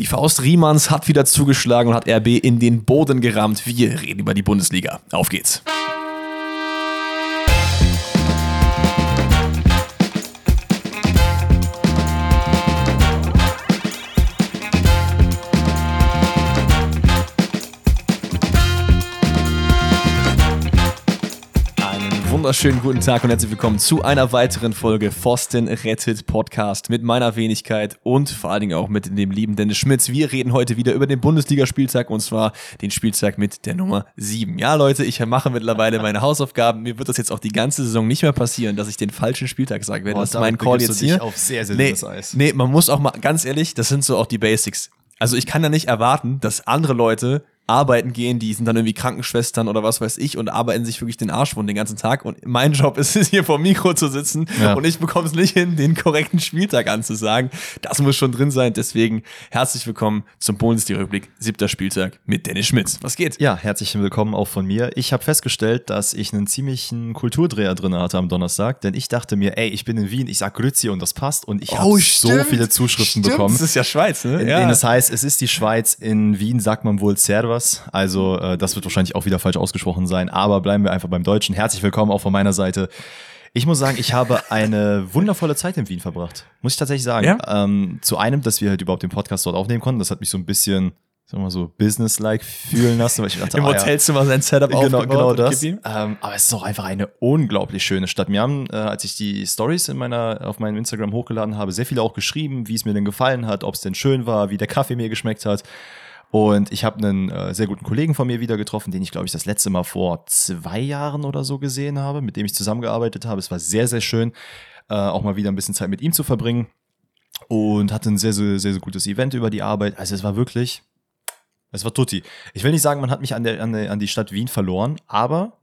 Die Faust Riemanns hat wieder zugeschlagen und hat RB in den Boden gerammt. Wir reden über die Bundesliga. Auf geht's. Wunderschönen guten Tag und herzlich willkommen zu einer weiteren Folge Pfosten rettet Podcast mit meiner Wenigkeit und vor allen Dingen auch mit dem lieben Dennis Schmitz. Wir reden heute wieder über den Bundesligaspieltag und zwar den Spieltag mit der Nummer 7. Ja, Leute, ich mache mittlerweile meine Hausaufgaben. Mir wird das jetzt auch die ganze Saison nicht mehr passieren, dass ich den falschen Spieltag sage. Wenn oh, das ist mein Call jetzt hier. Auf sehr, sehr nee, Eis. nee, man muss auch mal ganz ehrlich, das sind so auch die Basics. Also ich kann ja nicht erwarten, dass andere Leute arbeiten gehen, die sind dann irgendwie Krankenschwestern oder was weiß ich und arbeiten sich wirklich den Arsch wund den ganzen Tag. Und mein Job ist es, hier vor dem Mikro zu sitzen ja. und ich bekomme es nicht hin, den korrekten Spieltag anzusagen. Das muss schon drin sein. Deswegen herzlich willkommen zum Bundesliga-Rückblick, siebter Spieltag mit Dennis Schmitz. Was geht? Ja, herzlich willkommen auch von mir. Ich habe festgestellt, dass ich einen ziemlichen Kulturdreher drin hatte am Donnerstag, denn ich dachte mir, ey, ich bin in Wien, ich sag Grüezi und das passt und ich habe oh, so viele Zuschriften stimmt. bekommen. Das ist ja Schweiz, ne? Ja. das heißt, es ist die Schweiz. In Wien sagt man wohl Servus Servas. Also äh, das wird wahrscheinlich auch wieder falsch ausgesprochen sein. Aber bleiben wir einfach beim Deutschen. Herzlich willkommen auch von meiner Seite. Ich muss sagen, ich habe eine wundervolle Zeit in Wien verbracht. Muss ich tatsächlich sagen. Ja? Ähm, zu einem, dass wir halt überhaupt den Podcast dort aufnehmen konnten. Das hat mich so ein bisschen sagen wir mal so businesslike fühlen lassen, weil ich dachte, Im ah, Hotelzimmer ja, sein Setup genau. Genau das. Ähm, aber es ist auch einfach eine unglaublich schöne Stadt. Mir haben, äh, als ich die Stories in meiner, auf meinem Instagram hochgeladen habe, sehr viele auch geschrieben, wie es mir denn gefallen hat, ob es denn schön war, wie der Kaffee mir geschmeckt hat. Und ich habe einen äh, sehr guten Kollegen von mir wieder getroffen, den ich, glaube ich, das letzte Mal vor zwei Jahren oder so gesehen habe, mit dem ich zusammengearbeitet habe. Es war sehr, sehr schön, äh, auch mal wieder ein bisschen Zeit mit ihm zu verbringen. Und hatte ein sehr, sehr, sehr, sehr gutes Event über die Arbeit. Also es war wirklich, es war tutti. Ich will nicht sagen, man hat mich an, der, an, der, an die Stadt Wien verloren, aber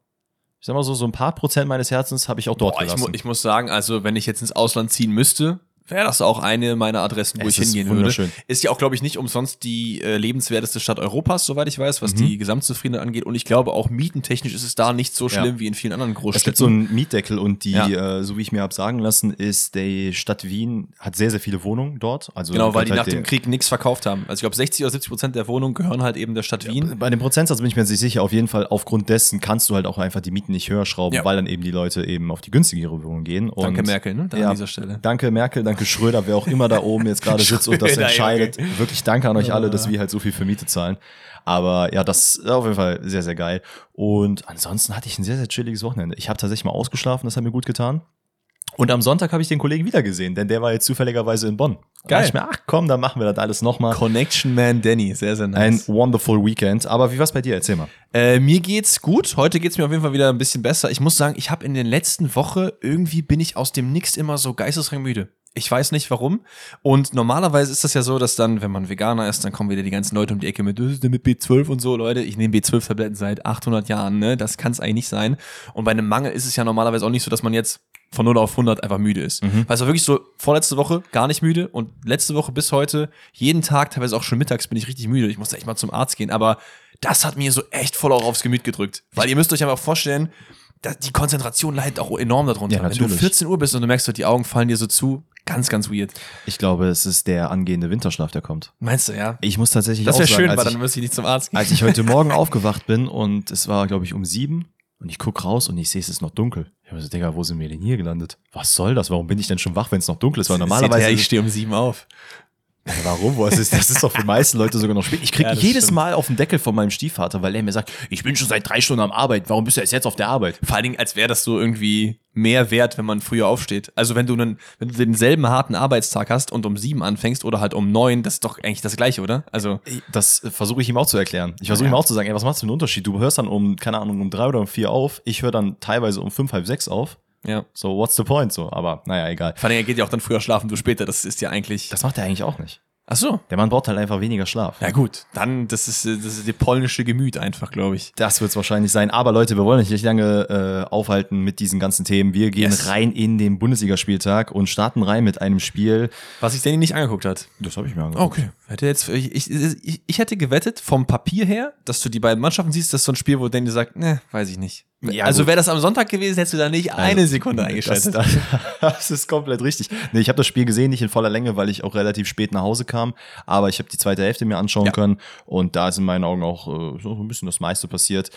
ich sag mal so, so ein paar Prozent meines Herzens habe ich auch dort Boah, gelassen. Ich, mu ich muss sagen, also wenn ich jetzt ins Ausland ziehen müsste, wäre das auch eine meiner Adressen, wo es ich hingehen würde. Ist ja auch, glaube ich, nicht umsonst die äh, lebenswerteste Stadt Europas, soweit ich weiß, was mhm. die Gesamtzufriedenheit angeht. Und ich glaube, auch mietentechnisch ist es da nicht so schlimm ja. wie in vielen anderen Großstädten. Es gibt so einen Mietdeckel und die, ja. äh, so wie ich mir habe sagen lassen, ist die Stadt Wien hat sehr, sehr viele Wohnungen dort. Also genau, weil die halt nach dem Krieg nichts verkauft haben. Also ich glaube, 60 oder 70 Prozent der Wohnungen gehören halt eben der Stadt ja, Wien. Bei dem Prozentsatz bin ich mir nicht sicher. Auf jeden Fall aufgrund dessen kannst du halt auch einfach die Mieten nicht höher schrauben, weil dann eben die Leute eben auf die günstigere Wohnung gehen. Und danke Merkel, ne? Da an dieser Stelle. Danke Merkel, danke Schröder, wer auch immer da oben jetzt gerade sitzt und das entscheidet. Wirklich danke an euch alle, dass wir halt so viel für Miete zahlen. Aber ja, das ist auf jeden Fall sehr, sehr geil. Und ansonsten hatte ich ein sehr, sehr chilliges Wochenende. Ich habe tatsächlich mal ausgeschlafen, das hat mir gut getan. Und am Sonntag habe ich den Kollegen wieder gesehen, denn der war jetzt zufälligerweise in Bonn. Geil. ich mir, ach komm, dann machen wir das alles nochmal. Connection Man Danny, sehr, sehr nice. Ein wonderful Weekend. Aber wie war's bei dir? Erzähl mal. Äh, mir geht's gut. Heute geht's mir auf jeden Fall wieder ein bisschen besser. Ich muss sagen, ich habe in den letzten Woche irgendwie bin ich aus dem Nix immer so geisteskrank müde. Ich weiß nicht warum. Und normalerweise ist das ja so, dass dann, wenn man Veganer ist, dann kommen wieder die ganzen Leute um die Ecke mit, mit B12 und so, Leute. Ich nehme B12-Tabletten seit 800 Jahren, ne? Das kann es eigentlich nicht sein. Und bei einem Mangel ist es ja normalerweise auch nicht so, dass man jetzt von 0 auf 100 einfach müde ist. Mhm. Weil es war wirklich so, vorletzte Woche gar nicht müde und letzte Woche bis heute, jeden Tag, teilweise auch schon mittags bin ich richtig müde. Ich musste echt mal zum Arzt gehen, aber das hat mir so echt voll auch aufs Gemüt gedrückt. Weil ihr müsst euch einfach vorstellen, die Konzentration leidet auch enorm darunter. Ja, Wenn du 14 Uhr bist und du merkst, die Augen fallen dir so zu, Ganz, ganz weird. Ich glaube, es ist der angehende Winterschlaf, der kommt. Meinst du, ja? Ich muss tatsächlich Das wäre schön, weil dann müsste ich nicht zum Arzt gehen. Als ich heute Morgen aufgewacht bin und es war, glaube ich, um sieben und ich guck raus und ich sehe, es ist noch dunkel. Ich habe so, Digga, wo sind wir denn hier gelandet? Was soll das? Warum bin ich denn schon wach, wenn es noch dunkel ist? Weil normalerweise. Her, ich stehe um sieben auf. Warum? Was ist, das ist doch für die meisten Leute sogar noch spät. Ich kriege ja, jedes stimmt. Mal auf den Deckel von meinem Stiefvater, weil er mir sagt, ich bin schon seit drei Stunden am Arbeit. Warum bist du jetzt auf der Arbeit? Vor allen Dingen, als wäre das so irgendwie mehr wert, wenn man früher aufsteht. Also wenn du einen, wenn du denselben harten Arbeitstag hast und um sieben anfängst oder halt um neun, das ist doch eigentlich das Gleiche, oder? Also das versuche ich ihm auch zu erklären. Ich versuche ja. ihm auch zu sagen, ey, was machst du für einen Unterschied? Du hörst dann um keine Ahnung um drei oder um vier auf. Ich höre dann teilweise um fünf halb sechs auf. Ja. So, what's the point? So, aber naja, egal. Vor allem, er geht ja auch dann früher schlafen, du später. Das ist ja eigentlich. Das macht er eigentlich auch nicht. Ach so. Der Mann braucht halt einfach weniger Schlaf. Ja gut, dann das ist das ist die polnische Gemüt einfach, glaube ich. Das wird es wahrscheinlich sein. Aber Leute, wir wollen euch nicht lange äh, aufhalten mit diesen ganzen Themen. Wir gehen yes. rein in den Bundesligaspieltag und starten rein mit einem Spiel, was sich Danny nicht angeguckt hat. Das habe ich mir angeguckt. Okay. Hätte jetzt ich, ich, ich, ich hätte gewettet vom Papier her, dass du die beiden Mannschaften siehst, das ist so ein Spiel, wo Danny sagt, ne, weiß ich nicht. Ja, also wäre das am Sonntag gewesen, hättest du da nicht eine Also, Sekunde eingeschaltet. Das, das ist komplett richtig. Nee, ich habe das Spiel gesehen, nicht in voller Länge, weil ich auch relativ spät nach Hause kam. Aber ich habe die zweite Hälfte mir anschauen Ja. können und da ist in meinen Augen auch äh, so ein bisschen das meiste passiert.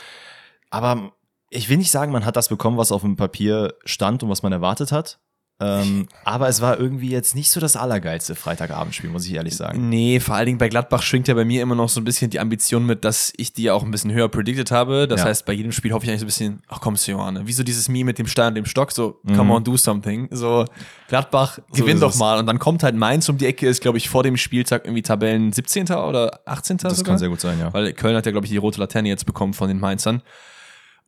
Aber ich will nicht sagen, man hat das bekommen, was auf dem Papier stand und was man erwartet hat. Ähm, aber es war irgendwie jetzt nicht so das allergeilste Freitagabendspiel, muss ich ehrlich sagen. Nee, vor allen Dingen bei Gladbach schwingt ja bei mir immer noch so ein bisschen die Ambition mit, dass ich die ja auch ein bisschen höher predicted habe. Das Ja. heißt, bei jedem Spiel hoffe ich eigentlich so ein bisschen, ach komm, Johanne, wie so dieses Meme mit dem Stein und dem Stock, so, come on, do something. So, Gladbach, Mhm. So gewinn doch mal. Und dann kommt halt Mainz um die Ecke, ist, glaube ich, vor dem Spieltag irgendwie Tabellen 17. oder 18. Das sogar. kann sehr gut sein, ja. Weil Köln hat ja, glaube ich, die rote Laterne jetzt bekommen von den Mainzern.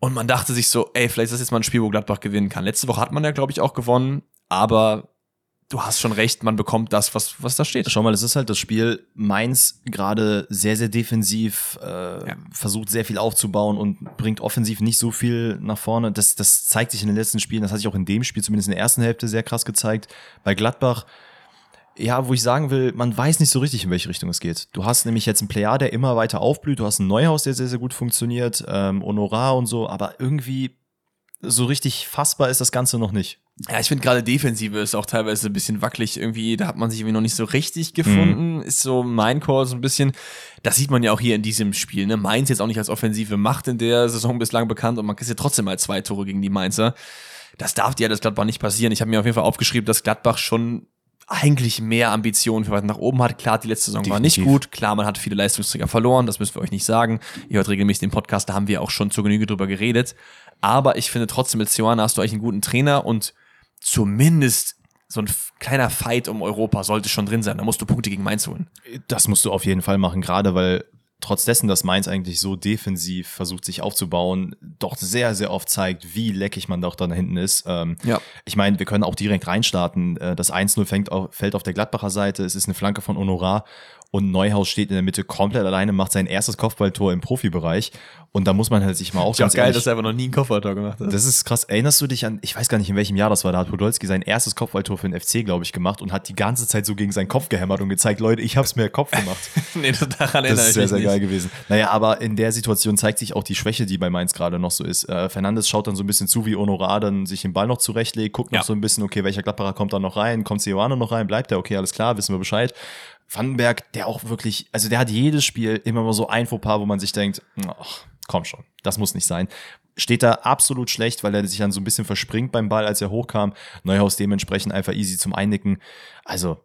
Und man dachte sich so, ey, vielleicht ist das jetzt mal ein Spiel, wo Gladbach gewinnen kann. Letzte Woche hat man ja, glaube ich, auch gewonnen, aber du hast schon recht, man bekommt das, was, was da steht. Schau mal, es ist halt das Spiel Mainz gerade sehr, sehr defensiv, äh, Ja. versucht sehr viel aufzubauen und bringt offensiv nicht so viel nach vorne. Das, das zeigt sich in den letzten Spielen, das hat sich auch in dem Spiel, zumindest in der ersten Hälfte, sehr krass gezeigt. Bei Gladbach, ja, wo ich sagen will, man weiß nicht so richtig, in welche Richtung es geht. Du hast nämlich jetzt einen Player, der immer weiter aufblüht, du hast ein Neuhaus, der sehr, sehr gut funktioniert, ähm, Honorar und so, aber irgendwie so richtig fassbar ist das Ganze noch nicht. Ja, ich finde gerade Defensive ist auch teilweise ein bisschen wackelig irgendwie. Da hat man sich irgendwie noch nicht so richtig gefunden. Ist so mein Call so ein bisschen. Das sieht man ja auch hier in diesem Spiel. Ne? Mainz jetzt auch nicht als offensive Macht in der Saison bislang bekannt und man kriegt ja trotzdem mal zwei Tore gegen die Mainzer. Das darf dir ja das Gladbach nicht passieren. Ich habe mir auf jeden Fall aufgeschrieben, dass Gladbach schon eigentlich mehr Ambitionen für weiter nach oben hat. Klar, die letzte Saison war nicht Definitiv. gut. Klar, man hat viele Leistungsträger verloren. Das müssen wir euch nicht sagen. Ihr hört regelmäßig den Podcast, da haben wir auch schon zur Genüge drüber geredet. Aber ich finde trotzdem, mit Sioana hast du eigentlich einen guten Trainer und zumindest so ein kleiner Fight um Europa sollte schon drin sein. Da musst du Punkte gegen Mainz holen. Das musst du auf jeden Fall machen, gerade weil trotz dessen, dass Mainz eigentlich so defensiv versucht, sich aufzubauen, doch sehr, sehr oft zeigt, wie leckig man doch da hinten ist. Ähm, Ja. Ich meine, wir können auch direkt reinstarten. Äh, Das 1-0 fängt auf, fällt auf der Gladbacher Seite. Es ist eine Flanke von Honorar. Und Neuhaus steht in der Mitte komplett alleine, macht sein erstes Kopfballtor im Profibereich. Und da muss man halt sich mal auch ganz ehrlich, er einfach noch nie einen Kopfballtor gemacht hat. das ist krass. Erinnerst du dich an, ich weiß gar nicht, in welchem Jahr das war, da hat Podolski sein erstes Kopfballtor für den FC, glaube ich, gemacht und hat die ganze Zeit so gegen seinen Kopf gehämmert und gezeigt, Leute, ich hab's mir Kopf gemacht. nee, das- daran Das ist sehr, sehr nicht. geil gewesen. Naja, aber in der Situation zeigt sich auch die Schwäche, die bei Mainz gerade noch so ist. Äh, Fernandes schaut dann so ein bisschen zu, wie Honorar dann sich den Ball noch zurechtlegt, guckt noch Ja. so ein bisschen, okay, welcher Gladbacher kommt da noch rein, kommt Sioane noch rein, bleibt der, okay, alles klar, wissen wir Bescheid. Vandenberg, der auch wirklich, also der hat jedes Spiel immer mal so ein Fauxpas, wo man sich denkt, ach, komm schon, das muss nicht sein. Steht da absolut schlecht, weil er sich dann so ein bisschen verspringt beim Ball, als er hochkam. Neuhaus dementsprechend einfach easy zum Einnicken. Also,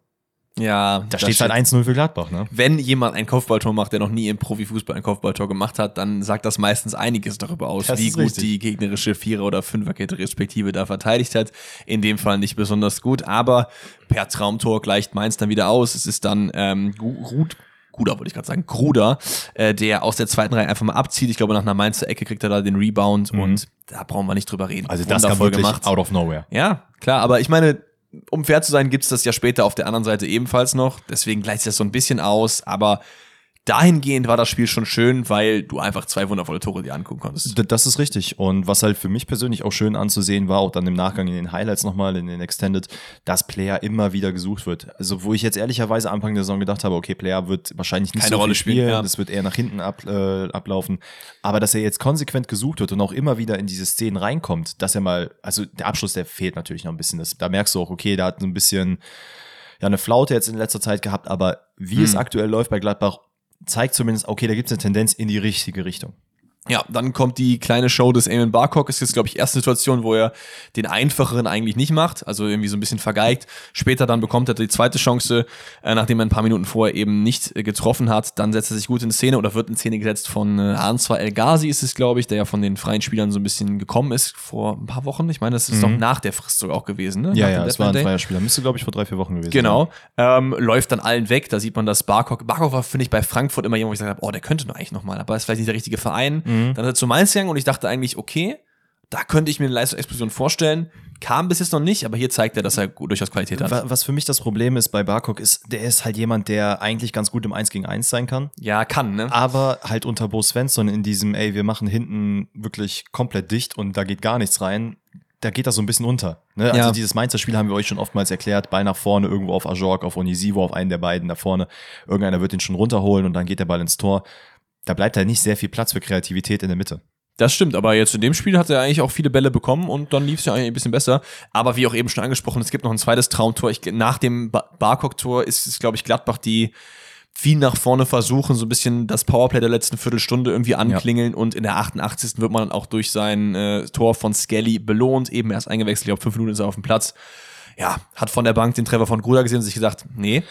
Ja, da steht halt 1-0 für Gladbach, ne? Wenn jemand ein Kopfballtor macht, der noch nie im Profifußball ein Kopfballtor gemacht hat, dann sagt das meistens einiges darüber aus, Das wie gut richtig. die gegnerische Vierer- oder Fünferkette respektive da verteidigt hat. In dem Fall nicht besonders gut, aber per Traumtor gleicht Mainz dann wieder aus. Es ist dann ähm, Gu- Ruth, Gruder wollte ich gerade sagen, Gruder, äh, der aus der zweiten Reihe einfach mal abzieht. Ich glaube, nach einer Mainzer Ecke kriegt er da den Rebound und da brauchen wir nicht drüber reden. Mhm. Also das kam Wundervoll wirklich out of nowhere. Ja, klar, aber ich meine, um fair zu sein, gibt's das ja später auf der anderen Seite ebenfalls noch. Deswegen gleicht sich das so ein bisschen aus, aber dahingehend war das Spiel schon schön, weil du einfach zwei wundervolle Tore dir angucken konntest. D- Das ist richtig. Und was halt für mich persönlich auch schön anzusehen war, auch dann im Nachgang in den Highlights nochmal, in den Extended, dass Player immer wieder gesucht wird. Also wo ich jetzt ehrlicherweise Anfang der Saison gedacht habe, okay, Player wird wahrscheinlich nicht Keine so Rolle spielen, spielen, ja. das wird eher nach hinten ab, äh, ablaufen. Aber dass er jetzt konsequent gesucht wird und auch immer wieder in diese Szenen reinkommt, dass er mal, also der Abschluss, der fehlt natürlich noch ein bisschen. Das, da merkst du auch, okay, da hat so ein bisschen ja eine Flaute jetzt in letzter Zeit gehabt, aber wie es Hm. aktuell läuft bei Gladbach, zeigt zumindest, okay, da gibt es eine Tendenz in die richtige Richtung. Ja, dann kommt die kleine Show des Eamon Barcock. Ist jetzt, glaube ich, erste Situation, wo er den einfacheren eigentlich nicht macht, also irgendwie so ein bisschen vergeigt. Später dann bekommt er die zweite Chance, äh, nachdem er ein paar Minuten vorher eben nicht äh, getroffen hat. Dann setzt er sich gut in Szene oder wird in Szene gesetzt von äh, Ansvar El Ghazi ist es, glaube ich, der ja von den freien Spielern so ein bisschen gekommen ist vor ein paar Wochen. Ich meine, das ist doch nach der Frist sogar auch gewesen, ne? Mhm. Ja, Nach ja, es war ein Day. freier Spieler. Müsste, glaube ich, vor drei, vier Wochen gewesen Genau. Ähm, läuft dann allen weg. Da sieht man, dass Barkok, Barkok war, finde ich, bei Frankfurt immer jemand, wo ich gesagt habe, oh, der könnte noch eigentlich nochmal, aber ist vielleicht nicht der richtige Verein. Mhm. Dann ist er zu Mainz gegangen und ich dachte eigentlich, okay, da könnte ich mir eine Leistungsexplosion vorstellen. Kam bis jetzt noch nicht, aber hier zeigt er, dass er durchaus Qualität hat. Wa- Was für mich das Problem ist bei Barkok ist, der ist halt jemand, der eigentlich ganz gut im 1 gegen 1 sein kann. Ja, kann, ne? Aber halt unter Bo Svensson in diesem, ey, wir machen hinten wirklich komplett dicht und da geht gar nichts rein. Da geht das so ein bisschen unter. Ne? Also Ja. dieses Mainzer Spiel haben wir euch schon oftmals erklärt. Ball nach vorne, irgendwo auf Ajork, auf Onisivo, auf einen der beiden da vorne. Irgendeiner wird den schon runterholen und dann geht der Ball ins Tor. Da bleibt halt nicht sehr viel Platz für Kreativität in der Mitte. Das stimmt, aber jetzt in dem Spiel hat er eigentlich auch viele Bälle bekommen und dann lief es ja eigentlich ein bisschen besser. Aber wie auch eben schon angesprochen, es gibt noch ein zweites Traumtor. Ich, nach dem ba Barcock-Tor ist es, glaube ich, Gladbach, die viel nach vorne versuchen, so ein bisschen das Powerplay der letzten Viertelstunde irgendwie anklingeln ja. und in der 88. wird man dann auch durch sein äh, Tor von Skelly belohnt, eben erst eingewechselt, ich glaube fünf Minuten ist er auf dem Platz. Ja, hat von der Bank den Treffer von Gruder gesehen und sich gesagt, nee,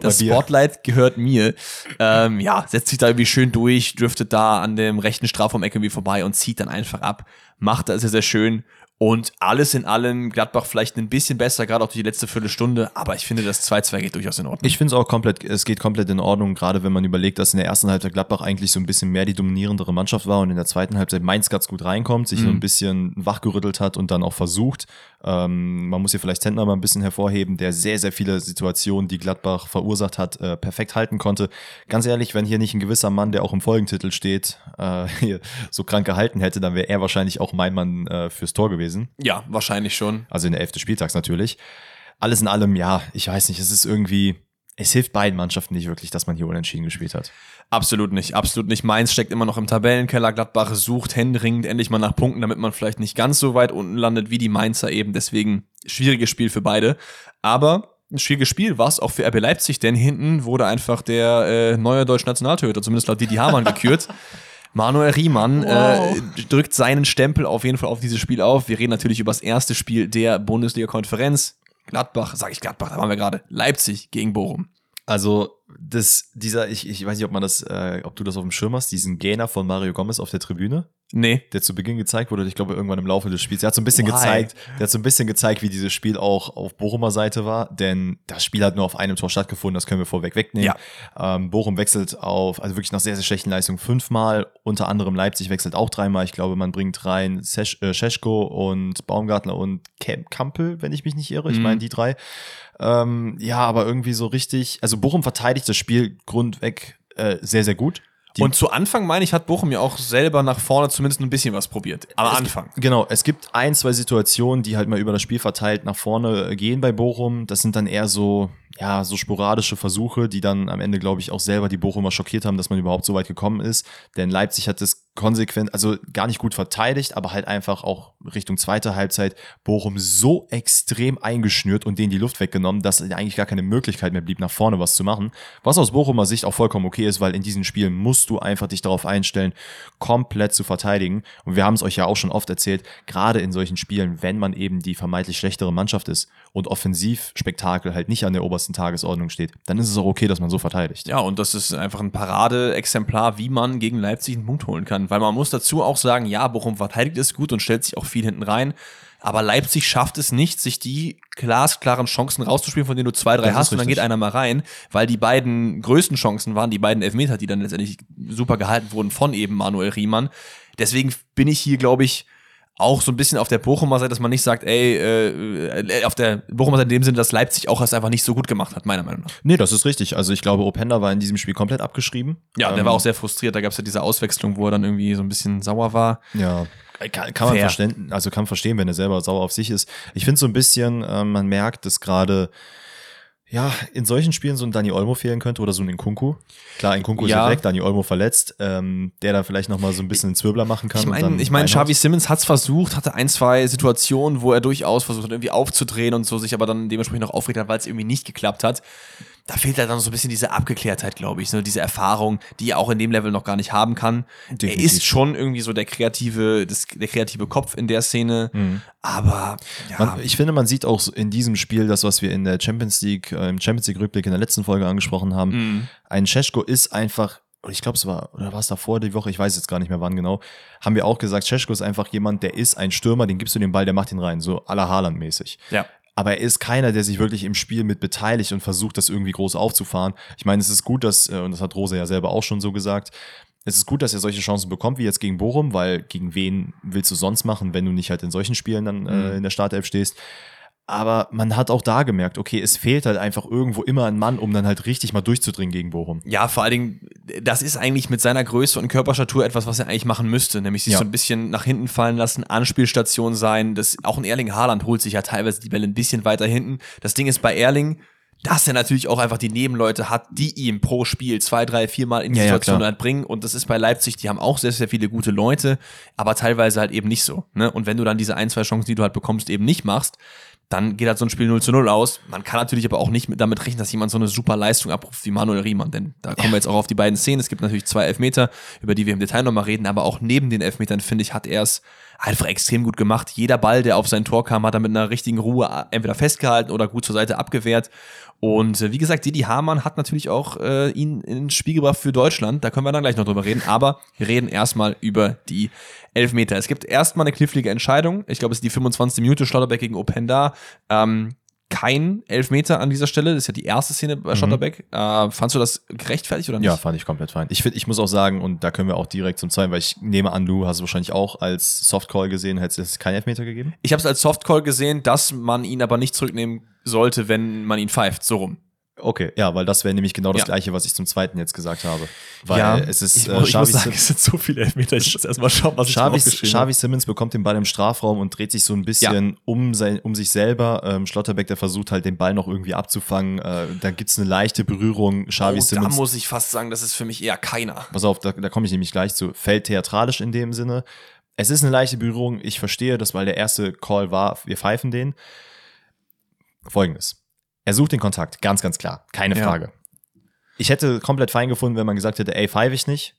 das Spotlight gehört mir. Ähm, ja, setzt sich da irgendwie schön durch, driftet da an dem rechten Strafraum-Eck irgendwie vorbei und zieht dann einfach ab. Macht das sehr, sehr schön und alles in allem Gladbach vielleicht ein bisschen besser, gerade auch die letzte Viertelstunde, aber ich finde, das 2-2 geht durchaus in Ordnung. Ich finde es auch komplett, es geht komplett in Ordnung, gerade wenn man überlegt, dass in der ersten Halbzeit Gladbach eigentlich so ein bisschen mehr die dominierendere Mannschaft war und in der zweiten Halbzeit Mainz ganz gut reinkommt, sich mhm. so ein bisschen wachgerüttelt hat und dann auch versucht. Ähm, man muss hier vielleicht Zentner mal ein bisschen hervorheben, der sehr, sehr viele Situationen, die Gladbach verursacht hat, äh, perfekt halten konnte. Ganz ehrlich, wenn hier nicht ein gewisser Mann, der auch im Folgentitel steht, äh, hier so krank gehalten hätte, dann wäre er wahrscheinlich auch mein Mann äh, fürs Tor gewesen. Ja, wahrscheinlich schon. Also in der Elfte Spieltags natürlich. Alles in allem, ja, ich weiß nicht, es ist irgendwie, es hilft beiden Mannschaften nicht wirklich, dass man hier unentschieden gespielt hat. Absolut nicht, absolut nicht. Mainz steckt immer noch im Tabellenkeller. Gladbach sucht händeringend endlich mal nach Punkten, damit man vielleicht nicht ganz so weit unten landet wie die Mainzer eben. Deswegen schwieriges Spiel für beide. Aber ein schwieriges Spiel war es auch für RB Leipzig, denn hinten wurde einfach der äh, neue deutsche Nationaltorhüter, zumindest laut Didi Hamann, gekürt. Manuel Riemann wow. äh, drückt seinen Stempel auf jeden Fall auf dieses Spiel auf. Wir reden natürlich über das erste Spiel der Bundesliga-Konferenz. Gladbach, sage ich Gladbach, da waren wir gerade. Leipzig gegen Bochum. Also das, dieser, ich, ich weiß nicht, ob man das, äh, ob du das auf dem Schirm hast, diesen Gainer von Mario Gomez auf der Tribüne. Nee. Der zu Beginn gezeigt wurde, ich glaube, irgendwann im Laufe des Spiels. Der hat so ein bisschen Why? gezeigt, der hat so ein bisschen gezeigt, wie dieses Spiel auch auf Bochumer Seite war, denn das Spiel hat nur auf einem Tor stattgefunden, das können wir vorweg wegnehmen. Ja. Ähm, Bochum wechselt auf, also wirklich nach sehr, sehr schlechten Leistungen fünfmal, unter anderem Leipzig wechselt auch dreimal. Ich glaube, man bringt rein Sesch, äh, Scheschko und Baumgartner und Kampel, wenn ich mich nicht irre. Ich mhm. meine, die drei. Ähm, ja, aber irgendwie so richtig, also Bochum verteidigt das Spiel grundweg äh, sehr, sehr gut. Die und zu Anfang, meine ich, hat Bochum ja auch selber nach vorne zumindest ein bisschen was probiert. Aber Anfang. Genau, es gibt ein, zwei Situationen, die halt mal über das Spiel verteilt nach vorne gehen bei Bochum. Das sind dann eher so, ja, so sporadische Versuche, die dann am Ende, glaube ich, auch selber die Bochumer schockiert haben, dass man überhaupt so weit gekommen ist. Denn Leipzig hat es konsequent, also gar nicht gut verteidigt, aber halt einfach auch Richtung zweite Halbzeit Bochum so extrem eingeschnürt und denen die Luft weggenommen, dass eigentlich gar keine Möglichkeit mehr blieb, nach vorne was zu machen. Was aus Bochumer Sicht auch vollkommen okay ist, weil in diesen Spielen musst du einfach dich darauf einstellen, komplett zu verteidigen. Und wir haben es euch ja auch schon oft erzählt, gerade in solchen Spielen, wenn man eben die vermeintlich schlechtere Mannschaft ist und Offensivspektakel halt nicht an der obersten Tagesordnung steht, dann ist es auch okay, dass man so verteidigt. Ja, und das ist einfach ein Paradeexemplar, wie man gegen Leipzig einen Punkt holen kann. Weil man muss dazu auch sagen, ja, Bochum verteidigt es gut und stellt sich auch viel hinten rein. Aber Leipzig schafft es nicht, sich die glasklaren Chancen rauszuspielen, von denen du zwei, drei das hast und dann geht einer mal rein, weil die beiden größten Chancen waren die beiden Elfmeter, die dann letztendlich super gehalten wurden von eben Manuel Riemann. Deswegen bin ich hier, glaube ich, auch so ein bisschen auf der Bochumer Seite, dass man nicht sagt, ey, äh, äh, auf der Bochumer Seite in dem Sinne, dass Leipzig auch es einfach nicht so gut gemacht hat, meiner Meinung nach. Nee, das ist richtig. Also ich glaube, Openda war in diesem Spiel komplett abgeschrieben. Ja, ähm, der war auch sehr frustriert. Da gab es ja diese Auswechslung, wo er dann irgendwie so ein bisschen sauer war. Ja. Kann, kann man verstehen, also kann verstehen, wenn er selber sauer auf sich ist. Ich finde so ein bisschen, äh, man merkt, dass gerade ja, in solchen Spielen so ein Dani Olmo fehlen könnte oder so ein Kunku. Klar, in Kunku ja. ist weg, Dani Olmo verletzt, ähm, der da vielleicht nochmal so ein bisschen einen Zwirbler machen kann. Ich meine, ich mein, Xavi Simmons hat's versucht, hatte ein, zwei Situationen, wo er durchaus versucht hat, irgendwie aufzudrehen und so, sich aber dann dementsprechend noch aufregt hat, weil es irgendwie nicht geklappt hat da fehlt halt dann so ein bisschen diese Abgeklärtheit, glaube ich, so diese Erfahrung, die er auch in dem Level noch gar nicht haben kann. Definitiv. Er ist schon irgendwie so der kreative, das, der kreative Kopf in der Szene, mhm. aber ja. Man, ich finde, man sieht auch in diesem Spiel das, was wir in der Champions League, äh, im Champions League Rückblick in der letzten Folge angesprochen haben. Mhm. Ein Cesko ist einfach ich glaube, es war, oder war es davor die Woche, ich weiß jetzt gar nicht mehr wann genau, haben wir auch gesagt, Cesko ist einfach jemand, der ist ein Stürmer, den gibst du den Ball, der macht ihn rein, so à la Haaland mäßig. Ja aber er ist keiner, der sich wirklich im Spiel mit beteiligt und versucht, das irgendwie groß aufzufahren. Ich meine, es ist gut, dass, äh, und das hat Rose ja selber auch schon so gesagt, es ist gut, dass er solche Chancen bekommt, wie jetzt gegen Bochum, weil gegen wen willst du sonst machen, wenn du nicht halt in solchen Spielen dann äh, mhm. in der Startelf stehst. Aber man hat auch da gemerkt, okay, es fehlt halt einfach irgendwo immer ein Mann, um dann halt richtig mal durchzudringen gegen Bochum. Ja, vor allen Dingen, das ist eigentlich mit seiner Größe und Körperstatur etwas, was er eigentlich machen müsste, nämlich sich ja. so ein bisschen nach hinten fallen lassen, Anspielstation sein. Das, auch ein Erling Haaland holt sich ja teilweise die Bälle ein bisschen weiter hinten. Das Ding ist bei Erling, dass er natürlich auch einfach die Nebenleute hat, die ihm pro Spiel zwei, drei, viermal in die Ja, ja, Situation klar. halt bringen. Und das ist bei Leipzig, die haben auch sehr, sehr viele gute Leute, aber teilweise halt eben nicht so. Ne? Und wenn du dann diese ein, zwei Chancen, die du halt bekommst, eben nicht machst, dann geht halt so ein Spiel 0 zu 0 aus. Man kann natürlich aber auch nicht mit, damit rechnen, dass jemand so eine super Leistung abruft wie Manuel Riemann, denn da kommen wir jetzt auch auf die beiden Szenen. Es gibt natürlich zwei Elfmeter, über die wir im Detail nochmal reden, aber auch neben den Elfmetern, finde ich, hat er es einfach extrem gut gemacht. Jeder Ball, der auf sein Tor kam, hat er mit einer richtigen Ruhe entweder festgehalten oder gut zur Seite abgewehrt. Und äh, wie gesagt, Didi Hamann hat natürlich auch äh, ihn ins Spiel gebracht für Deutschland. Da können wir dann gleich noch drüber reden. Aber wir reden erstmal über die Elfmeter. Es gibt erstmal eine knifflige Entscheidung. Ich glaube, es ist die 25. Minute, Schlotterbeck gegen Openda. Ähm, kein Elfmeter an dieser Stelle. Das ist ja die erste Szene bei Schlotterbeck. Äh, fandst du das gerechtfertigt oder nicht? Ja, fand ich komplett fein. Ich finde, ich muss auch sagen, und da können wir auch direkt zum zweiten, weil ich nehme an, du hast es wahrscheinlich auch als Softcall gesehen, hättest es keinen Elfmeter gegeben? Ich habe es als Softcall gesehen, dass man ihn aber nicht zurücknehmen sollte, wenn man ihn pfeift. So rum. Okay, ja, weil das wäre nämlich genau das Ja. gleiche, was ich zum zweiten jetzt gesagt habe. Weil ja, es ist ich, äh, muss- ich muss sagen, es sind so viele Elfmeter. Ich muss erstmal schauen, was ich Xavi, draufgeschrieben habe. Xavi Simmons bekommt den Ball im Strafraum und dreht sich so ein bisschen um, sein, um sich selber. Ähm, Schlotterbeck, der versucht halt den Ball noch irgendwie abzufangen. Äh, da gibt's eine leichte Berührung. Xavi Oh, da Simmons muss ich fast sagen, das ist für mich eher keiner. Pass auf, da, da komme ich nämlich gleich zu. Fällt theatralisch in dem Sinne. Es ist eine leichte Berührung. Ich verstehe das, weil der erste Call war, wir pfeifen den. Folgendes. Er sucht den Kontakt, ganz, ganz klar. Keine Ja. Frage. Ich hätte komplett fein gefunden, wenn man gesagt hätte, ey, pfeife ich nicht.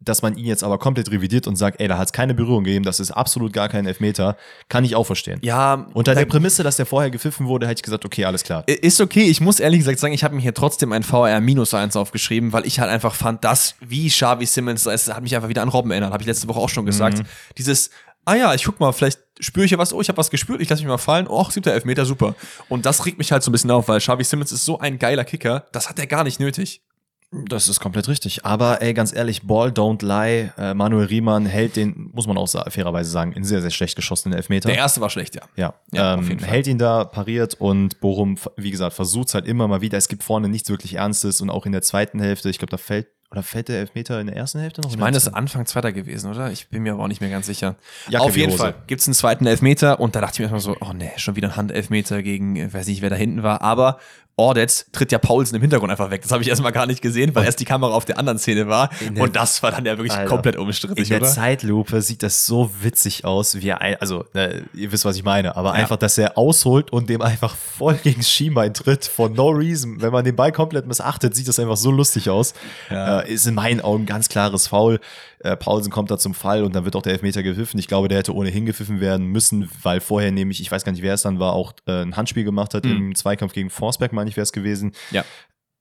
Dass man ihn jetzt aber komplett revidiert und sagt, ey, da hat es keine Berührung gegeben, das ist absolut gar kein Elfmeter, kann ich auch verstehen. Ja, Unter der Prämisse, dass der vorher gepfiffen wurde, hätte ich gesagt, okay, alles klar. Ist okay, ich muss ehrlich gesagt sagen, ich habe mir hier trotzdem ein VR minus 1 aufgeschrieben, weil ich halt einfach fand, dass wie Xavi Simmons, es hat mich einfach wieder an Robben erinnert, habe ich letzte Woche auch schon gesagt. Dieses, ah ja, ich guck mal, vielleicht spüre ich ja was, oh, ich habe was gespürt, ich lasse mich mal fallen, oh, siebter Elfmeter, super. Und das regt mich halt so ein bisschen auf, weil Xavi Simmons ist so ein geiler Kicker, das hat er gar nicht nötig. Das ist komplett richtig. Aber ey, ganz ehrlich, Ball don't lie. Äh, Manuel Riemann hält den, muss man auch fairerweise sagen, in sehr, sehr schlecht geschossenen Elfmeter. Der erste war schlecht, ja. Ja, Ja, ähm, auf jeden Fall. hält ihn da, pariert und Bochum, wie gesagt, versucht es halt immer mal wieder. Es gibt vorne nichts wirklich Ernstes und auch in der zweiten Hälfte, ich glaube, da fällt, oder fällt der Elfmeter in der ersten Hälfte noch? Ich meine, das ist Anfang zweiter gewesen, oder? Ich bin mir aber auch nicht mehr ganz sicher. Jacke Auf jeden Hose. Fall gibt's einen zweiten Elfmeter und da dachte ich mir erstmal so, oh nee, schon wieder ein Handelfmeter gegen, äh, weiß nicht, wer da hinten war, aber Ordetz tritt ja Paulsen im Hintergrund einfach weg. Das habe ich erstmal gar nicht gesehen, weil erst die Kamera auf der anderen Szene war In und das war dann ja wirklich Alter. komplett in unstrittig, der oder? Zeitlupe sieht das so witzig aus, wie er, ein- also, äh, ihr wisst, was ich meine, aber einfach, dass er ausholt und dem einfach voll gegen Schienbein tritt, for no reason. Wenn man den Ball komplett missachtet, sieht das einfach so lustig aus. Ja. Äh, ist in meinen Augen ganz klares Foul. Äh, Paulsen kommt da zum Fall und dann wird auch der Elfmeter gepfiffen. Ich glaube, der hätte ohnehin gepfiffen werden müssen, weil vorher nämlich, ich weiß gar nicht, wer es dann war, auch äh, ein Handspiel gemacht hat im Zweikampf gegen Forsberg, meine ich, wäre es gewesen. Ja.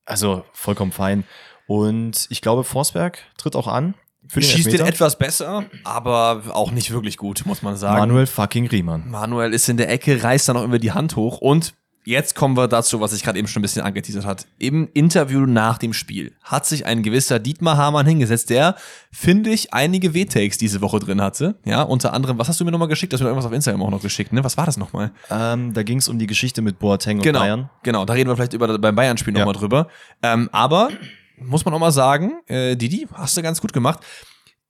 Also vollkommen fein. Und ich glaube, Forsberg tritt auch an. Für den Schießt den etwas besser, aber auch nicht wirklich gut, muss man sagen. Manuel fucking Riemann. Manuel ist in der Ecke, reißt dann noch über die Hand hoch und jetzt kommen wir dazu, was ich gerade eben schon ein bisschen angeteasert hat. Im Interview nach dem Spiel hat sich ein gewisser Dietmar Hamann hingesetzt, der, finde ich, einige W-Takes diese Woche drin hatte. Ja, unter anderem, was hast du mir nochmal geschickt? Du hast mir irgendwas auf Instagram auch noch geschickt, ne? Was war das nochmal? Ähm, da ging es um die Geschichte mit Boateng und Genau, Bayern. genau, da reden wir vielleicht über, beim Bayern-Spiel Ja. nochmal drüber. Ähm, aber, muss man auch mal sagen, äh, Didi, hast du ganz gut gemacht.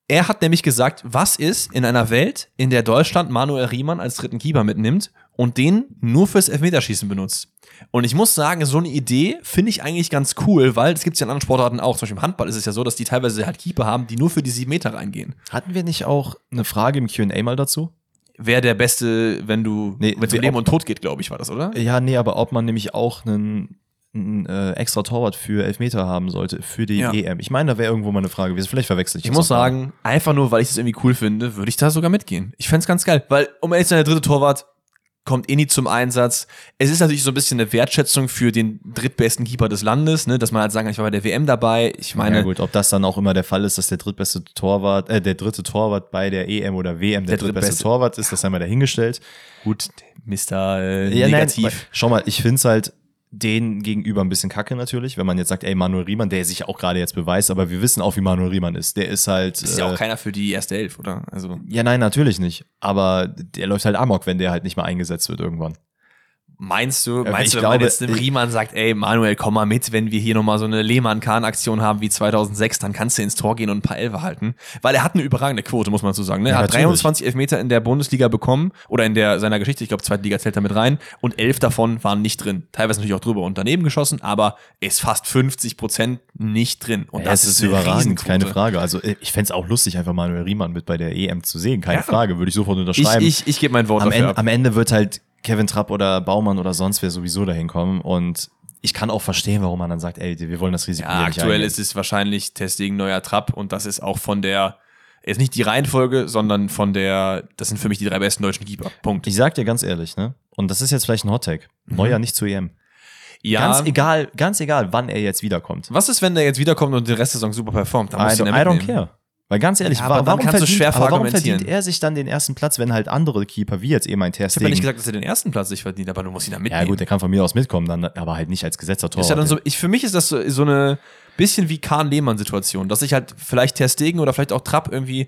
Er hat nämlich gesagt, was ist in einer Welt, in der Deutschland Manuel Riemann als dritten Keeper mitnimmt und den nur fürs Elfmeterschießen benutzt. Und ich muss sagen, so eine Idee finde ich eigentlich ganz cool, weil das gibt es ja in anderen Sportarten auch. Zum Beispiel im Handball ist es ja so, dass die teilweise halt Keeper haben, die nur für die sieben Meter reingehen. Hatten wir nicht auch eine Frage im Q&A mal dazu? Wer der Beste, wenn du, Nee, wenn es um Leben und Tod geht, glaube ich, war das, oder? Ja, nee, aber ob man nämlich auch einen, einen äh, extra Torwart für Elfmeter haben sollte für die Ja. EM. Ich meine, da wäre irgendwo mal eine Frage gewesen. Vielleicht verwechsel ich Ich muss sagen, einfach nur, weil ich das irgendwie cool finde, würde ich da sogar mitgehen. Ich fänd's ganz geil, weil, um ehrlich zu sein, der dritte Torwart kommt eh nie zum Einsatz. Es ist natürlich so ein bisschen eine Wertschätzung für den drittbesten Keeper des Landes, ne, dass man halt sagen kann, ich war bei der WM dabei. Ich meine, ja gut, ob das dann auch immer der Fall ist, dass der drittbeste Torwart, äh, der dritte Torwart bei der EM oder WM der, Der drittbeste drittbeste. Torwart ist, das haben wir dahingestellt. gut, Mr. Äh, Ja, nein, Negativ. weil- schau mal, ich finde es halt den gegenüber ein bisschen kacke natürlich, wenn man jetzt sagt, ey, Manuel Riemann, der sich auch gerade jetzt beweist, aber wir wissen auch, wie Manuel Riemann ist. Der ist halt. ist ja äh, auch keiner für die erste Elf, oder? Also, ja, nein, natürlich nicht. Aber der läuft halt amok, wenn der halt nicht mal eingesetzt wird irgendwann. Meinst du, meinst ich du, wenn man glaube, jetzt dem ich- Riemann sagt, ey, Manuel, komm mal mit, wenn wir hier nochmal so eine Lehmann-Kahn-Aktion haben wie 2006, dann kannst du ins Tor gehen und ein paar Elfer halten. Weil er hat eine überragende Quote, muss man so sagen. Ne? Er Ja, hat natürlich. 23 Elfmeter in der Bundesliga bekommen oder in der seiner Geschichte, ich glaube, zweite Liga zählt damit rein und elf davon waren nicht drin. Teilweise natürlich auch drüber und daneben geschossen, aber er ist fast 50 Prozent nicht drin. Und Ja, das ist eine überragend, keine Frage. Also äh, ich fände es auch lustig, einfach Manuel Riemann mit bei der EM zu sehen. Keine Ja. Frage, würde ich sofort Ich, unterschreiben. ich, ich gebe mein Wort am, dafür Ende, am Ende wird halt Kevin Trapp oder Baumann oder sonst wer sowieso dahin kommen. Und ich kann auch verstehen, warum man dann sagt, ey, wir wollen das Risiko Ja, nicht aktuell eingehen. ist es wahrscheinlich Testing neuer Trapp und das ist auch von der, ist nicht die Reihenfolge, sondern von der, das sind für mich die drei besten deutschen Keeper. Punkt. Ich sag dir ganz ehrlich, ne? Und das ist jetzt vielleicht ein Hottag. Neuer nicht zur EM. ja. Ganz egal, ganz egal, wann er jetzt wiederkommt. Was ist, wenn der jetzt wiederkommt und den Rest der Saison super performt? Dann I, don't, I don't care. Weil ganz ehrlich, Ja, warum, kannst du verdient, warum verdient er sich dann den ersten Platz, wenn halt andere Keeper, wie jetzt eben ein Ter Ich habe ja nicht Stegen, gesagt, dass er den ersten Platz sich verdient, aber du musst ihn da mitnehmen. ja gut, der kann von mir aus mitkommen, dann, aber halt nicht als gesetzter Torwart. ist ja dann so, ich, für mich ist das so, so eine bisschen wie Kahn-Lehmann-Situation, dass sich halt vielleicht Ter Stegen oder vielleicht auch Trapp irgendwie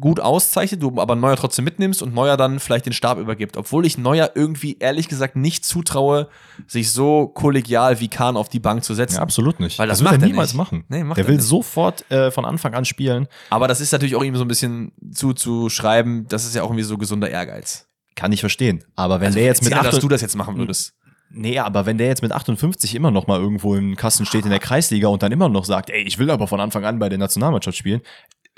gut auszeichnet, du aber Neuer trotzdem mitnimmst und Neuer dann vielleicht den Stab übergibt. Obwohl ich Neuer irgendwie ehrlich gesagt nicht zutraue, sich so kollegial wie Kahn auf die Bank zu setzen. ja, absolut nicht. Weil das wird macht er er niemals nicht. machen. Nee, macht der er will nicht. sofort äh, von Anfang an spielen. Aber das ist natürlich auch ihm so ein bisschen zuzuschreiben, das ist ja auch irgendwie so gesunder Ehrgeiz. Kann ich verstehen. Aber wenn Also der jetzt mit erzähl, dass 8 du das jetzt machen würdest. Nee, aber wenn der jetzt mit 58 immer noch mal irgendwo im Kasten steht in der Kreisliga und dann immer noch sagt, ey, ich will aber von Anfang an bei der Nationalmannschaft spielen,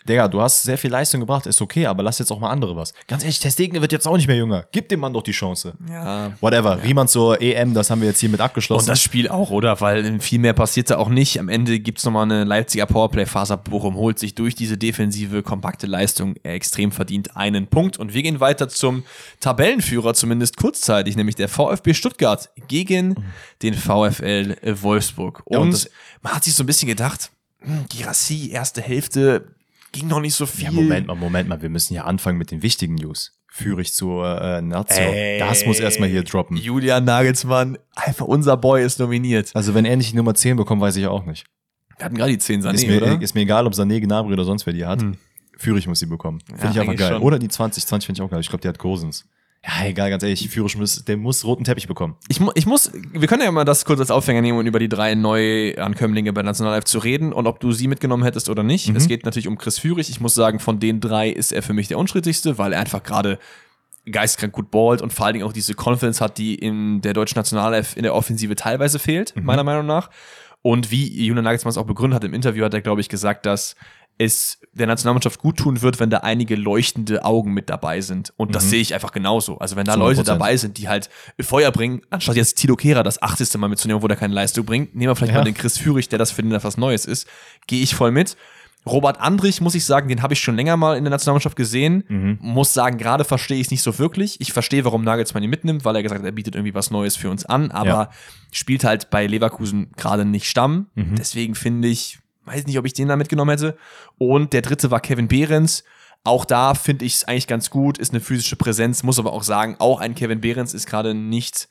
Digga, du hast sehr viel Leistung gebracht, ist okay, aber lass jetzt auch mal andere was. Ganz ehrlich, Testegen wird jetzt auch nicht mehr jünger. Gib dem Mann doch die Chance. Ja. Whatever. Riemann zur EM, das haben wir jetzt hiermit abgeschlossen. Und das Spiel auch, oder? Weil viel mehr passiert da auch nicht. Am Ende gibt's noch nochmal eine Leipziger Powerplay-Phase. Bochum holt sich durch diese defensive, kompakte Leistung extrem verdient einen Punkt. Und wir gehen weiter zum Tabellenführer, zumindest kurzzeitig, nämlich der VfB Stuttgart gegen den VfL Wolfsburg. Ja, und Und das- man hat sich so ein bisschen gedacht, hm, Girassi, erste Hälfte, ging noch nicht so viel. ja, Moment mal, Moment mal, wir müssen ja anfangen mit den wichtigen News. Führig zur äh, Nazio. Ey. Das muss erstmal hier droppen. Julian Nagelsmann, einfach unser Boy ist nominiert. Also wenn er nicht die Nummer 10 bekommt, weiß ich auch nicht. Wir hatten gerade die 10 Sané, ist, mir, oder? ist mir egal, ob Sané, Gnabry oder sonst wer die hat. Hm. Führig muss sie bekommen. Finde Ja, ich einfach geil. schon. Oder die 20, 20 finde ich auch geil. Ich glaube, die hat Kosens. Ja, egal, ganz ehrlich, Führig muss, der muss roten Teppich bekommen. Ich, mu ich muss, wir können ja mal das kurz als Aufhänger nehmen und über die drei Neuankömmlinge bei Nationalelf zu reden und ob du sie mitgenommen hättest oder nicht. Mhm. Es geht natürlich um Chris Führig. Ich muss sagen, von den drei ist er für mich der unstrittigste, weil er einfach gerade geistkrank gut ballt und vor allen Dingen auch diese Confidence hat, die in der deutschen Nationalelf in der Offensive teilweise fehlt, Mhm. meiner Meinung nach. Und wie Julian Nagelsmann es auch begründet hat im Interview, hat er, glaube ich, gesagt, dass es der Nationalmannschaft gut tun wird, wenn da einige leuchtende Augen mit dabei sind. Und das Mhm. sehe ich einfach genauso. Also wenn da Zu Leute 100%. dabei sind, die halt Feuer bringen, anstatt jetzt Tilo Kehrer das 80. Mal mitzunehmen, wo der keine Leistung bringt, nehmen wir vielleicht Ja. mal den Chris Führig, der das für den etwas Neues ist, gehe ich voll mit. Robert Andrich, muss ich sagen, den habe ich schon länger mal in der Nationalmannschaft gesehen. Mhm. Muss sagen, gerade verstehe ich es nicht so wirklich. Ich verstehe, warum Nagelsmann ihn mitnimmt, weil er gesagt hat, er bietet irgendwie was Neues für uns an, aber Ja. spielt halt bei Leverkusen gerade nicht Stamm. Mhm. Deswegen finde ich, weiß nicht, ob ich den da mitgenommen hätte. Und der dritte war Kevin Behrens. Auch da finde ich es eigentlich ganz gut, ist eine physische Präsenz, muss aber auch sagen, auch ein Kevin Behrens ist gerade nicht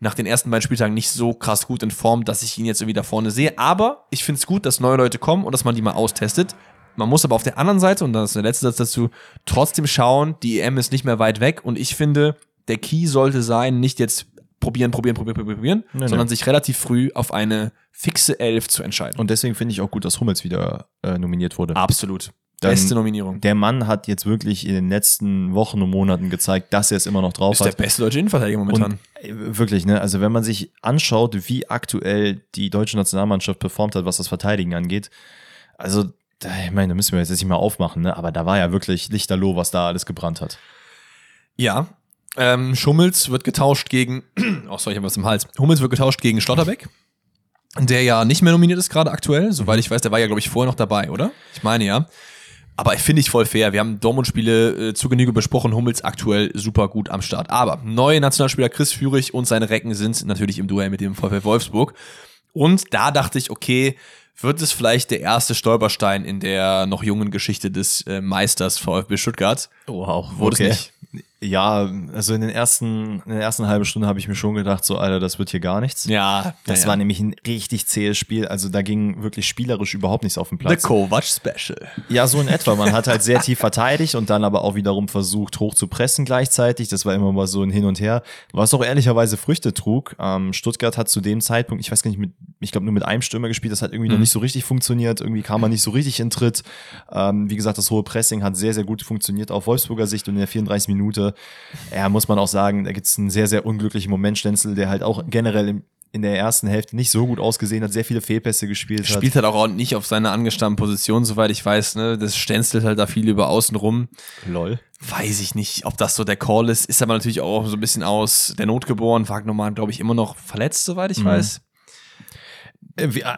nach den ersten beiden Spieltagen nicht so krass gut in Form, dass ich ihn jetzt irgendwie da vorne sehe. Aber ich finde es gut, dass neue Leute kommen und dass man die mal austestet. Man muss aber auf der anderen Seite, und das ist der letzte Satz dazu, trotzdem schauen, die EM ist nicht mehr weit weg und ich finde, der Key sollte sein, nicht jetzt probieren, probieren, probieren, probieren, probieren, Nee, sondern nee. sich relativ früh auf eine fixe Elf zu entscheiden. Und deswegen finde ich auch gut, dass Hummels wieder äh, nominiert wurde. Absolut. Dann- Beste Nominierung. Der Mann hat jetzt wirklich in den letzten Wochen und Monaten gezeigt, dass er es immer noch drauf Ist der hat. beste deutsche Innenverteidiger momentan. Und äh, wirklich, ne? Also wenn man sich anschaut, wie aktuell die deutsche Nationalmannschaft performt hat, was das Verteidigen angeht, also da, ich meine, da müssen wir jetzt nicht mal aufmachen, ne? Aber da war ja wirklich Lichterloh, was da alles gebrannt hat. Ja. Ähm, Schummels wird getauscht gegen. Oh, sorry, ich habe was im Hals. Hummels wird getauscht gegen Schlotterbeck, der ja nicht mehr nominiert ist gerade aktuell. Soweit ich weiß, der war ja, glaube ich, vorher noch dabei, oder? Ich meine ja. Aber ich finde ich voll fair. Wir haben Dortmund-Spiele äh, zu Genüge besprochen. Hummels aktuell super gut am Start. Aber neue Nationalspieler Chris Führig und seine Recken sind natürlich im Duell mit dem VfL Wolfsburg. Und da dachte ich, okay, wird es vielleicht der erste Stolperstein in der noch jungen Geschichte des äh, Meisters VfB Stuttgart? Wow, Wurde es nicht. Ja, also in den ersten, in der ersten halben Stunde habe ich mir schon gedacht, so, Alter, das wird hier gar nichts. Ja, Das ja, war nämlich ein richtig zähes Spiel. Also da ging wirklich spielerisch überhaupt nichts auf den The Platz. Kovac Special. Ja, so in etwa. Man hat halt sehr tief verteidigt und dann aber auch wiederum versucht, hoch zu pressen gleichzeitig. Das war immer mal so ein Hin und Her. Was auch ehrlicherweise Früchte trug. Ähm, Stuttgart hat zu dem Zeitpunkt, ich weiß gar nicht, mit, ich glaube nur mit einem Stürmer gespielt, das hat irgendwie noch nicht so richtig funktioniert. Irgendwie kam man nicht so richtig in Tritt. Ähm, wie gesagt, das hohe Pressing hat sehr, sehr gut funktioniert auf Wolfsburger Sicht und in der 34 Minute, ja, muss man auch sagen, da gibt es einen sehr, sehr unglücklichen Moment, Stenzel, der halt auch generell im, in der ersten Hälfte nicht so gut ausgesehen hat, sehr viele Fehlpässe gespielt hat. Spielt halt auch nicht auf seiner angestammten Position, soweit ich weiß. Ne? Das stänzelt halt da viel über außen rum. Lol. Weiß ich nicht, ob das so der Call ist. Ist aber natürlich auch so ein bisschen aus der Not geboren. Wagnermann, glaube ich, immer noch verletzt, soweit ich weiß.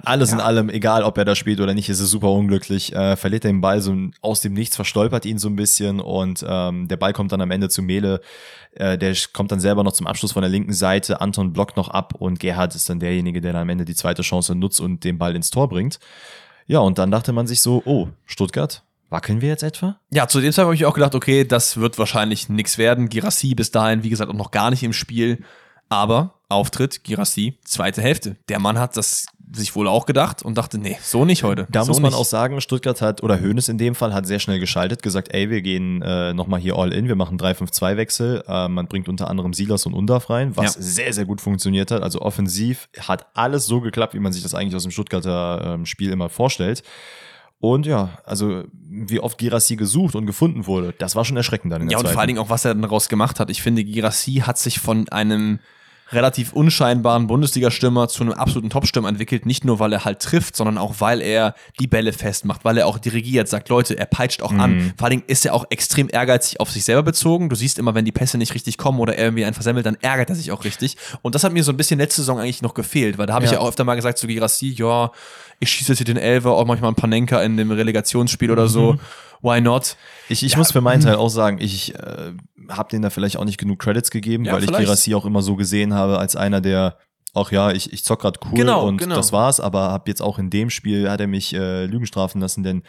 Alles in allem, egal ob er da spielt oder nicht, ist es super unglücklich. Äh, verliert den Ball so aus dem Nichts, verstolpert ihn so ein bisschen und ähm, der Ball kommt dann am Ende zu Mele. Äh, der kommt dann selber noch zum Abschluss von der linken Seite. Anton blockt noch ab und Gerhard ist dann derjenige, der dann am Ende die zweite Chance nutzt und den Ball ins Tor bringt. Ja, und dann dachte man sich so, oh, Stuttgart, wackeln wir jetzt etwa? Ja, zu dem Zeitpunkt habe ich auch gedacht, okay, das wird wahrscheinlich nichts werden. Girassi bis dahin, wie gesagt, auch noch gar nicht im Spiel. Aber Auftritt, Girassi, zweite Hälfte. Der Mann hat das sich wohl auch gedacht und dachte, nee, so nicht heute. Da so muss man nicht. auch sagen, Stuttgart hat, oder Hoeneß in dem Fall, hat sehr schnell geschaltet, gesagt, ey, wir gehen äh, nochmal hier all in, wir machen 3-5-2-Wechsel. Äh, man bringt unter anderem Silas und Undarf rein, was Ja. sehr, sehr gut funktioniert hat. Also offensiv hat alles so geklappt, wie man sich das eigentlich aus dem Stuttgarter ähm, Spiel immer vorstellt. Und ja, also wie oft Girassi gesucht und gefunden wurde, das war schon erschreckend dann in der Ja, und zweiten. vor allen Dingen auch, was er daraus gemacht hat. Ich finde, Girassi hat sich von einem relativ unscheinbaren Bundesliga-Stürmer zu einem absoluten Top-Stürmer entwickelt. Nicht nur, weil er halt trifft, sondern auch, weil er die Bälle festmacht, weil er auch dirigiert, sagt, Leute, er peitscht auch an. Vor allen Dingen ist er auch extrem ehrgeizig auf sich selber bezogen. Du siehst immer, wenn die Pässe nicht richtig kommen oder er irgendwie einen versemmelt, dann ärgert er sich auch richtig. Und das hat mir so ein bisschen letzte Saison eigentlich noch gefehlt, weil da habe ich Ja. ja auch öfter mal gesagt zu Girassi, ja, ich schieße jetzt hier den Elfer, auch manchmal ein Panenka in dem Relegationsspiel oder so. Why not? Ich, ich muss für meinen Teil auch sagen, ich äh, habe denen da vielleicht auch nicht genug Credits gegeben, Ja, weil ich vielleicht. Girassi auch immer so gesehen habe als einer, der ach ja, ich, ich zock grad cool Genau, und genau. das war's, aber hab jetzt auch in dem Spiel hat er mich äh, Lügen strafen lassen, denn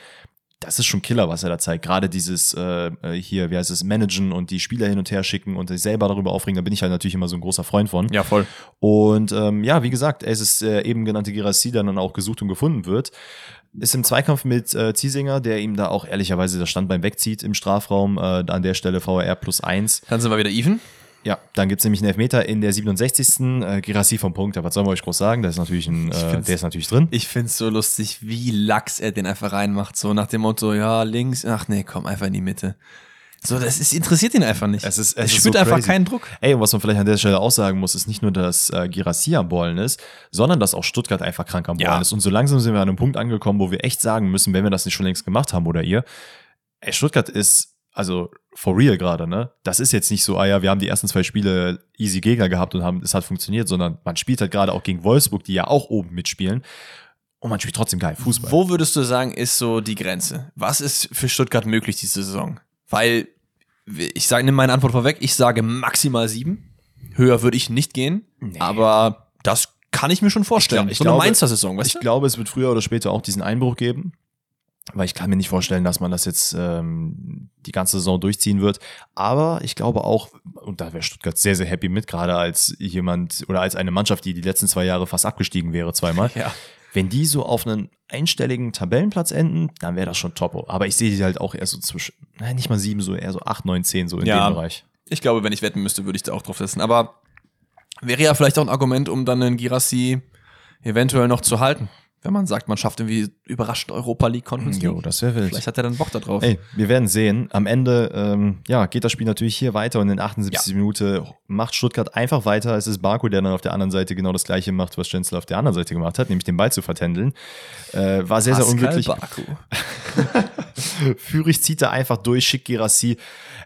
das ist schon Killer, was er da zeigt. Gerade dieses äh, äh, hier, wie heißt es, Managen und die Spieler hin und her schicken und sich selber darüber aufregen, da bin ich halt natürlich immer so ein großer Freund von. Ja, voll. Und ähm, ja, wie gesagt, es ist äh, eben genannte Girassi, der dann auch gesucht und gefunden wird. Ist im Zweikampf mit äh, Ziesinger, der ihm da auch ehrlicherweise das Standbein wegzieht im Strafraum. Äh, an der Stelle VRR plus eins. Dann sind wir wieder even. Ja, dann gibt's nämlich einen Elfmeter in der 67. Äh, Girassi vom Punkt. Ja, was sollen wir euch groß sagen? Der ist natürlich, ein, äh, der ist natürlich drin. Ich find's so lustig, wie lax er den einfach reinmacht. So nach dem Motto, ja, links, ach nee, komm, einfach in die Mitte. So, das ist, interessiert ihn einfach nicht. Es ist- es ist spürt so einfach crazy. keinen Druck. Ey, und was man vielleicht an der Stelle auch sagen muss, ist nicht nur, dass äh, Girassi am Ballen ist, sondern dass auch Stuttgart einfach krank am Ja. Ballen ist. Und so langsam sind wir an einem Punkt angekommen, wo wir echt sagen müssen, wenn wir das nicht schon längst gemacht haben oder ihr, ey, Stuttgart ist, also for real gerade, ne? Das ist jetzt nicht so, ah ja, wir haben die ersten zwei Spiele easy Gegner gehabt und haben, es hat funktioniert, sondern man spielt halt gerade auch gegen Wolfsburg, die ja auch oben mitspielen. Und man spielt trotzdem geil Fußball. Wo würdest du sagen, ist so die Grenze? Was ist für Stuttgart möglich diese Saison? Weil, ich sage, nimm meine Antwort vorweg, ich sage maximal sieben. Höher würde ich nicht gehen, aber das kann ich mir schon vorstellen. Ich so glaube- Mainzer-Saison, weißt Ich du? glaube, es wird früher oder später auch diesen Einbruch geben. Weil ich kann mir nicht vorstellen, dass man das jetzt ähm, die ganze Saison durchziehen wird. Aber ich glaube auch, und da wäre Stuttgart sehr, sehr happy mit, gerade als jemand oder als eine Mannschaft, die die letzten zwei Jahre fast abgestiegen wäre, zweimal. Ja. Wenn die so auf einen einstelligen Tabellenplatz enden, dann wäre das schon top. Aber ich sehe die halt auch eher so zwischen, nein, nicht mal sieben, so eher so acht, neun, zehn, so in Ja. dem Bereich. Ich glaube, wenn ich wetten müsste, würde ich da auch drauf setzen. Aber wäre ja vielleicht auch ein Argument, um dann einen Girassi eventuell noch zu halten. Wenn man sagt, man schafft irgendwie überraschend Europa League Conference League. Jo, das wäre wild. Vielleicht hat er dann Bock da drauf. Ey, wir werden sehen. Am Ende, ähm, ja, geht das Spiel natürlich hier weiter und in der 78. Minute macht Stuttgart einfach weiter. Es ist Baku, der dann auf der anderen Seite genau das gleiche macht, was Stenzel auf der anderen Seite gemacht hat, nämlich den Ball zu vertändeln. Äh, war sehr, sehr Pascal unglücklich. Baku. Führig zieht er einfach durch, schickt Girassi.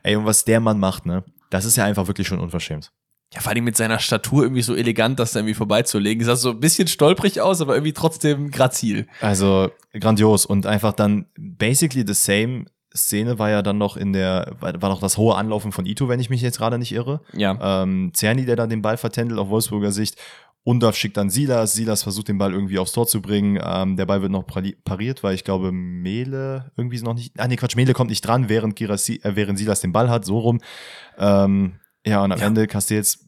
Ey, und was der Mann macht, ne? Das ist ja einfach wirklich schon unverschämt. Ja, vor allem mit seiner Statur irgendwie so elegant, das da irgendwie vorbeizulegen. Sah so ein bisschen stolprig aus, aber irgendwie trotzdem grazil. Also grandios und einfach dann basically the same Szene war ja dann noch in der, war noch das hohe Anlaufen von Ito, wenn ich mich jetzt gerade nicht irre. Ja. ähm, Zerni, der dann den Ball vertändelt auf Wolfsburger Sicht. Undorf schickt dann Silas, Silas versucht den Ball irgendwie aufs Tor zu bringen. Ähm, der Ball wird noch pariert, weil ich glaube, Mele irgendwie ist noch nicht. Ah nee, Quatsch, Mele kommt nicht dran, während, Girassi, äh, während Silas den Ball hat, so rum. Ähm, ja, und am ja. Ende Castells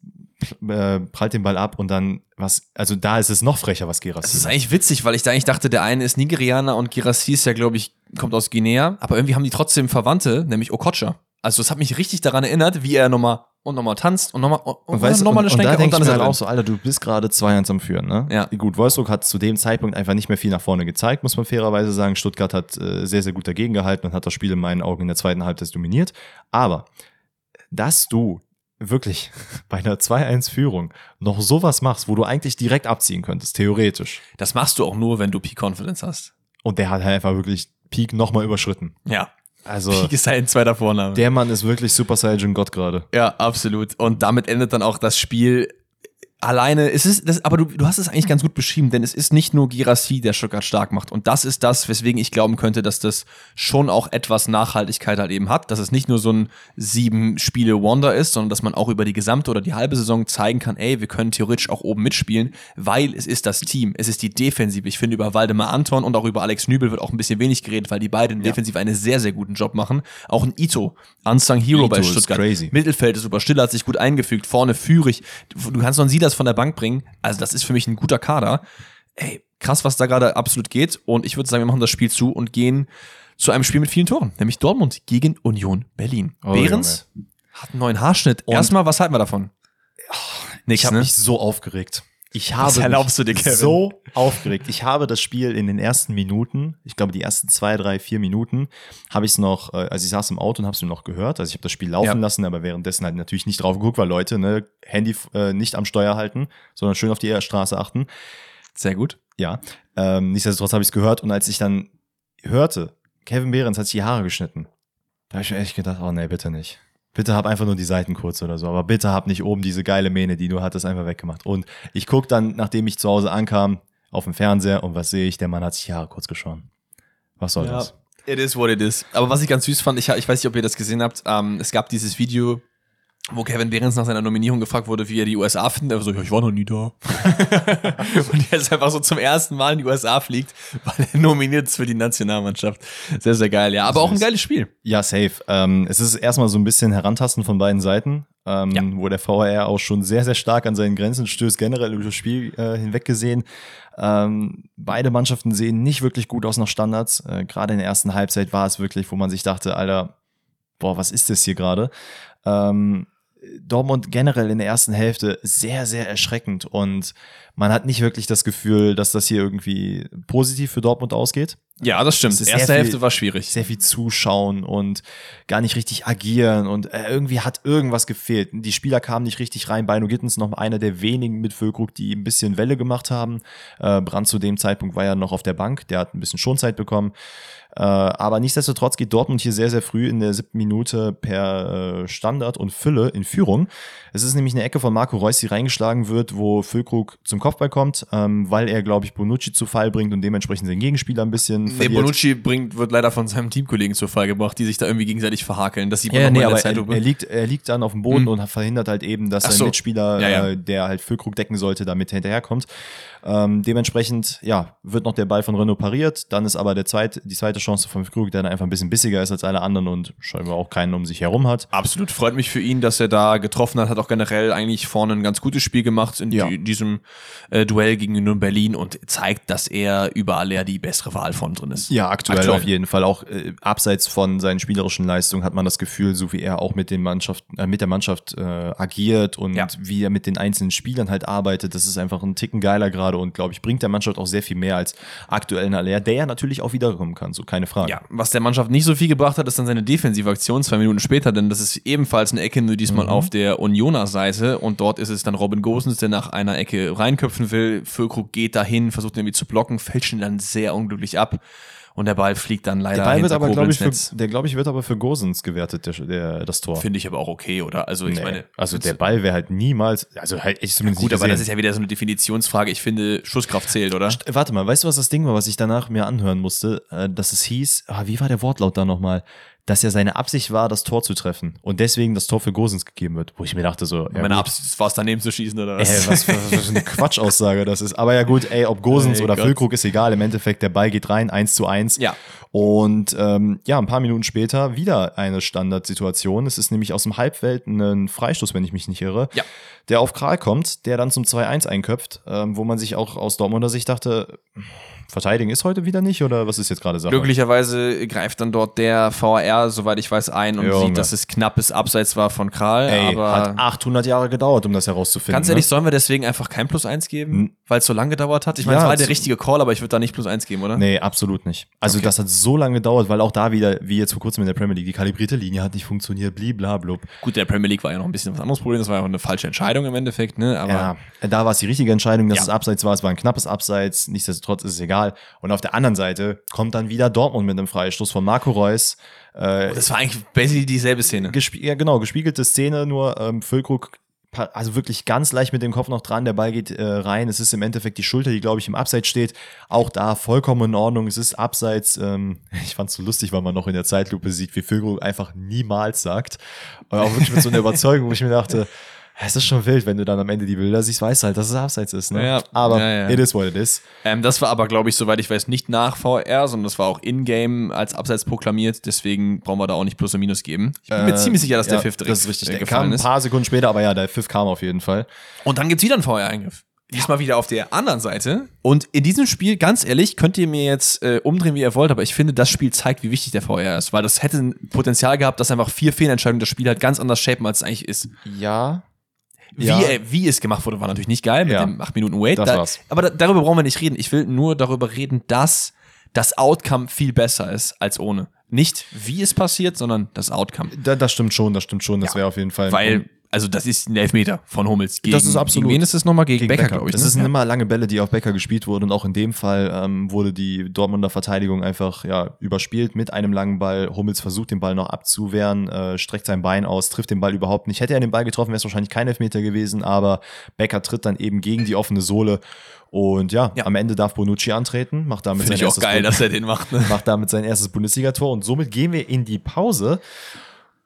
äh, prallt den Ball ab und dann was, also da ist es noch frecher, was Girassi. Das ist eigentlich witzig, weil ich da eigentlich dachte, der eine ist Nigerianer und Girassi ist ja, glaube ich, kommt aus Guinea, aber irgendwie haben die trotzdem Verwandte, nämlich Okocha. Also es hat mich richtig daran erinnert, wie er nochmal und nochmal tanzt und nochmal und, und, weißt, nochmal eine Schnecke und, und, da und dann ist halt auch so, Alter, du bist gerade 2-1 am Führen, ne? Ja. Gut, Wolfsburg hat zu dem Zeitpunkt einfach nicht mehr viel nach vorne gezeigt, muss man fairerweise sagen. Stuttgart hat äh, sehr, sehr gut dagegen gehalten und hat das Spiel in meinen Augen in der zweiten Halbzeit dominiert. Aber, dass du wirklich bei einer 2-1-Führung noch sowas machst, wo du eigentlich direkt abziehen könntest, theoretisch. Das machst du auch nur, wenn du Peak Confidence hast. Und der hat halt einfach wirklich Peak nochmal überschritten. Ja. Also, Peak ist sein zweiter Vorname. Der Mann ist wirklich Super Saiyan Gott gerade. Ja, absolut. Und damit endet dann auch das Spiel alleine, es ist das, aber du, du hast es eigentlich ganz gut beschrieben, denn es ist nicht nur Girassi, der Stuttgart stark macht. Und das ist das, weswegen ich glauben könnte, dass das schon auch etwas Nachhaltigkeit halt eben hat, dass es nicht nur so ein sieben Spiele Wonder ist, sondern dass man auch über die gesamte oder die halbe Saison zeigen kann, ey, wir können theoretisch auch oben mitspielen, weil es ist das Team, es ist die Defensive. Ich finde, über Waldemar Anton und auch über Alex Nübel wird auch ein bisschen wenig geredet, weil die beiden ja. defensiv einen sehr, sehr guten Job machen. Auch ein Ito, Unsung Hero Ito bei Stuttgart. Mittelfeld ist super still, hat sich gut eingefügt, vorne führig. Du kannst noch ein das von der Bank bringen. Also das ist für mich ein guter Kader. Ey, krass, was da gerade absolut geht. Und ich würde sagen, wir machen das Spiel zu und gehen zu einem Spiel mit vielen Toren, nämlich Dortmund gegen Union Berlin. Oh, Behrens Junge. hat einen neuen Haarschnitt. Und Erstmal, was halten wir davon? Oh, Nichts, ich habe ne? mich so aufgeregt. Ich habe Was erlaubst du dir, Kevin? so aufgeregt. Ich habe das Spiel in den ersten Minuten, ich glaube die ersten zwei, drei, vier Minuten, habe ich es noch, äh, also ich saß im Auto und habe es nur noch gehört. Also ich habe das Spiel laufen ja. lassen, aber währenddessen halt natürlich nicht drauf geguckt, weil Leute, ne, Handy äh, nicht am Steuer halten, sondern schön auf die Straße achten. Sehr gut. Ja. Ähm, nichtsdestotrotz habe ich es gehört und als ich dann hörte, Kevin Behrens hat sich die Haare geschnitten, da habe ich mir echt gedacht, oh nee, bitte nicht. Bitte hab einfach nur die Seiten kurz oder so, aber bitte hab nicht oben diese geile Mähne, die du hattest, einfach weggemacht. Und ich guck dann, nachdem ich zu Hause ankam, auf dem Fernseher und was sehe ich? Der Mann hat sich Haare kurz geschoren. Was soll ja, das? It is what it is. Aber was ich ganz süß fand, ich, ich weiß nicht, ob ihr das gesehen habt, ähm, es gab dieses Video, wo Kevin Behrens nach seiner Nominierung gefragt wurde, wie er die USA findet. Er so, ja, ich war noch nie da. und er ist einfach so zum ersten Mal in die USA fliegt, weil er nominiert ist für die Nationalmannschaft. Sehr, sehr geil, ja. Aber auch ein geiles Spiel. Ja, safe. Ähm, es ist erstmal so ein bisschen Herantasten von beiden Seiten, ähm, ja. wo der VAR auch schon sehr, sehr stark an seinen Grenzen stößt, generell über das Spiel äh, hinweg gesehen. Ähm, beide Mannschaften sehen nicht wirklich gut aus nach Standards. Äh, gerade in der ersten Halbzeit war es wirklich, wo man sich dachte, Alter, boah, was ist das hier gerade? Ähm, Dortmund generell in der ersten Hälfte sehr, sehr erschreckend und man hat nicht wirklich das Gefühl, dass das hier irgendwie positiv für Dortmund ausgeht. Ja, das stimmt. Die erste Hälfte war schwierig. Sehr viel zuschauen und gar nicht richtig agieren und äh, irgendwie hat irgendwas gefehlt. Die Spieler kamen nicht richtig rein. Beino Gittens noch einer der wenigen mit Füllkrug, die ein bisschen Welle gemacht haben. Äh, Brand zu dem Zeitpunkt war ja noch auf der Bank. Der hat ein bisschen Schonzeit bekommen. Äh, aber nichtsdestotrotz geht Dortmund hier sehr, sehr früh in der siebten Minute per äh, Standard und Fülle in Führung. Es ist nämlich eine Ecke von Marco Reus, die reingeschlagen wird, wo Füllkrug zum Kopfball kommt, ähm, weil er, glaube ich, Bonucci zu Fall bringt und dementsprechend den Gegenspieler ein bisschen Nee, Bonucci bringt, wird leider von seinem Teamkollegen zu Fall gebracht, die sich da irgendwie gegenseitig verhakeln. Das sieht man ja, nee, aber er, er, liegt, er liegt dann auf dem Boden mhm. und verhindert halt eben, dass sein Mitspieler, ja, ja. Äh, der halt Füllkrug decken sollte, damit hinterherkommt. Ähm, dementsprechend, ja, wird noch der Ball von Renault pariert. Dann ist aber der zweite, die zweite Chance von Krug, der dann einfach ein bisschen bissiger ist als alle anderen und scheinbar auch keinen um sich herum hat. Absolut. Freut mich für ihn, dass er da getroffen hat. Hat auch generell eigentlich vorne ein ganz gutes Spiel gemacht in ja. die, diesem äh, Duell gegen Union Berlin und zeigt, dass er überall ja die bessere Wahl von drin ist. Ja, aktuell, aktuell. auf jeden Fall. Auch äh, abseits von seinen spielerischen Leistungen hat man das Gefühl, so wie er auch mit, den Mannschaft, äh, mit der Mannschaft äh, agiert und ja. wie er mit den einzelnen Spielern halt arbeitet, das ist einfach ein Ticken geiler gerade und glaube ich, bringt der Mannschaft auch sehr viel mehr als aktuell Aller, der ja natürlich auch wiederkommen kann, so keine Frage. Ja, was der Mannschaft nicht so viel gebracht hat, ist dann seine defensive Aktion zwei Minuten später, denn das ist ebenfalls eine Ecke, nur diesmal mhm. auf der Unioner Seite und dort ist es dann Robin Gosens, der nach einer Ecke reinköpfen will. Füllkrug geht dahin, versucht irgendwie zu blocken, fällt schon dann sehr unglücklich ab und der Ball fliegt dann leider der Ball wird aber, glaube ich, für, der glaube ich wird aber für Gosens gewertet, der, der das Tor. Finde ich aber auch okay, oder? Also ich nee. meine, also der Ball wäre halt niemals, also halt echt zumindest gut, aber das ist ja wieder so eine Definitionsfrage. Ich finde, Schusskraft zählt, oder? Warte mal, weißt du, was das Ding war, was ich danach mir anhören musste, äh, dass es hieß, ah, wie war der Wortlaut da nochmal? Dass ja seine Absicht war, das Tor zu treffen und deswegen das Tor für Gosens gegeben wird, wo ich mir dachte so, ja Meine gut, Absicht war es daneben zu schießen oder Ey, was für, was für eine Quatschaussage das ist. Aber ja gut, ey, ob Gosens Ey, oder Gott. Füllkrug ist egal. Im Endeffekt, der Ball geht rein, 1 zu 1. Ja. Und ähm, ja, ein paar Minuten später wieder eine Standardsituation. Es ist nämlich aus dem Halbfeld ein Freistoß, wenn ich mich nicht irre, Ja. der auf Kral kommt, der dann zum 2-1 einköpft, ähm, wo man sich auch aus Dortmunder Sicht dachte, verteidigen ist heute wieder nicht oder was ist jetzt gerade Sache? Glücklicherweise greift dann dort der VAR, soweit ich weiß, ein und Junge. sieht, dass es knappes Abseits war von Kral. Ey, aber hat 800 Jahre gedauert, um das herauszufinden. ganz ne? ehrlich, sollen wir deswegen einfach kein Plus eins geben. Weil es so lange gedauert hat? Ich meine, Ja, es war der zu- richtige Call, aber ich würde da nicht Plus eins geben, oder? Nee, absolut nicht. Also Okay. das hat so lange gedauert, weil auch da wieder, wie jetzt vor kurzem in der Premier League, die kalibrierte Linie hat nicht funktioniert, bliblablub. Gut, der Premier League war ja noch ein bisschen was anderes Problem. Das war ja auch eine falsche Entscheidung im Endeffekt, ne? Aber Ja, da war es die richtige Entscheidung, dass Ja. es abseits war. Es war ein knappes Abseits. Nichtsdestotrotz ist es egal. Und auf der anderen Seite kommt dann wieder Dortmund mit einem Freistoß von Marco Reus. Äh, das war eigentlich basically dieselbe Szene. ja, genau, gespiegelte Szene, nur ähm, Füllkrug also wirklich ganz leicht mit dem Kopf noch dran, der Ball geht äh, rein. Es ist im Endeffekt die Schulter, die, glaube ich, im Abseits steht. Auch da vollkommen in Ordnung. Es ist Abseits. Ähm, ich fand es so lustig, weil man noch in der Zeitlupe sieht, wie Füllkrug einfach niemals sagt. Und auch wirklich mit so einer Überzeugung, wo ich mir dachte, es ist schon wild, wenn du dann am Ende die Bilder siehst, weißt du halt, dass es Abseits ist. Ne? Ja, Aber ja, ja. it is what it is. Ähm, das war aber, glaube ich, soweit ich weiß, nicht nach VR, sondern das war auch in-game als Abseits proklamiert. Deswegen brauchen wir da auch nicht Plus und Minus geben. Ich bin mir Äh, ziemlich sicher, dass der Pfiff direkt Das ist richtig. äh, Der kam gefallen ein ist. paar Sekunden später, aber ja, der Pfiff kam auf jeden Fall. Und dann gibt's wieder einen VR-Eingriff. Diesmal wieder auf der anderen Seite. Und in diesem Spiel, ganz ehrlich, könnt ihr mir jetzt äh, umdrehen, wie ihr wollt, aber ich finde, das Spiel zeigt, wie wichtig der VR ist. Weil das hätte ein Potenzial gehabt, dass einfach vier Fehlentscheidungen das Spiel halt ganz anders shapen, als es eigentlich ist. Ja. Wie, Ja. äh, wie es gemacht wurde, war natürlich nicht geil mit Ja. dem 8 Minuten Wait. Das Da, war's. aber da, darüber brauchen wir nicht reden. Ich will nur darüber reden, dass das Outcome viel besser ist als ohne. Nicht wie es passiert, sondern das Outcome. Da, das stimmt schon, das stimmt schon. Das Ja. wäre auf jeden Fall. Weil, also das ist ein Elfmeter von Hummels. Gegen, Das ist absolut. Gegen wen ist es nochmal? Gegen, gegen Becker, Becker. glaube ich. Das ne? sind immer lange Bälle, die auf Becker gespielt wurden und auch in dem Fall ähm, wurde die Dortmunder Verteidigung einfach ja überspielt mit einem langen Ball. Hummels versucht den Ball noch abzuwehren, äh, streckt sein Bein aus, trifft den Ball überhaupt nicht. Hätte er den Ball getroffen, wäre es wahrscheinlich kein Elfmeter gewesen, aber Becker tritt dann eben gegen die offene Sohle und ja, Ja. am Ende darf Bonucci antreten, macht damit Finde sein ich auch erstes geil, Bund- dass er den macht. Ne? macht damit sein erstes Bundesligator und somit gehen wir in die Pause.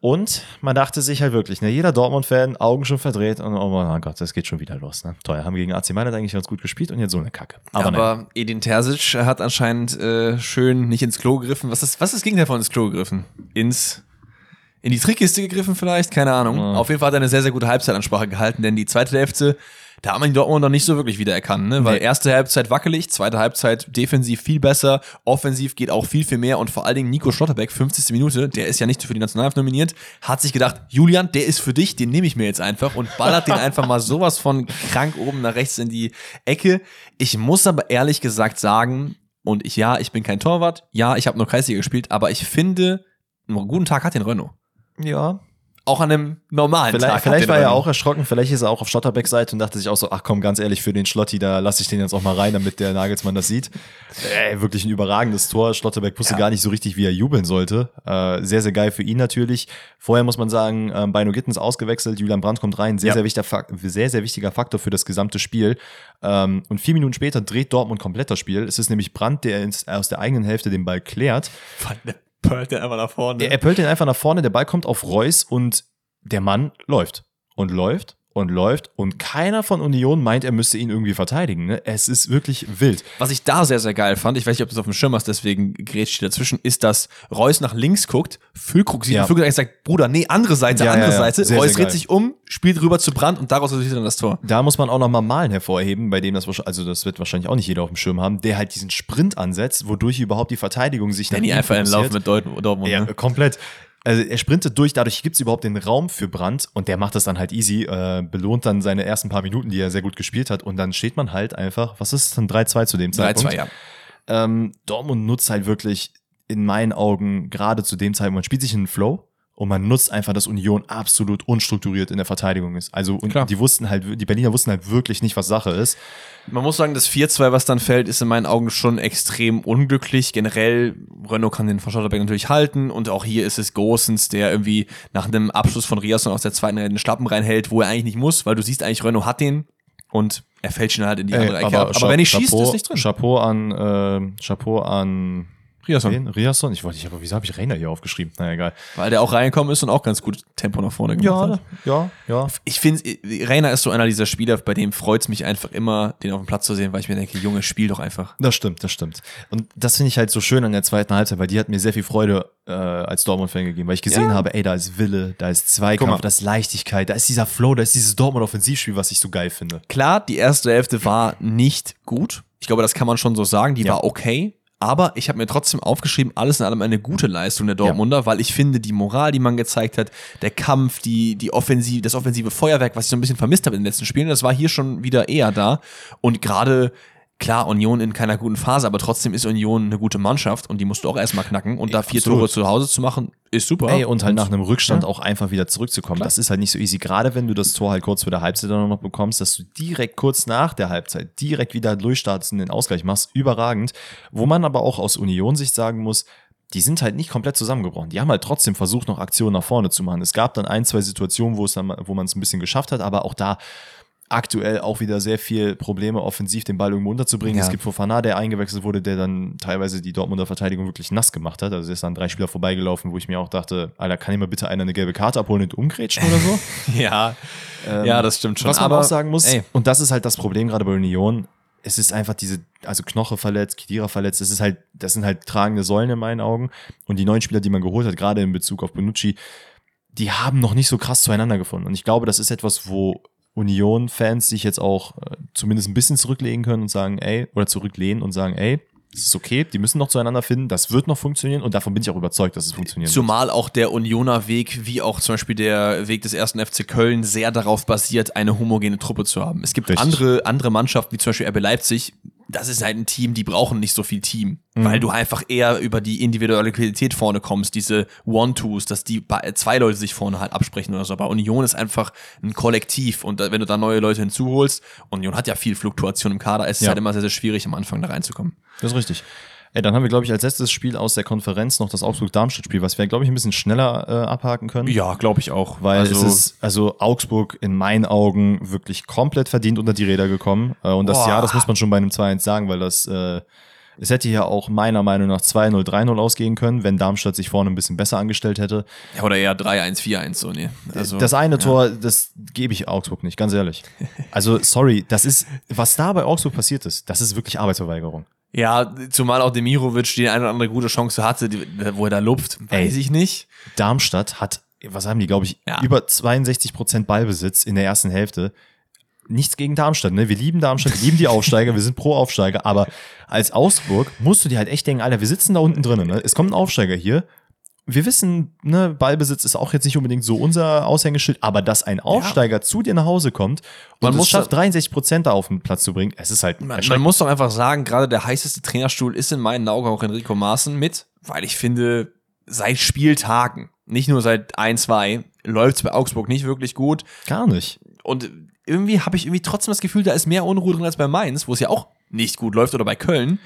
Und man dachte sich halt wirklich, ne, jeder Dortmund-Fan, Augen schon verdreht und oh mein Gott, das geht schon wieder los. Ne? Toll, haben gegen AC Mailand eigentlich ganz gut gespielt und jetzt so eine Kacke. Aber, Aber, Edin Terzic hat anscheinend äh, schön nicht ins Klo gegriffen. Was ist, was ist das Gegenteil von ins Klo gegriffen? Ins in die Trickkiste gegriffen vielleicht? Keine Ahnung. Ja. Auf jeden Fall hat er eine sehr, sehr gute Halbzeitansprache gehalten, denn die zweite Hälfte, da haben wir die Dortmund noch nicht so wirklich wiedererkannt, ne? Weil Nee. erste Halbzeit wackelig, zweite Halbzeit defensiv viel besser, offensiv geht auch viel, viel mehr und vor allen Dingen Nico Schlotterbeck, 50. Minute, der ist ja nicht für die Nationalmannschaft nominiert, hat sich gedacht, Julian, der ist für dich, den nehme ich mir jetzt einfach und ballert den einfach mal sowas von krank oben nach rechts in die Ecke. Ich muss aber ehrlich gesagt sagen, und ich, ja, ich bin kein Torwart, ja, ich habe nur Kreisliga gespielt, aber ich finde, einen guten Tag hat den Renault. ja, Auch an einem normalen vielleicht, Tag. vielleicht war er auch erschrocken, vielleicht ist er auch auf Schlotterbecks Seite und dachte sich auch so, ach komm, ganz ehrlich, für den Schlotti, da lasse ich den jetzt auch mal rein, damit der Nagelsmann das sieht. Äh, wirklich ein überragendes Tor. Schlotterbeck wusste Ja. gar nicht so richtig, wie er jubeln sollte. Äh, sehr, sehr geil für ihn natürlich. Vorher muss man sagen, ähm, Beino Gittens ausgewechselt, Julian Brandt kommt rein. Sehr, Ja. sehr, wichtiger, sehr, sehr wichtiger Faktor für das gesamte Spiel. Ähm, und vier Minuten später dreht Dortmund komplett das Spiel. Es ist nämlich Brandt, der ins, aus der eigenen Hälfte den Ball klärt. Fand Pearl der einfach nach vorne. Er, er pöllt den einfach nach vorne, der Ball kommt auf Reus und der Mann läuft und läuft und läuft und keiner von Union meint, er müsste ihn irgendwie verteidigen. Ne? Es ist wirklich wild. Was ich da sehr, sehr geil fand, ich weiß nicht, ob du es auf dem Schirm hast, deswegen grätscht dazwischen, ist, dass Reus nach links guckt, Füllkrug sieht Ja. und Füllkrug eigentlich sagt, Bruder, nee, andere Seite, Ja, andere ja. Seite. Sehr, Reus sehr dreht sich um, spielt rüber zu Brand und daraus resultiert dann das Tor. Da muss man auch nochmal Malen hervorheben, bei dem das wahrscheinlich, also das wird wahrscheinlich auch nicht jeder auf dem Schirm haben, der halt diesen Sprint ansetzt, wodurch überhaupt die Verteidigung sich Danny ihm einfach in Lauf mit Dortmund. Ja, ne? komplett. Also er sprintet durch, dadurch gibt es überhaupt den Raum für Brandt und der macht das dann halt easy, äh, belohnt dann seine ersten paar Minuten, die er sehr gut gespielt hat und dann steht man halt einfach, was ist es dann 3-2 zu dem Zeitpunkt? 3-2, ja. Ähm, Dortmund nutzt halt wirklich in meinen Augen gerade zu dem Zeitpunkt, man spielt sich in den Flow und man nutzt einfach, dass Union absolut unstrukturiert in der Verteidigung ist. Also und Klar. die wussten halt, die Berliner wussten halt wirklich nicht, was Sache ist. Man muss sagen, das 4-2, was dann fällt, ist in meinen Augen schon extrem unglücklich. Generell, Renault kann den von Schotterbeck natürlich halten und auch hier ist es Gosens, der irgendwie nach einem Abschluss von Riasson aus der zweiten Reihe den Schlappen reinhält, wo er eigentlich nicht muss, weil du siehst eigentlich, Renault hat den und er fällt schon halt in die andere Ecke. ab. aber Cha- wenn ich schießt, ist nicht drin. Chapeau an, äh, Chapeau an Riasson. Wen? Riasson? Ich wollte, ich, aber wieso habe ich Rainer hier aufgeschrieben? Na egal. Weil der auch reingekommen ist und auch ganz gut Tempo nach vorne gemacht hat. ja, ja. Ich finde, Rainer ist so einer dieser Spieler, bei dem freut es mich einfach immer, den auf dem Platz zu sehen, weil ich mir denke, Junge, spiel doch einfach. Das stimmt, das stimmt. Und das finde ich halt so schön an der zweiten Halbzeit, weil die hat mir sehr viel Freude äh, als Dortmund-Fan gegeben, weil ich gesehen Ja. habe, ey, da ist Wille, da ist Guck Zweikampf, mal. da ist Leichtigkeit, da ist dieser Flow, da ist dieses Dortmund-Offensivspiel, was ich so geil finde. Klar, die erste Hälfte war nicht gut. Ich glaube, das kann man schon so sagen. Die Ja. war okay. Aber ich habe mir trotzdem aufgeschrieben, alles in allem eine gute Leistung der Dortmunder, weil ich finde, die Moral, die man gezeigt hat, der Kampf, die, die Offensive, das offensive Feuerwerk, was ich so ein bisschen vermisst habe in den letzten Spielen, das war hier schon wieder eher da. Und gerade, klar, Union in keiner guten Phase, aber trotzdem ist Union eine gute Mannschaft und die musst du auch erstmal knacken. Und da vier absolut. Tore zu Hause zu machen, ist super. Ey, und halt nach einem Rückstand Ja. auch einfach wieder zurückzukommen. Das ist halt nicht so easy. Gerade wenn du das Tor halt kurz vor der Halbzeit dann noch bekommst, dass du direkt kurz nach der Halbzeit direkt wieder durchstartest und den Ausgleich machst, überragend. Wo man aber auch aus Union-Sicht sagen muss, die sind halt nicht komplett zusammengebrochen. Die haben halt trotzdem versucht, noch Aktionen nach vorne zu machen. Es gab dann ein, zwei Situationen, wo es dann, wo man es ein bisschen geschafft hat, aber auch da aktuell auch wieder sehr viel Probleme, offensiv den Ball irgendwo unterzubringen. Ja. Es gibt Fofana, der eingewechselt wurde, der dann teilweise die Dortmunder Verteidigung wirklich nass gemacht hat. Also er ist an drei Spieler vorbeigelaufen, wo ich mir auch dachte, Alter, kann immer bitte einer eine gelbe Karte abholen und umgrätschen oder so? ja. ja, das stimmt schon. Was man aber, auch sagen muss, ey, und das ist halt das Problem gerade bei Union, es ist einfach diese, also Knoche verletzt, Kedira verletzt, es ist halt, das sind halt tragende Säulen in meinen Augen. Und die neuen Spieler, die man geholt hat, gerade in Bezug auf Bonucci, die haben noch nicht so krass zueinander gefunden. Und ich glaube, das ist etwas, wo Union-Fans sich jetzt auch äh, zumindest ein bisschen zurücklegen können und sagen, ey, oder zurücklehnen und sagen, ey, das ist okay, die müssen noch zueinander finden, das wird noch funktionieren und davon bin ich auch überzeugt, dass es funktionieren wird. Zumal auch der Unioner Weg, wie auch zum Beispiel der Weg des ersten FC Köln, sehr darauf basiert, eine homogene Truppe zu haben. Es gibt Richtig. andere, andere Mannschaften, wie zum Beispiel RB Leipzig, das ist halt ein Team, die brauchen nicht so viel Team, Mhm. weil du einfach eher über die individuelle Qualität vorne kommst, diese One-Twos, dass die zwei Leute sich vorne halt absprechen oder so. Aber Union ist einfach ein Kollektiv und wenn du da neue Leute hinzuholst, Union hat ja viel Fluktuation im Kader, es ist Ja. halt immer sehr, sehr schwierig, am Anfang da reinzukommen. Das ist richtig. Ey, dann haben wir, glaube ich, als letztes Spiel aus der Konferenz noch das Augsburg-Darmstadt-Spiel, was wir, glaube ich, ein bisschen schneller äh, abhaken können. Ja, glaube ich auch. Weil also, es ist, also Augsburg in meinen Augen wirklich komplett verdient unter die Räder gekommen. Äh, und das Boah. Jahr, das muss man schon bei einem 2-1 sagen, weil das, äh, es hätte hier auch meiner Meinung nach 2-0, 3-0 ausgehen können, wenn Darmstadt sich vorne ein bisschen besser angestellt hätte. Ja, oder eher 3-1, 4-1, so, nee. Also, das eine ja. Tor, das gebe ich Augsburg nicht, ganz ehrlich. Also, sorry, das ist, was da bei Augsburg passiert ist, das ist wirklich Arbeitsverweigerung. Ja, zumal auch Demirovic die eine oder andere gute Chance hatte, die, wo er da lupft, weiß Ey. ich nicht. Darmstadt hat, was haben die, glaube ich, Ja. über 62 Prozent Ballbesitz in der ersten Hälfte. Nichts gegen Darmstadt, ne? Wir lieben Darmstadt, wir lieben die Aufsteiger, wir sind pro Aufsteiger, aber als Augsburg musst du dir halt echt denken, Alter, wir sitzen da unten drinnen, ne? Es kommt ein Aufsteiger hier. Wir wissen, ne, Ballbesitz ist auch jetzt nicht unbedingt so unser Aushängeschild, aber dass ein Aufsteiger zu dir nach Hause kommt und Man man muss es schafft, 63 Prozent da auf den Platz zu bringen, es ist halt Man, man muss doch einfach sagen, gerade der heißeste Trainerstuhl ist in meinen Augen auch Enrico Maaßen mit, weil ich finde, seit Spieltagen, nicht nur seit ein, zwei, läuft es bei Augsburg nicht wirklich gut. gar nicht. Und irgendwie habe ich irgendwie trotzdem das Gefühl, da ist mehr Unruhe drin als bei Mainz, wo es ja auch nicht gut läuft, oder bei Köln.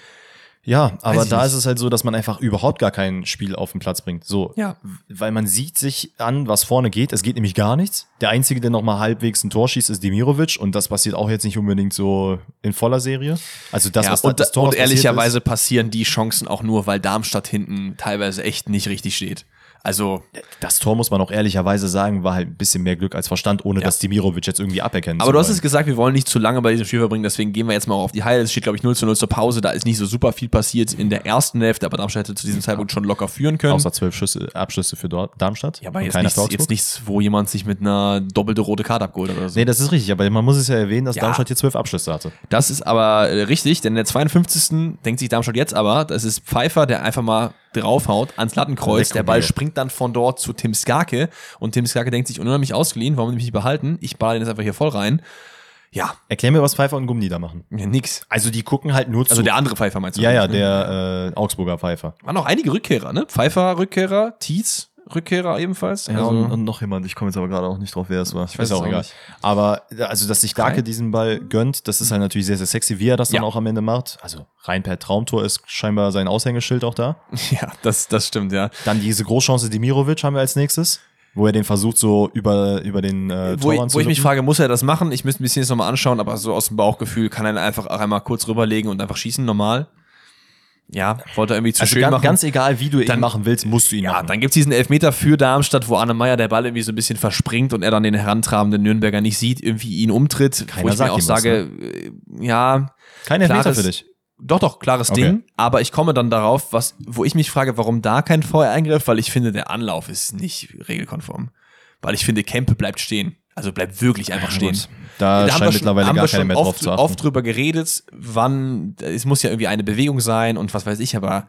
Ja, aber ich da ist es halt so, dass man einfach überhaupt gar kein Spiel auf den Platz bringt. So, Ja. weil man sieht sich an, was vorne geht. Es geht nämlich gar nichts. Der einzige, der noch mal halbwegs ein Tor schießt, ist Demirovic und das passiert auch jetzt nicht unbedingt so in voller Serie. Also das, ja, was da- und, das Tor, und ehrlicherweise passieren die Chancen auch nur, weil Darmstadt hinten teilweise echt nicht richtig steht. Also, das Tor muss man auch ehrlicherweise sagen, war halt ein bisschen mehr Glück als Verstand, ohne Ja. dass Demirovic jetzt irgendwie aberkennen Aber du hast es gesagt, wir wollen nicht zu lange bei diesem Spiel verbringen, deswegen gehen wir jetzt mal auf die Highlights. Es steht, glaube ich, 0 zu 0 zur Pause. Da ist nicht so super viel passiert in der ersten Hälfte, aber Darmstadt hätte zu diesem Zeitpunkt schon locker führen können. Außer zwölf Schüsse, Abschlüsse für Dort, Darmstadt. ja, aber jetzt nichts, jetzt nichts, wo jemand sich mit einer doppelte rote Karte abgeholt hat oder so. Nee, das ist richtig, aber man muss es ja erwähnen, dass Ja. Darmstadt hier zwölf Abschlüsse hatte. Das ist aber äh, richtig, denn in der 52. denkt sich Darmstadt jetzt aber, das ist Pfeiffer, der einfach mal draufhaut ans Lattenkreuz. Der Ball springt dann von dort zu Tim Skarke und Tim Skarke denkt sich, unheimlich ausgeliehen, warum mich nicht behalten? Ich baller den jetzt einfach hier voll rein. Ja, Erklär mir, was Pfeiffer und Gummi da machen. ja nix. Also die gucken halt nur Also zu. der andere Pfeiffer meinst du? ja, ja, ne? der äh, Augsburger Pfeiffer. Waren auch einige Rückkehrer, ne? Pfeiffer Rückkehrer, Tietz Rückkehrer ebenfalls. Ja, also, und, und noch jemand, ich komme jetzt aber gerade auch nicht drauf, wer es war. Ich weiß es auch nicht. Aber also, dass sich Kai? diesen Ball gönnt, das ist halt natürlich sehr, sehr sexy, wie er das dann Ja. auch am Ende macht. Also rein per Traumtor ist scheinbar sein Aushängeschild auch da. ja, das, das stimmt, ja. Dann diese Großchance Demirovic haben wir als nächstes, wo er den versucht, so über, über den äh, Wo, ich- wo ich mich frage, muss er das machen? Ich müsste mir das jetzt nochmal anschauen, aber so aus dem Bauchgefühl kann er einfach auch einmal kurz rüberlegen und einfach schießen, normal. Ja, wollte er irgendwie zu Also schön ganz, machen. ganz egal, wie du ihn Dann- machen willst, musst du ihn ja, machen. dann gibt's diesen Elfmeter für Darmstadt, wo Anne Meyer der Ball irgendwie so ein bisschen verspringt und er dann den herantrabenden Nürnberger nicht sieht, irgendwie ihn umtritt. Keiner wo ich mir auch ihm was, sage, äh, ja, Kein Elfmeter klares- für dich. Doch, doch, klares Okay. Ding. Aber ich komme dann darauf, was, wo ich mich frage, warum da kein VR eingriff, weil ich finde, der Anlauf ist nicht regelkonform. Weil ich finde, Kempe bleibt stehen. Also bleibt wirklich einfach stehen. Gut. Da, scheint mittlerweile haben gar schon mehr drauf oft, zu achten. oft drüber geredet, wann, es muss ja irgendwie eine Bewegung sein und was weiß ich, aber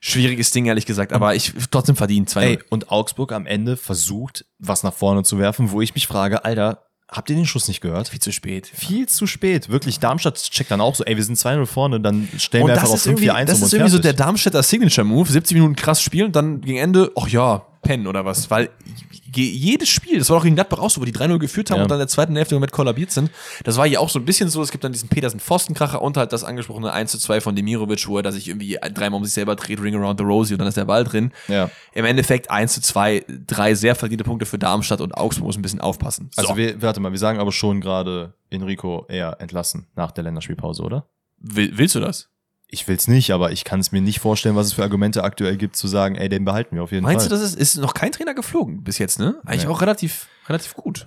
schwieriges Ding, ehrlich gesagt. Aber ich trotzdem verdient. 2 Ey, und Augsburg am Ende versucht, was nach vorne zu werfen, wo ich mich frage, Alter, habt ihr den Schuss nicht gehört? viel zu spät. Viel zu spät. Wirklich, Darmstadt checkt dann auch so, ey, wir sind 2-0 vorne, dann stellen Und wir das einfach auf ist irgendwie, 5-4-1 das um ist und irgendwie so der. Darmstädter Signature-Move. 70 Minuten krass spielen und dann gegen Ende, ach ja, pennen oder was. Weil jedes Spiel, das war doch gegen Gladbach auch so, wo die 3-0 geführt haben Ja. und dann in der zweiten Hälfte komplett kollabiert sind. Das war hier auch so ein bisschen so, es gibt dann diesen Petersen-Pfostenkracher und halt das angesprochene 1-2 von Demirovic, wo er da sich irgendwie dreimal um sich selber dreht, Ring around the Rosie und dann ist der Ball drin. Ja. Im Endeffekt 1-2, drei sehr verdiente Punkte für Darmstadt und Augsburg muss ein bisschen aufpassen. So. Also wir, warte mal, wir sagen aber schon gerade Enrico eher entlassen nach der Länderspielpause, oder? Will, willst du das? Ich will's nicht, aber ich kann es mir nicht vorstellen, was es für Argumente aktuell gibt, zu sagen, ey, den behalten wir auf jeden Meinst Fall. du, das ist, ist noch kein Trainer geflogen bis jetzt, ne? Eigentlich Nee. auch relativ, relativ gut.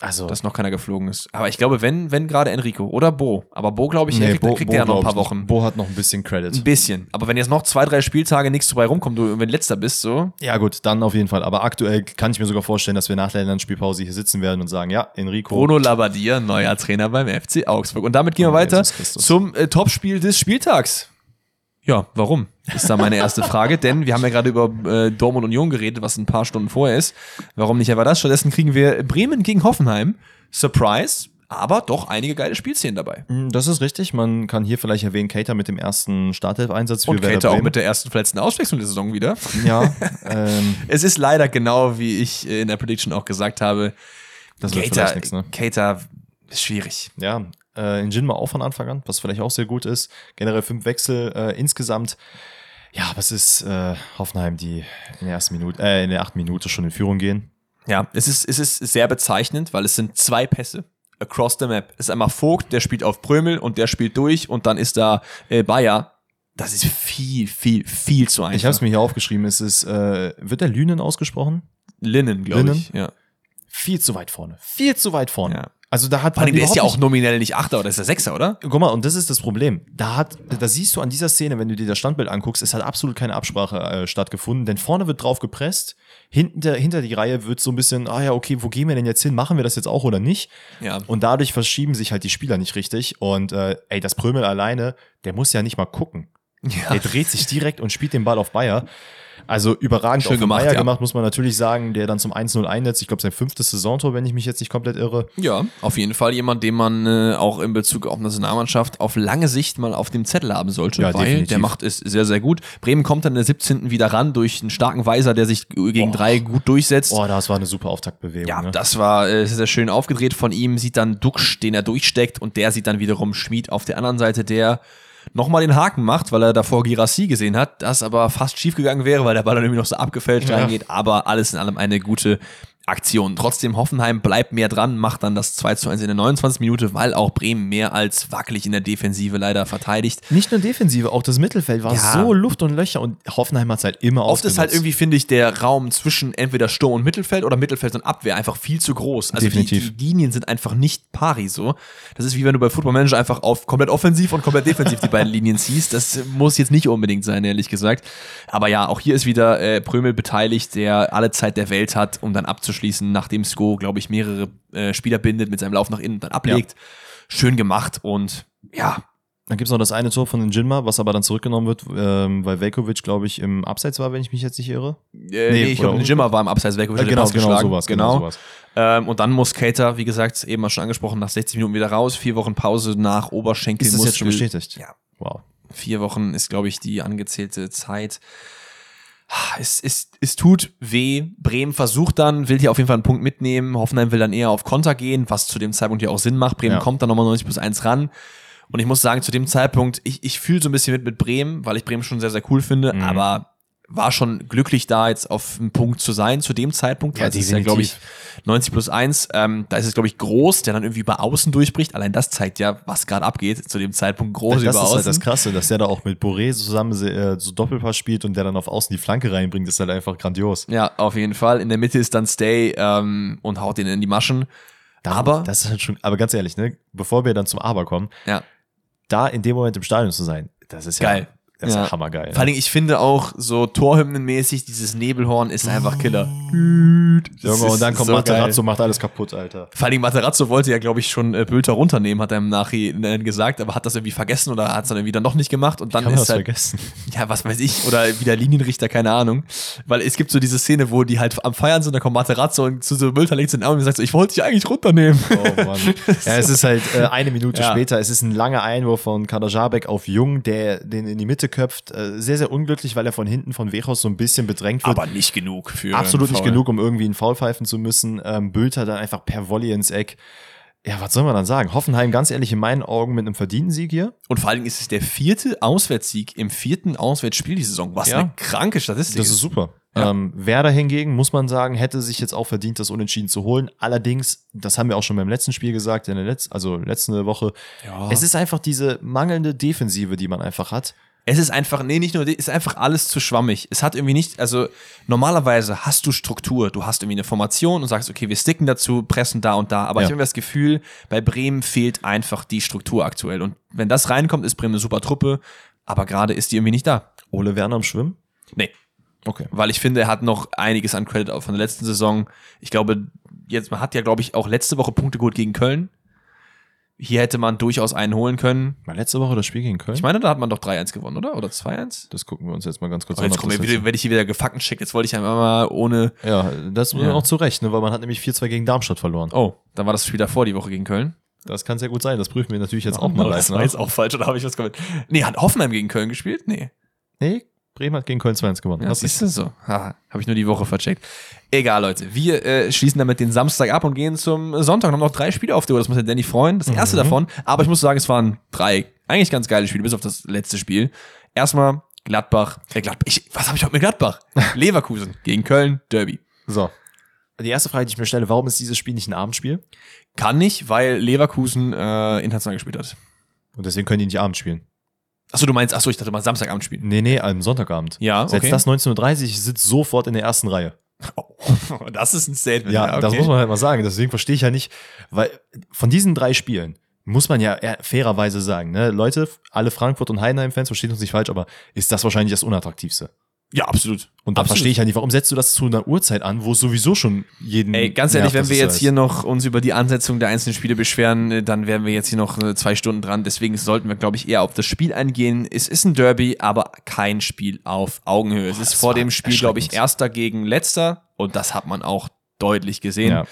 Also, dass noch keiner geflogen ist. Aber ich glaube, wenn, wenn gerade Enrico oder Bo. Aber Bo, glaube ich, kriegt, kriegt er ja noch ein paar Wochen. nicht. Bo hat noch ein bisschen Credit. Ein bisschen. Aber wenn jetzt noch zwei, drei Spieltage nichts dabei rumkommt, du wenn letzter bist, so. Ja, gut, dann auf jeden Fall. Aber aktuell kann ich mir sogar vorstellen, dass wir nach der Länderspielpause hier sitzen werden und sagen, ja, Enrico. Bruno Labbadia, neuer Trainer beim FC Augsburg. Und damit gehen wir Oh, weiter zum äh, Topspiel des Spieltags. Ja, warum? Ist da meine erste Frage. Denn wir haben ja gerade über äh, Dortmund Union geredet, was ein paar Stunden vorher ist. Warum nicht aber das? Stattdessen kriegen wir Bremen gegen Hoffenheim. Surprise, aber doch einige geile Spielszenen dabei. Mm, Das ist richtig. Man kann hier vielleicht erwähnen, Cater mit dem ersten Startelf-Einsatz für Und Werder Käthe auch mit der ersten verletzten Auswechslung der Saison wieder. Ja, ähm, Es ist leider genau, wie ich in der Prediction auch gesagt habe. das wird Cater, vielleicht nichts, ne? Cater ist schwierig. Ja, äh, in Jinma auch von Anfang an, was vielleicht auch sehr gut ist. Generell fünf Wechsel äh, insgesamt. Ja, was ist äh, Hoffenheim, die in der ersten Minute, äh, in der achten Minute schon in Führung gehen? Ja, es ist, es ist sehr bezeichnend, weil es sind zwei Pässe across the map. Es ist einmal Vogt, der spielt auf Prömel und der spielt durch und dann ist da äh, Bayer. Das ist viel, viel, viel zu einfach. Ich habe es mir hier aufgeschrieben. Es ist, äh, wird der Lünen ausgesprochen? Linnen, glaube ich. Ja. Viel zu weit vorne. Viel zu weit vorne. Ja. Also da hat Vor allem, der ist ja auch nominell nicht Achter oder ist der Sechser, oder? Guck mal, und das ist das Problem. Da hat, da siehst du an dieser Szene, wenn du dir das Standbild anguckst, es hat absolut keine Absprache äh, stattgefunden, denn vorne wird drauf gepresst, hinter, hinter die Reihe wird so ein bisschen, ah ja, okay, wo gehen wir denn jetzt hin? Machen wir das jetzt auch oder nicht? Ja. Und dadurch verschieben sich halt die Spieler nicht richtig. Und äh, ey, das Prömel alleine, der muss ja nicht mal gucken. Ja. Der dreht sich direkt und spielt den Ball auf Bayer. Also überragend Schön auf gemacht, Bayer ja. gemacht, muss man natürlich sagen, der dann zum 1-0 einnetzt. Ich glaube, sein fünftes Saisontor, wenn ich mich jetzt nicht komplett irre. Ja, auf jeden Fall jemand, den man äh, auch in Bezug auf Nationalmannschaft auf lange Sicht mal auf dem Zettel haben sollte, Ja, weil definitiv. der macht es sehr, sehr gut. Bremen kommt dann in der 17. wieder ran durch einen starken Weiser, der sich gegen Oh. drei gut durchsetzt. Oh, das war eine super Auftaktbewegung. Ja, ne? das war äh, sehr, sehr schön aufgedreht von ihm. Sieht dann Duxch, den er durchsteckt, und der sieht dann wiederum Schmied auf der anderen Seite, der nochmal den Haken macht, weil er davor Girassi gesehen hat, das aber fast schief gegangen wäre, weil der Ball dann irgendwie noch so abgefälscht Ja. reingeht. Aber alles in allem eine gute Aktion. Trotzdem Hoffenheim bleibt mehr dran, macht dann das 2 zu 1 in der 29 Minute, weil auch Bremen mehr als wackelig in der Defensive leider verteidigt. Nicht nur Defensive, auch das Mittelfeld war Ja. so Luft und Löcher und Hoffenheim hat es halt immer Oft ist halt irgendwie, finde ich, der Raum zwischen entweder Sturm und Mittelfeld oder Mittelfeld und Abwehr einfach viel zu groß. Also die, Definitiv. die Linien sind einfach nicht pari so. Das ist wie wenn du bei Football Manager einfach auf komplett offensiv und komplett defensiv die beiden Linien ziehst. Das muss jetzt nicht unbedingt sein, ehrlich gesagt. Aber ja, auch hier ist wieder äh, Prömel beteiligt, der alle Zeit der Welt hat, um dann abzuschließen, nachdem Sko, glaube ich, mehrere äh, Spieler bindet mit seinem Lauf nach innen und dann ablegt. Schön gemacht und ja, Dann gibt es noch das eine Tor von den Jinma, was aber dann zurückgenommen wird, ähm, weil Velkovic, glaube ich, im Abseits war, wenn ich mich jetzt nicht irre. Äh, nee, ich oder glaube, Jimmer war im Abseits weg, Äh, genau, genau sowas, genau sowas. Ähm, und dann muss Cater, wie gesagt, eben mal schon angesprochen, nach 60 Minuten wieder raus. Vier Wochen Pause nach Oberschenkel. Ist das jetzt schon bestätigt? Ja. Wow. Vier Wochen ist, glaube ich, die angezählte Zeit. Ah, Es, es, es tut weh. Bremen versucht dann, will hier auf jeden Fall einen Punkt mitnehmen. Hoffenheim will dann eher auf Konter gehen, was zu dem Zeitpunkt ja auch Sinn macht. Bremen Ja. kommt dann nochmal 90 plus 1 ran. Und ich muss sagen, zu dem Zeitpunkt, ich, ich fühle so ein bisschen mit mit Bremen, weil ich Bremen schon sehr, sehr cool finde, Mhm. aber war schon glücklich da, jetzt auf einen Punkt zu sein, zu dem Zeitpunkt. Ja, Das ist ja, glaube ich, 90 plus 1. Ähm, da ist es, glaube ich, groß, der dann irgendwie über außen durchbricht. Allein das zeigt ja, was gerade abgeht. Zu dem Zeitpunkt groß das über ist außen. halt das Krasse, dass der da auch mit Boré zusammen äh, so Doppelpass spielt und der dann auf außen die Flanke reinbringt, ist halt einfach grandios. ja, auf jeden Fall. In der Mitte ist dann Stay ähm, und haut ihn in die Maschen. aber, Das ist halt schon, aber ganz ehrlich, ne, bevor wir dann zum Aber kommen, ja, da in dem Moment im Stadion zu sein, das ist ja Geil. Das ist ja, Ja. hammergeil. vor allem, ich finde auch so Torhymnenmäßig, dieses Nebelhorn ist einfach Killer. Junge, und dann kommt so Materazzo, geil. macht alles kaputt, Alter. Vor allem Materazzo wollte ja, glaube ich, schon äh, Bülter runternehmen, hat er im Nachhinein gesagt, aber hat das irgendwie vergessen oder hat es dann irgendwie dann doch nicht gemacht und dann Kann man ist das halt, vergessen? ja, was weiß ich, oder wieder Linienrichter, keine Ahnung. Weil es gibt so diese Szene, wo die halt am Feiern sind, da kommt Materazzo und zu so Bülter legt den Arm und sagt so, ich wollte dich eigentlich runternehmen. Oh Mann. ja, es ist halt äh, eine Minute Ja. später. Es ist ein langer Einwurf von Kadajabek auf Jung, der den in die Mitte köpft. Äh, sehr, sehr unglücklich, weil er von hinten von Wechos so ein bisschen bedrängt wird. aber nicht genug für Absolut nicht genug, um irgendwie einen Foul pfeifen zu müssen. Ähm, Bülter dann einfach per Volley ins Eck. Ja, was soll man dann sagen? Hoffenheim, ganz ehrlich, in meinen Augen mit einem verdienten Sieg hier. Und vor allen Dingen ist es der vierte Auswärtssieg im vierten Auswärtsspiel die Saison, was Ja. eine kranke Statistik Das ist super. Ja. Ähm, Werder hingegen, muss man sagen, hätte sich jetzt auch verdient, das Unentschieden zu holen. Allerdings, das haben wir auch schon beim letzten Spiel gesagt, in der Letz also letzte Woche. Ja. Es ist einfach diese mangelnde Defensive, die man einfach hat. Es ist einfach, nee, nicht nur, es ist einfach alles zu schwammig. Es hat irgendwie nicht, also normalerweise hast du Struktur, du hast irgendwie eine Formation und sagst, okay, wir sticken dazu, pressen da und da, aber Ja. ich habe das Gefühl, bei Bremen fehlt einfach die Struktur aktuell. Und wenn das reinkommt, ist Bremen eine super Truppe, aber gerade ist die irgendwie nicht da. Ole Werner am Schwimmen? Nee, Okay. weil ich finde, er hat noch einiges an Credit von der letzten Saison. Ich glaube, jetzt, man hat ja, glaube ich, auch letzte Woche Punkte geholt gegen Köln. Hier hätte man durchaus einen holen können. Mal letzte Woche das Spiel gegen Köln? Ich meine, da hat man doch 3-1 gewonnen, oder? Oder 2-1? das gucken wir uns jetzt mal ganz kurz Oh, jetzt kommen wir werde ich hier wieder gefaktencheckt. Jetzt wollte ich einfach mal ohne. Ja, das Ja. auch zu Recht, ne, weil man hat nämlich 4-2 gegen Darmstadt verloren. Oh, dann war das Spiel davor die Woche gegen Köln. Das kann sehr gut sein, das prüfen wir natürlich jetzt auch mal Oh, live das war nach. jetzt auch falsch, oder habe ich was gehört? Nee, hat Hoffenheim gegen Köln gespielt? Nee. Nee, Bremen hat gegen Köln 2-1 gewonnen. Ja, siehst du so. Ha, habe ich nur die Woche vercheckt. Egal, Leute. Wir äh, schließen damit den Samstag ab und gehen zum Sonntag. Wir haben noch drei Spiele auf der Uhr. Das muss der Danny freuen. Das erste davon. Aber ich muss sagen, es waren drei eigentlich ganz geile Spiele, bis auf das letzte Spiel. Erstmal Gladbach. Äh, Gladbach. Ich, was habe ich heute mit Gladbach? Leverkusen gegen Köln. Derby. So. Die erste Frage, die ich mir stelle, warum ist dieses Spiel nicht ein Abendspiel? Kann nicht, weil Leverkusen äh, international gespielt hat. Und deswegen können die nicht abends spielen. Achso, du meinst, achso, ich dachte mal Samstagabend spielen. Nee, nee, am Sonntagabend. Ja, Setzt okay. das 19.30 Uhr, ich sitze sofort in der ersten Reihe. Oh, das ist ein Statement. Ja, das okay. muss man halt mal sagen. Deswegen verstehe ich ja nicht, weil von diesen drei Spielen muss man ja fairerweise sagen, ne, Leute, alle Frankfurt und Heidenheim-Fans, versteht uns nicht falsch, aber ist das wahrscheinlich das unattraktivste. Ja, absolut. Und Absolut. verstehe ich ja nicht, warum setzt du das zu einer Uhrzeit an, wo es sowieso schon jeden. Ey, ganz ehrlich, nervt, wenn wir jetzt hier noch uns über die Ansetzung der einzelnen Spiele beschweren, äh, dann wären wir jetzt hier noch äh, zwei Stunden dran. Deswegen sollten wir, glaube ich, eher auf das Spiel eingehen. Es ist ein Derby, aber kein Spiel auf Augenhöhe. Es ist vor dem Spiel, glaube ich, erster gegen letzter. Und das hat man auch deutlich gesehen. Ja.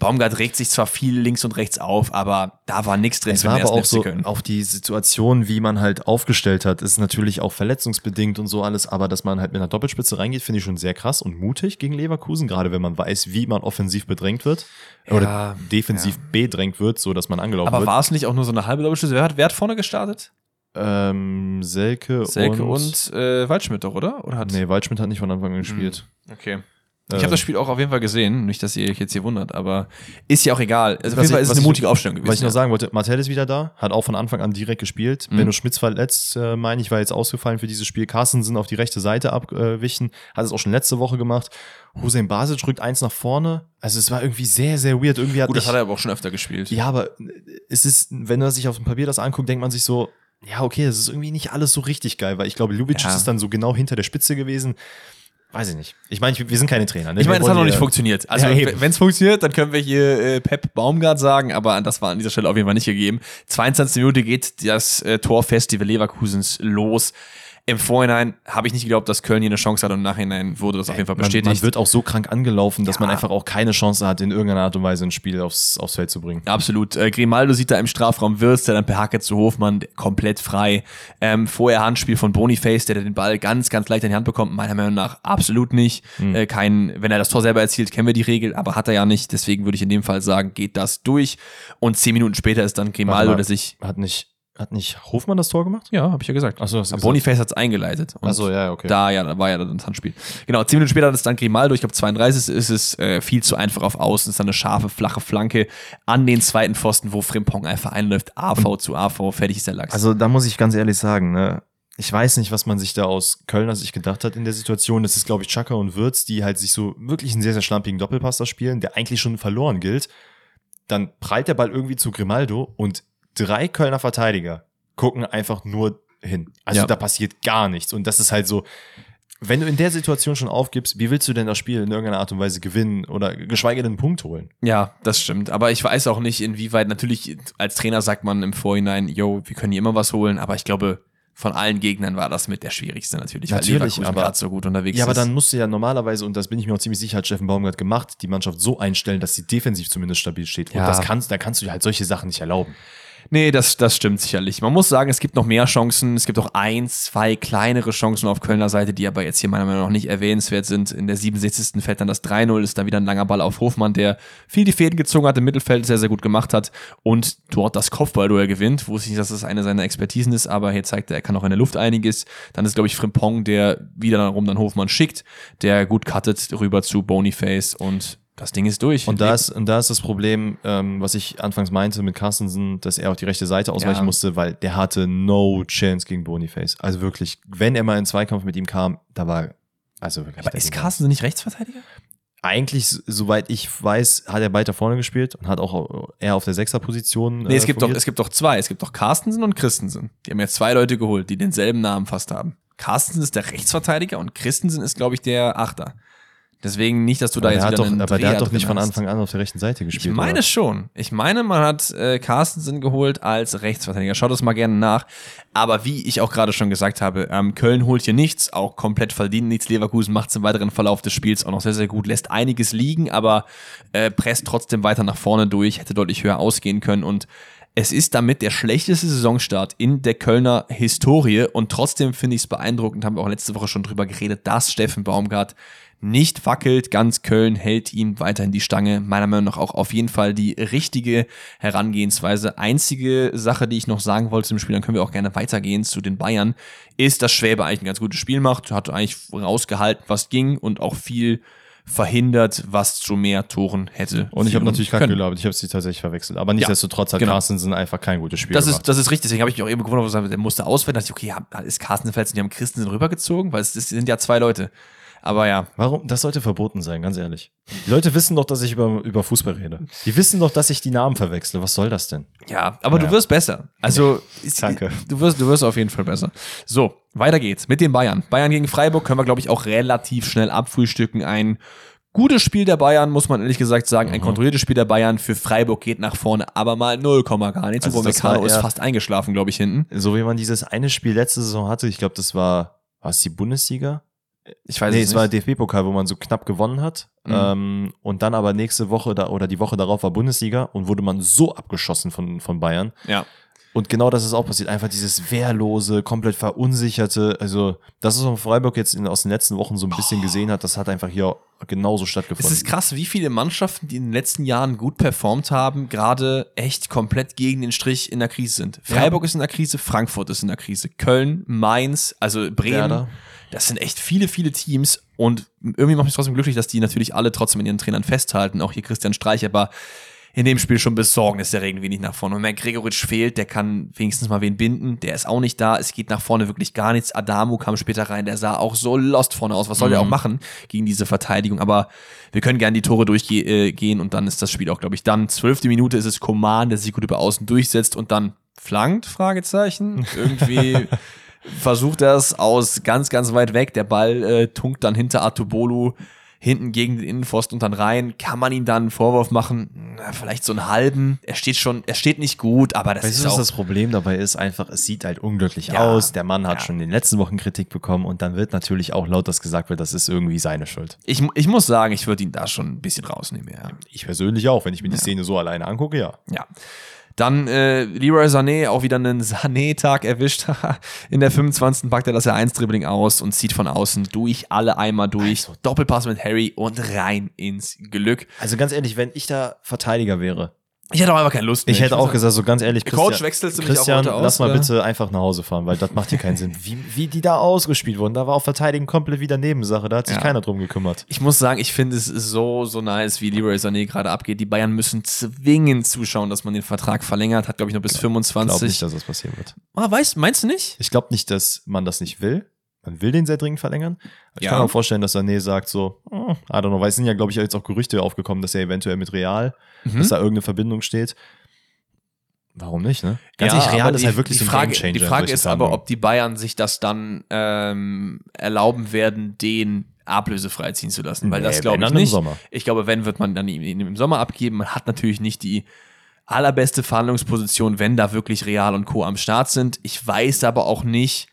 Baumgart regt sich zwar viel links und rechts auf, aber da war nichts drin Es war aber auch so, auch die Situation, wie man halt aufgestellt hat, ist natürlich auch verletzungsbedingt und so alles, aber dass man halt mit einer Doppelspitze reingeht, finde ich schon sehr krass und mutig gegen Leverkusen, gerade wenn man weiß, wie man offensiv bedrängt wird oder Ja, defensiv bedrängt wird, so dass man angelaufen Aber wird. war es nicht auch nur so eine halbe Doppelschüsse? Wer hat, wer hat vorne gestartet? Ähm, Selke, Selke und, und, äh, Waldschmidt doch, oder? oder hat Nee, Waldschmidt hat nicht von Anfang an gespielt. Okay. Ich habe das Spiel auch auf jeden Fall gesehen, nicht, dass ihr euch jetzt hier wundert, aber ist ja auch egal. Also auf jeden Fall ist es eine mutige Aufstellung gewesen. Was ich noch sagen wollte, Martell ist wieder da, hat auch von Anfang an direkt gespielt. Mhm. Benno Schmitz verletzt, äh, meine ich, war jetzt ausgefallen für dieses Spiel. Carstensen auf die rechte Seite abwichen, hat es auch schon letzte Woche gemacht. Hussein Basic rückt eins nach vorne. Also es war irgendwie sehr, sehr weird. Irgendwie hat Gut, das hat er aber auch schon öfter gespielt. Ja, aber es ist, wenn man sich auf dem Papier das anguckt, denkt man sich so, ja, okay, das ist irgendwie nicht alles so richtig geil, weil ich glaube, Lubitsch Ja. ist dann so genau hinter der Spitze gewesen. Weiß ich nicht. Ich meine, wir sind keine Trainer. Ne? Ich meine, es hat noch nicht funktioniert. Also, wenn es funktioniert, dann können wir hier äh, Pep Baumgart sagen, aber das war an dieser Stelle auf jeden Fall nicht gegeben. 22. Minute geht das äh, Torfestival Leverkusens los. Im Vorhinein habe ich nicht geglaubt, dass Köln hier eine Chance hat und im Nachhinein wurde das auf jeden Fall Man, bestätigt. man wird auch so krank angelaufen, dass Ja. man einfach auch keine Chance hat, in irgendeiner Art und Weise ein Spiel aufs, aufs Feld zu bringen. Absolut. Äh, Grimaldo sieht da im Strafraum Wirst, der dann per Hacke zu Hofmann komplett frei. Ähm, vorher Handspiel von Boniface, der den Ball ganz, ganz leicht in die Hand bekommt. Meiner Meinung nach absolut nicht. Äh, kein, wenn er das Tor selber erzielt, kennen wir die Regel, aber hat er ja nicht. Deswegen würde ich in dem Fall sagen, geht das durch. Und zehn Minuten später ist dann Grimaldo, mal. der sich Hat nicht, Hat nicht Hofmann das Tor gemacht? Ja, habe ich ja gesagt. Ach so, hast du. Boniface hat's eingeleitet. Und Ach so, ja, okay. Da, ja, da war ja dann das Handspiel. Genau, zehn Minuten später hat es dann Grimaldo, ich glaube 32 ist es äh, viel zu einfach auf Außen, ist dann eine scharfe, flache Flanke an den zweiten Pfosten, wo Frimpong einfach einläuft, AV zu AV, fertig ist der Lachs. Also da muss ich ganz ehrlich sagen, ne, ich weiß nicht, was man sich da aus Kölner Sicht gedacht hat in der Situation. Das ist, glaube ich, Chaka und Würz, die halt sich so wirklich einen sehr, sehr schlampigen Doppelpass da spielen, der eigentlich schon verloren gilt. Dann prallt der Ball irgendwie zu Grimaldo und drei Kölner Verteidiger gucken einfach nur hin. Also Ja. da passiert gar nichts. Und das ist halt so, wenn du in der Situation schon aufgibst, wie willst du denn das Spiel in irgendeiner Art und Weise gewinnen oder geschweige denn einen Punkt holen? Ja, das stimmt. Aber ich weiß auch nicht, inwieweit, natürlich, als Trainer sagt man im Vorhinein, yo, wir können hier immer was holen, aber ich glaube, von allen Gegnern war das mit der schwierigste natürlich, Natürlich, weil Leverkusen aber- gerade so gut unterwegs Ja, aber ist. dann musst du ja normalerweise, und das bin ich mir auch ziemlich sicher, hat Steffen Baumgart gemacht, die Mannschaft so einstellen, dass sie defensiv zumindest stabil steht. Und Ja. das kannst, da kannst du dir halt solche Sachen nicht erlauben. Nee, das, das stimmt sicherlich. Man muss sagen, es gibt noch mehr Chancen. Es gibt auch ein, zwei kleinere Chancen auf Kölner Seite, die aber jetzt hier meiner Meinung nach nicht erwähnenswert sind. In der 67. fällt dann das 3-0, ist dann wieder ein langer Ball auf Hofmann, der viel die Fäden gezogen hat, im Mittelfeld sehr, sehr gut gemacht hat und dort das Kopfballduell gewinnt. Wusste ich nicht, dass das eine seiner Expertisen ist, aber hier zeigt er, er kann auch in der Luft einiges. Dann ist, glaube ich, Frimpong, der wiederum dann Hofmann schickt, der gut cuttet rüber zu Boniface und das Ding ist durch. Und da ist, und da ist das Problem, ähm, was ich anfangs meinte mit Carstensen, dass er auf die rechte Seite ausweichen Ja. musste, weil der hatte no chance gegen Boniface. Also wirklich, wenn er mal in Zweikampf mit ihm kam, da war, also wirklich. aber ist ging- Carsten nicht Rechtsverteidiger? Eigentlich, soweit ich weiß, hat er weiter vorne gespielt und hat auch eher auf der Sechserposition. Nee, es äh, gibt doch, es gibt doch zwei. Es gibt doch Carstensen und Christensen. Die haben jetzt zwei Leute geholt, die denselben Namen fast haben. Carstensen ist der Rechtsverteidiger und Christensen ist, glaube ich, der Achter. Deswegen nicht, dass du da aber jetzt der hat wieder doch, aber der hat doch nicht von. Anfang an auf der rechten Seite gespielt. Ich meine oder? schon. Ich meine, man hat äh, Carstensen geholt als Rechtsverteidiger. Schaut das mal gerne nach. Aber wie ich auch gerade schon gesagt habe, ähm, Köln holt hier nichts, auch komplett verdient nichts. Leverkusen macht es im weiteren Verlauf des Spiels auch noch sehr, sehr gut, lässt einiges liegen, aber äh, presst trotzdem weiter nach vorne durch, hätte deutlich höher ausgehen können und es ist damit der schlechteste Saisonstart in der Kölner Historie und trotzdem finde ich es beeindruckend, haben wir auch letzte Woche schon drüber geredet, dass Steffen Baumgart nicht wackelt, ganz Köln hält ihm weiterhin die Stange. Meiner Meinung nach auch auf jeden Fall die richtige Herangehensweise. Einzige Sache, die ich noch sagen wollte zum Spiel, dann können wir auch gerne weitergehen zu den Bayern, ist, dass Schwäbe eigentlich ein ganz gutes Spiel macht, hat eigentlich rausgehalten, was ging und auch viel verhindert, was zu mehr Toren hätte. Und ich habe natürlich kacke gelabert, ich habe sie tatsächlich verwechselt. Aber nichtsdestotrotz hat genau. Carstensen einfach kein gutes Spiel Das gemacht. ist, das ist richtig, deswegen habe ich mich auch eben gewundert, der musste auswählen. Da dachte ich, okay, ja, ist Carsten verletzt und die haben Christensen rübergezogen, weil es, es sind ja zwei Leute. Aber ja, Warum? Das sollte verboten sein, ganz ehrlich. Die Leute wissen doch, dass ich über, über Fußball rede. Die wissen doch, dass ich die Namen verwechsle. Was soll das denn? Ja, aber Ja. du wirst besser. Also, Danke. Du wirst, du wirst auf jeden Fall besser. So, weiter geht's mit den Bayern. Bayern gegen Freiburg können wir, glaube ich, auch relativ schnell abfrühstücken. Ein gutes Spiel der Bayern, muss man ehrlich gesagt sagen. Mhm. Ein kontrolliertes Spiel der Bayern. Für Freiburg geht nach vorne, aber mal 0, gar nichts. Also war ist fast eingeschlafen, glaube ich, hinten. So wie man dieses eine Spiel letzte Saison hatte, ich glaube, das war, war es die Bundesliga? Ich weiß nee, es es war. DFB-Pokal, wo man so knapp gewonnen hat. Mhm. Ähm, und dann aber nächste Woche da, oder die Woche darauf war Bundesliga und wurde man so abgeschossen von, von Bayern. Ja. Und genau das ist auch passiert. Einfach dieses wehrlose, komplett verunsicherte. Also, das ist, was Freiburg jetzt in, aus den letzten Wochen so ein bisschen gesehen hat, das hat einfach hier genauso Es stattgefunden. ist krass, wie viele Mannschaften, die in den letzten Jahren gut performt haben, gerade echt komplett gegen den Strich in der Krise sind. Freiburg ist in der Krise, Frankfurt ist in der Krise, Köln, Mainz, also Bremen. Werder. Das sind echt viele, viele Teams und irgendwie macht mich trotzdem glücklich, dass die natürlich alle trotzdem in ihren Trainern festhalten, auch hier Christian Streich, aber in dem Spiel schon besorgniserregend wenig nach vorne. Und wenn Gregoritsch fehlt, der kann wenigstens mal wen binden, der ist auch nicht da, es geht nach vorne wirklich gar nichts. Adamu kam später rein, der sah auch so lost vorne aus. Was soll der auch machen gegen diese Verteidigung? Aber wir können gerne die Tore durchgehen äh, und dann ist das Spiel auch, glaube ich, dann. Zwölfte Minute ist es Koman, der sich gut über außen durchsetzt und dann flankt, Fragezeichen. Irgendwie versucht er es aus ganz, ganz weit weg. Der Ball äh, tunkt dann hinter Atubolu hinten gegen den Innenpfosten und dann rein. Kann man ihm dann einen Vorwurf machen? Na, vielleicht so einen halben. Er steht schon, er steht nicht gut, aber das Weißt ist du, was auch. das Problem dabei ist? Einfach, es sieht halt unglücklich Ja. aus. Der Mann hat Ja. schon in den letzten Wochen Kritik bekommen und dann wird natürlich auch laut, dass gesagt wird, das ist irgendwie seine Schuld. ich, ich muss sagen, ich würde ihn da schon ein bisschen rausnehmen, ja. Ich persönlich auch, wenn ich mir die Szene so alleine angucke, ja. Ja. Dann äh, Leroy Sané, auch wieder einen Sané-Tag erwischt. In der 25. packt er das R1-Dribbling aus und zieht von außen durch alle Eimer durch. Also- Doppelpass mit Harry und rein ins Glück. Also ganz ehrlich, wenn ich da Verteidiger wäre, Ich hätte auch einfach keine Lust mehr. Ich hätte auch muss gesagt, so ganz ehrlich, Der Coach wechselst du mich auch Christian, heute aus, lass mal oder? bitte einfach nach Hause fahren, weil das macht hier keinen Sinn. Wie, wie die da ausgespielt wurden, da war auch Verteidigen komplett wieder Nebensache, da hat sich Ja. keiner drum gekümmert. Ich muss sagen, ich finde es so, so nice, wie Leroy Sané gerade abgeht. Die Bayern müssen zwingend zuschauen, dass man den Vertrag verlängert. Hat, glaube ich, noch bis Ich glaube 25. nicht, dass das passieren wird. ah, weißt, meinst du nicht? Ich glaube nicht, dass man das nicht will. Man will den sehr dringend verlängern. Ich Ja. kann mir auch vorstellen, dass Sané sagt so, hm, I don't know, weil es sind ja, glaube ich, jetzt auch Gerüchte aufgekommen, dass er eventuell mit Real, Mhm. dass da irgendeine Verbindung steht. Warum nicht, ne? Ganz ehrlich, Real ist halt wirklich die so ein Frage, Die Frage ist aber, ob die Bayern sich das dann ähm, erlauben werden, den ablösefrei ziehen zu lassen. Weil Nee, das glaube ich nicht. Ich glaube, wenn, wird man dann ihn ihn im Sommer abgeben. Man hat natürlich nicht die allerbeste Verhandlungsposition, wenn da wirklich Real und Co. am Start sind. Ich weiß aber auch nicht,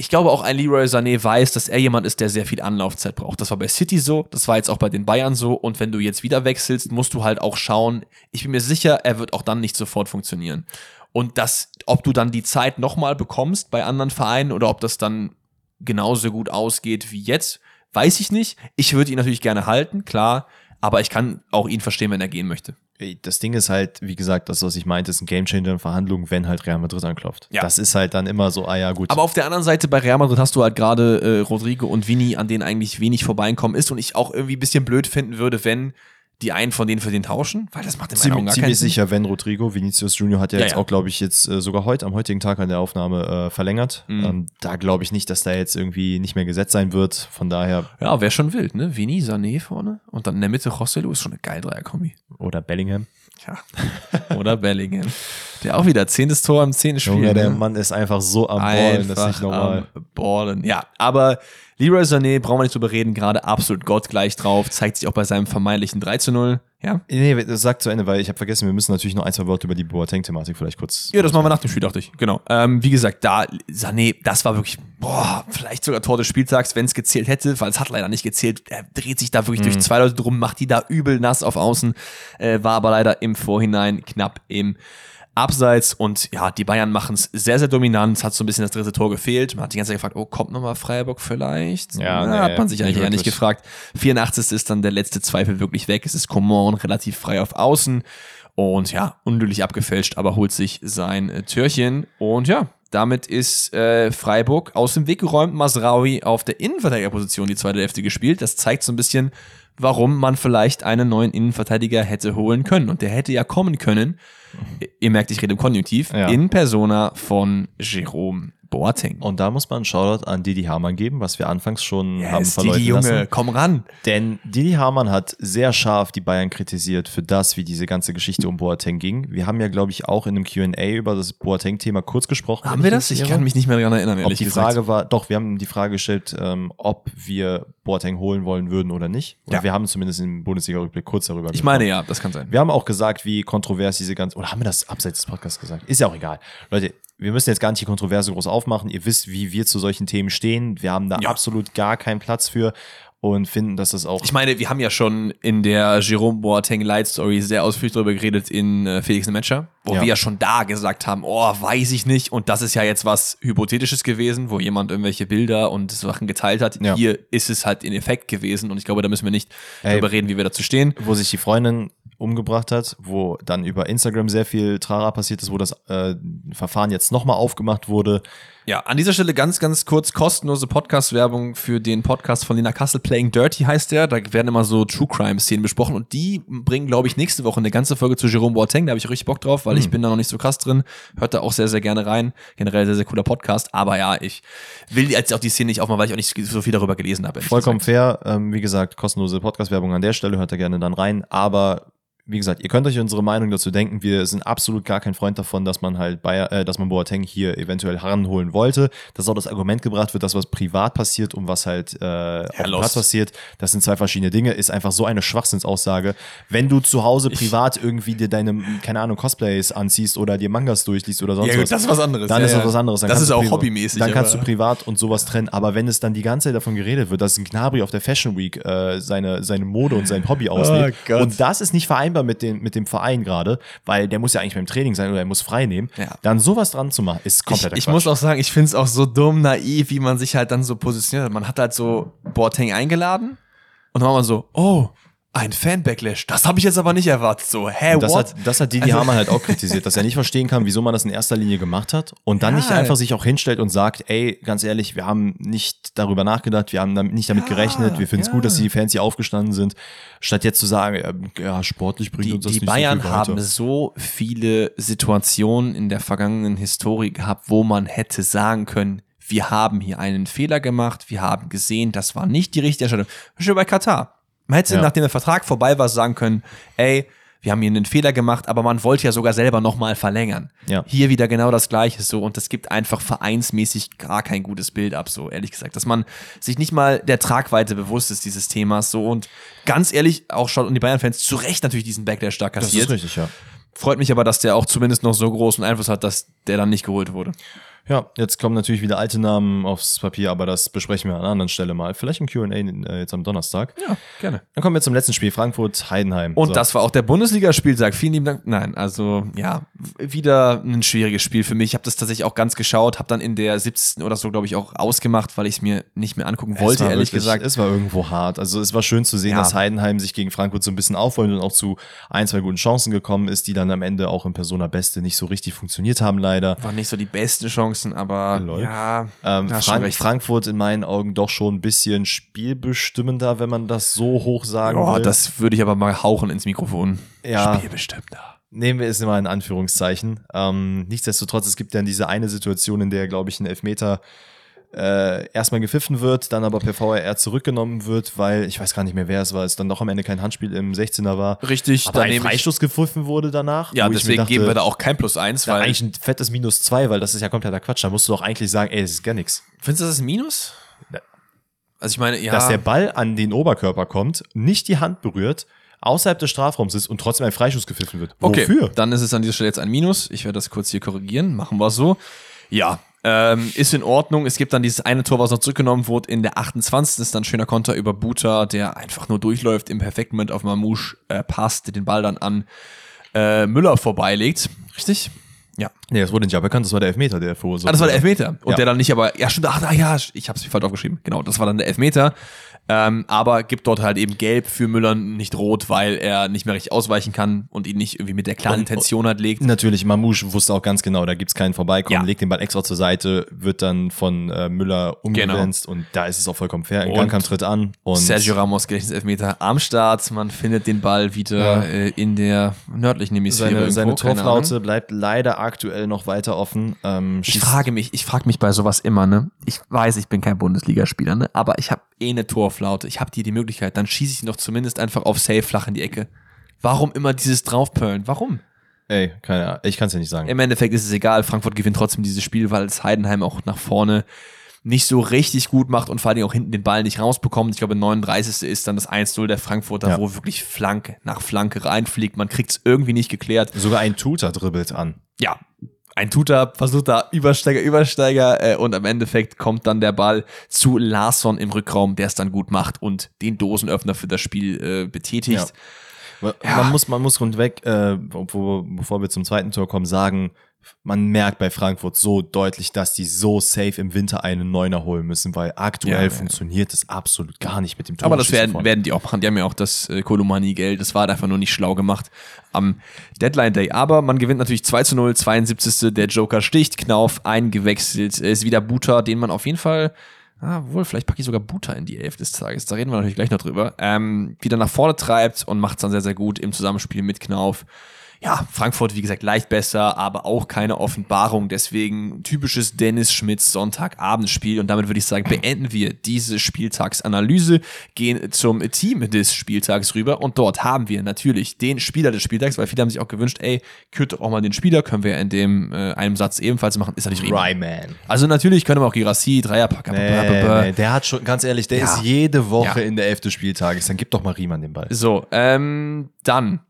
ich glaube auch ein Leroy Sané weiß, dass er jemand ist, der sehr viel Anlaufzeit braucht. Das war bei City so, das war jetzt auch bei den Bayern so. Und wenn du jetzt wieder wechselst, musst du halt auch schauen. Ich bin mir sicher, er wird auch dann nicht sofort funktionieren. Und das, ob du dann die Zeit nochmal bekommst bei anderen Vereinen oder ob das dann genauso gut ausgeht wie jetzt, weiß ich nicht. Ich würde ihn natürlich gerne halten, klar. Aber ich kann auch ihn verstehen, wenn er gehen möchte. Das Ding ist halt, wie gesagt, das, was ich meinte, ist ein Gamechanger in Verhandlungen, wenn halt Real Madrid anklopft. Ja. Das ist halt dann immer so, ah ja, gut. Aber auf der anderen Seite bei Real Madrid hast du halt gerade äh, Rodrigo und Vini, an denen eigentlich wenig vorbeikommen ist und ich auch irgendwie ein bisschen blöd finden würde, wenn die einen von denen für den tauschen, weil das macht in meinen Augen ziemlich, gar keinen ziemlich Sinn. sicher, wenn Rodrigo, Vinicius Junior hat ja, Ja, jetzt ja. auch, glaube ich, jetzt äh, sogar heute, am heutigen Tag an der Aufnahme äh, verlängert. Mhm. Ähm, da glaube ich nicht, dass da jetzt irgendwie nicht mehr gesetzt sein wird. Von daher, Ja, wäre schon wild, ne? Vini, Sané vorne und dann in der Mitte Rosselu ist schon eine geile Dreierkombi. oder Bellingham. Ja. Oder Bellingham. Der auch wieder zehntes Tor im zehnten Spiel. Junge, der ne? Mann ist einfach so am Ballen, das ist nicht normal. am Ballen. Ja, aber Leroy Sané, brauchen wir nicht drüber reden, gerade absolut gottgleich drauf, zeigt sich auch bei seinem vermeintlichen 3 zu 0. Ja, Nee, sag zu Ende, weil ich habe vergessen, wir müssen natürlich noch ein, zwei Worte über die Boateng-Thematik vielleicht kurz. Ja, das machen wir nach dem Spiel, dachte ich. Genau. Ähm, wie gesagt, da, Sané, das war wirklich, boah, vielleicht sogar Tor des Spieltags, wenn es gezählt hätte, weil es hat leider nicht gezählt. Er dreht sich da wirklich durch zwei Leute drum, macht die da übel nass auf Außen, äh, war aber leider im Vorhinein knapp im Abseits und ja, die Bayern machen es sehr, sehr dominant. Es hat so ein bisschen das dritte Tor gefehlt. Man hat die ganze Zeit gefragt, oh, kommt nochmal Freiburg vielleicht? Ja, Na, nee, hat man sich eigentlich nicht eher nicht gefragt. 84. ist dann der letzte Zweifel wirklich weg. Es ist Coman relativ frei auf Außen. Und ja, unglücklich abgefälscht, aber holt sich sein äh, Türchen. Und ja, damit ist äh, Freiburg aus dem Weg geräumt. Masraoui auf der Innenverteidigerposition die zweite Hälfte gespielt. Das zeigt so ein bisschen, warum man vielleicht einen neuen Innenverteidiger hätte holen können. Und der hätte ja kommen können. Ihr merkt, ich rede im Konjunktiv. Ja. In Persona von Jerome Boateng. Und da muss man einen Shoutout an Didi Hamann geben, was wir anfangs schon haben Yes, verleuten die Junge, lassen. komm ran. Denn Didi Hamann hat sehr scharf die Bayern kritisiert für das, wie diese ganze Geschichte um Boateng ging. Wir haben ja, glaube ich, auch in einem Q&A über das Boateng-Thema kurz gesprochen. Haben wir das? Ich kann mich nicht mehr daran erinnern, Ob ehrlich die gesagt. Frage war, doch, wir haben die Frage gestellt, ähm, ob wir Boateng holen wollen würden oder nicht. Oder Ja. wir haben zumindest im Bundesliga-Rückblick kurz darüber Ich meine ja, das kann sein. Wir haben auch gesagt, wie kontrovers diese ganze, oder haben wir das abseits des Podcasts gesagt? Ist ja auch egal. Leute, wir müssen jetzt gar nicht die Kontroverse groß aufmachen. Ihr wisst, wie wir zu solchen Themen stehen. Wir haben da Ja. absolut gar keinen Platz für und finden, dass das auch Ich meine, wir haben ja schon in der Jerome Boateng Light Story sehr ausführlich darüber geredet in äh, Felix Matcher, wo Ja. wir ja schon da gesagt haben, oh, weiß ich nicht. Und das ist ja jetzt was Hypothetisches gewesen, wo jemand irgendwelche Bilder und Sachen geteilt hat. Ja. Hier ist es halt in Effekt gewesen und ich glaube, da müssen wir nicht Ey. darüber reden, wie wir dazu stehen. wo sich die Freundin umgebracht hat, wo dann über Instagram sehr viel Trara passiert ist, wo das äh, Verfahren jetzt nochmal aufgemacht wurde. Ja, an dieser Stelle ganz, ganz kurz kostenlose Podcast-Werbung für den Podcast von Lena Kassel, Playing Dirty heißt der. Da werden immer so True Crime-Szenen besprochen und die bringen, glaube ich, nächste Woche eine ganze Folge zu Jerome Boateng. Da habe ich richtig Bock drauf, weil ich bin da noch nicht so krass drin. Hört da auch sehr, sehr gerne rein. Generell sehr, sehr cooler Podcast. Aber ja, ich will jetzt auch die Szene nicht aufmachen, weil ich auch nicht so viel darüber gelesen habe. Vollkommen gesagt. fair. Ähm, wie gesagt, kostenlose Podcast-Werbung an der Stelle, hört da gerne dann rein. Aber wie gesagt, ihr könnt euch unsere Meinung dazu denken. Wir sind absolut gar kein Freund davon, dass man halt Bayer, äh, dass man Boateng hier eventuell heranholen wollte. Dass auch das Argument gebracht wird, dass was privat passiert und was halt äh, auf dem los. Platz passiert. Das sind zwei verschiedene Dinge. Ist einfach so eine Schwachsinnsaussage. Wenn du zu Hause privat irgendwie dir deine, keine Ahnung, Cosplays anziehst oder dir Mangas durchliest oder sonst Ja, was. das ist was anderes. Dann Ja, ist das ja. was anderes. Dann Das ist auch hobbymäßig, Dann kannst du privat und sowas trennen. Aber wenn es dann die ganze Zeit davon geredet wird, dass ein Gnabry auf der Fashion Week äh, seine, seine Mode und sein Hobby auslebt Oh und das ist nicht vereinbar mit dem, mit dem Verein gerade, weil der muss ja eigentlich beim Training sein oder er muss frei nehmen, Ja. dann sowas dran zu machen, ist kompletter ich, ich Quatsch. muss auch sagen, ich finde es auch so dumm, naiv, wie man sich halt dann so positioniert hat. Man hat halt so Boateng eingeladen und dann war man so, oh, Ein Fan-Backlash. Das habe ich jetzt aber nicht erwartet. So, hä, Das what? hat, das hat Didi Also- Hamann halt auch kritisiert, dass er nicht verstehen kann, wieso man das in erster Linie gemacht hat und dann Ja. nicht einfach sich auch hinstellt und sagt, ey, ganz ehrlich, wir haben nicht darüber nachgedacht, wir haben damit, nicht damit Ja, gerechnet, wir finden es ja. gut, dass die Fans hier aufgestanden sind, statt jetzt zu sagen, ja, ja sportlich bringt die, uns das die nicht Bayern so viel weiter. haben so viele Situationen in der vergangenen Historie gehabt, wo man hätte sagen können, wir haben hier einen Fehler gemacht, wir haben gesehen, das war nicht die richtige Entscheidung. Schon bei Katar. Man hätte, Ja. nachdem der Vertrag vorbei war, sagen können, ey, wir haben hier einen Fehler gemacht, aber man wollte ja sogar selber nochmal verlängern. Ja. Hier wieder genau das Gleiche so und das gibt einfach vereinsmäßig gar kein gutes Bild ab, so ehrlich gesagt, dass man sich nicht mal der Tragweite bewusst ist dieses Themas so und ganz ehrlich, auch schaut und die Bayern-Fans zu Recht natürlich diesen Backlash da das kassiert. ist richtig, ja. Freut mich aber, dass der auch zumindest noch so großen Einfluss hat, dass der dann nicht geholt wurde. Ja, jetzt kommen natürlich wieder alte Namen aufs Papier, aber das besprechen wir an einer anderen Stelle mal. Vielleicht im Q&A äh, jetzt am Donnerstag. Ja, gerne. Dann kommen wir zum letzten Spiel, Frankfurt-Heidenheim. Und So. das war auch der Bundesligaspieltag. Vielen lieben Dank. Nein, also ja, wieder ein schwieriges Spiel für mich. Ich habe das tatsächlich auch ganz geschaut, habe dann in der 17. oder so, glaube ich, auch ausgemacht, weil ich es mir nicht mehr angucken wollte, war ehrlich wirklich, gesagt. Es war irgendwo hart. Also es war schön zu sehen, Ja. dass Heidenheim sich gegen Frankfurt so ein bisschen aufholt und auch zu ein, zwei guten Chancen gekommen ist, die dann am Ende auch in Persona Beste nicht so richtig funktioniert haben, leider. Waren nicht so die besten Chancen, aber Lol. ja, Ähm, Frank recht. Frankfurt in meinen Augen doch schon ein bisschen spielbestimmender, wenn man das so hoch sagen Oh, will. das würde ich aber mal hauchen ins Mikrofon. Ja. Spielbestimmter. Nehmen wir es immer in Anführungszeichen. Ähm, nichtsdestotrotz, es gibt dann diese eine Situation, in der, glaube ich, ein Elfmeter äh, erstmal gepfiffen wird, dann aber per VRR zurückgenommen wird, weil ich weiß gar nicht mehr, wer es war, es dann doch am Ende kein Handspiel im 16er war. Richtig, aber ein. Freistoß gepfiffen wurde danach. Ja, deswegen dachte, geben wir da auch kein Plus eins, weil. eigentlich ein fettes Minus zwei, weil das ist ja kompletter Quatsch. Da musst du doch eigentlich sagen, ey, das ist gar nichts. Findest du das ein Minus? Ja. Also ich meine, ja. Dass der Ball an den Oberkörper kommt, nicht die Hand berührt, außerhalb des Strafraums ist und trotzdem ein Freischuss gepfiffen wird. Okay, Wofür? dann ist es an dieser Stelle jetzt ein Minus. Ich werde das kurz hier korrigieren. Machen wir es so. Ja, ähm, ist in Ordnung. Es gibt dann dieses eine Tor, was noch zurückgenommen wurde. In der 28. ist dann ein schöner Konter über Buta, der einfach nur durchläuft, im perfekten Moment auf Mamouche äh, passt, den Ball dann an äh, Müller vorbeilegt. Richtig? Ja. Nee, das wurde nicht bekannt, das war der Elfmeter, der verursacht Ah, das war der wurde. Elfmeter. Und Ja. der dann nicht aber, ja, stimmt, ach, ja, ich hab's mir falsch aufgeschrieben. Genau, das war dann der Elfmeter. Ähm, aber gibt dort halt eben gelb für Müller, nicht rot, weil er nicht mehr richtig ausweichen kann und ihn nicht irgendwie mit der klaren Und- Intention halt legt. Natürlich, Mamouche wusste auch ganz genau, da gibt's keinen Vorbeikommen, Ja. legt den Ball extra zur Seite, wird dann von äh, Müller umgewenzt und da ist es auch vollkommen fair. Ein Und Gangkampf tritt an und Sergio Ramos Gedächtniselfmeter am Start. Man findet den Ball wieder Ja. äh, in der nördlichen Hemisphäre. seine, irgendwo, seine. Torflaute bleibt leider aktuell noch weiter offen. Ähm, Ich frage mich, ich frage mich bei sowas immer, ne? Ich weiß, ich bin kein Bundesligaspieler, ne? Aber ich habe eh eine Torflaute. Ich habe die die Möglichkeit, dann schieße ich ihn doch zumindest einfach auf Safe flach in die Ecke. Warum immer dieses draufpölen? Warum? Ey, keine Ahnung, ich kann es ja nicht sagen. Im Endeffekt ist es egal. Frankfurt gewinnt trotzdem dieses Spiel, weil es Heidenheim auch nach vorne nicht so richtig gut macht und vor allen Dingen auch hinten den Ball nicht rausbekommt. Ich glaube, 39. ist dann das 1-0 der Frankfurter, Ja. wo wirklich Flanke nach Flanke reinfliegt. Man kriegt es irgendwie nicht geklärt. Sogar ein Tutor dribbelt an. Ja, ein Tutor versucht da Übersteiger, Übersteiger äh, und am Endeffekt kommt dann der Ball zu Larsson im Rückraum, der es dann gut macht und den Dosenöffner für das Spiel äh, betätigt. Man Ja. muss, man muss rundweg, äh, bevor wir zum zweiten Tor kommen, sagen, man merkt bei Frankfurt so deutlich, dass die so safe im Winter einen Neuner holen müssen, weil aktuell Ja, ja. funktioniert das absolut gar nicht mit dem Tor. Aber das werden, werden die auch machen. Die haben ja auch das äh, Kolomani-Geld. Das war halt einfach nur nicht schlau gemacht am Deadline Day. Aber man gewinnt natürlich 2 zu 0, 72. Der Joker sticht, Knauf eingewechselt. Ist wieder Buta, den man auf jeden Fall, ah, wohl, vielleicht packe ich sogar Buta in die Elf des Tages. Da reden wir natürlich gleich noch drüber. Ähm, wieder nach vorne treibt und macht es dann sehr, sehr gut im Zusammenspiel mit Knauf. Ja, Frankfurt, wie gesagt, leicht besser, aber auch keine Offenbarung. Deswegen typisches Dennis Schmitz Sonntagabendspiel. Und damit würde ich sagen, beenden wir diese Spieltagsanalyse, gehen zum Team des Spieltags rüber. Und dort haben wir natürlich den Spieler des Spieltags, weil viele haben sich auch gewünscht, ey, kürt doch auch mal den Spieler, können wir in dem äh, einem Satz ebenfalls machen. Ist natürlich. Ryman. Also natürlich können wir auch Girassi, Dreierpack, Nee, nee, der hat schon, ganz ehrlich, der Ja. ist jede Woche Ja. in der Elf des Spieltages. Dann gib doch mal Riemann den Ball. So, ähm, dann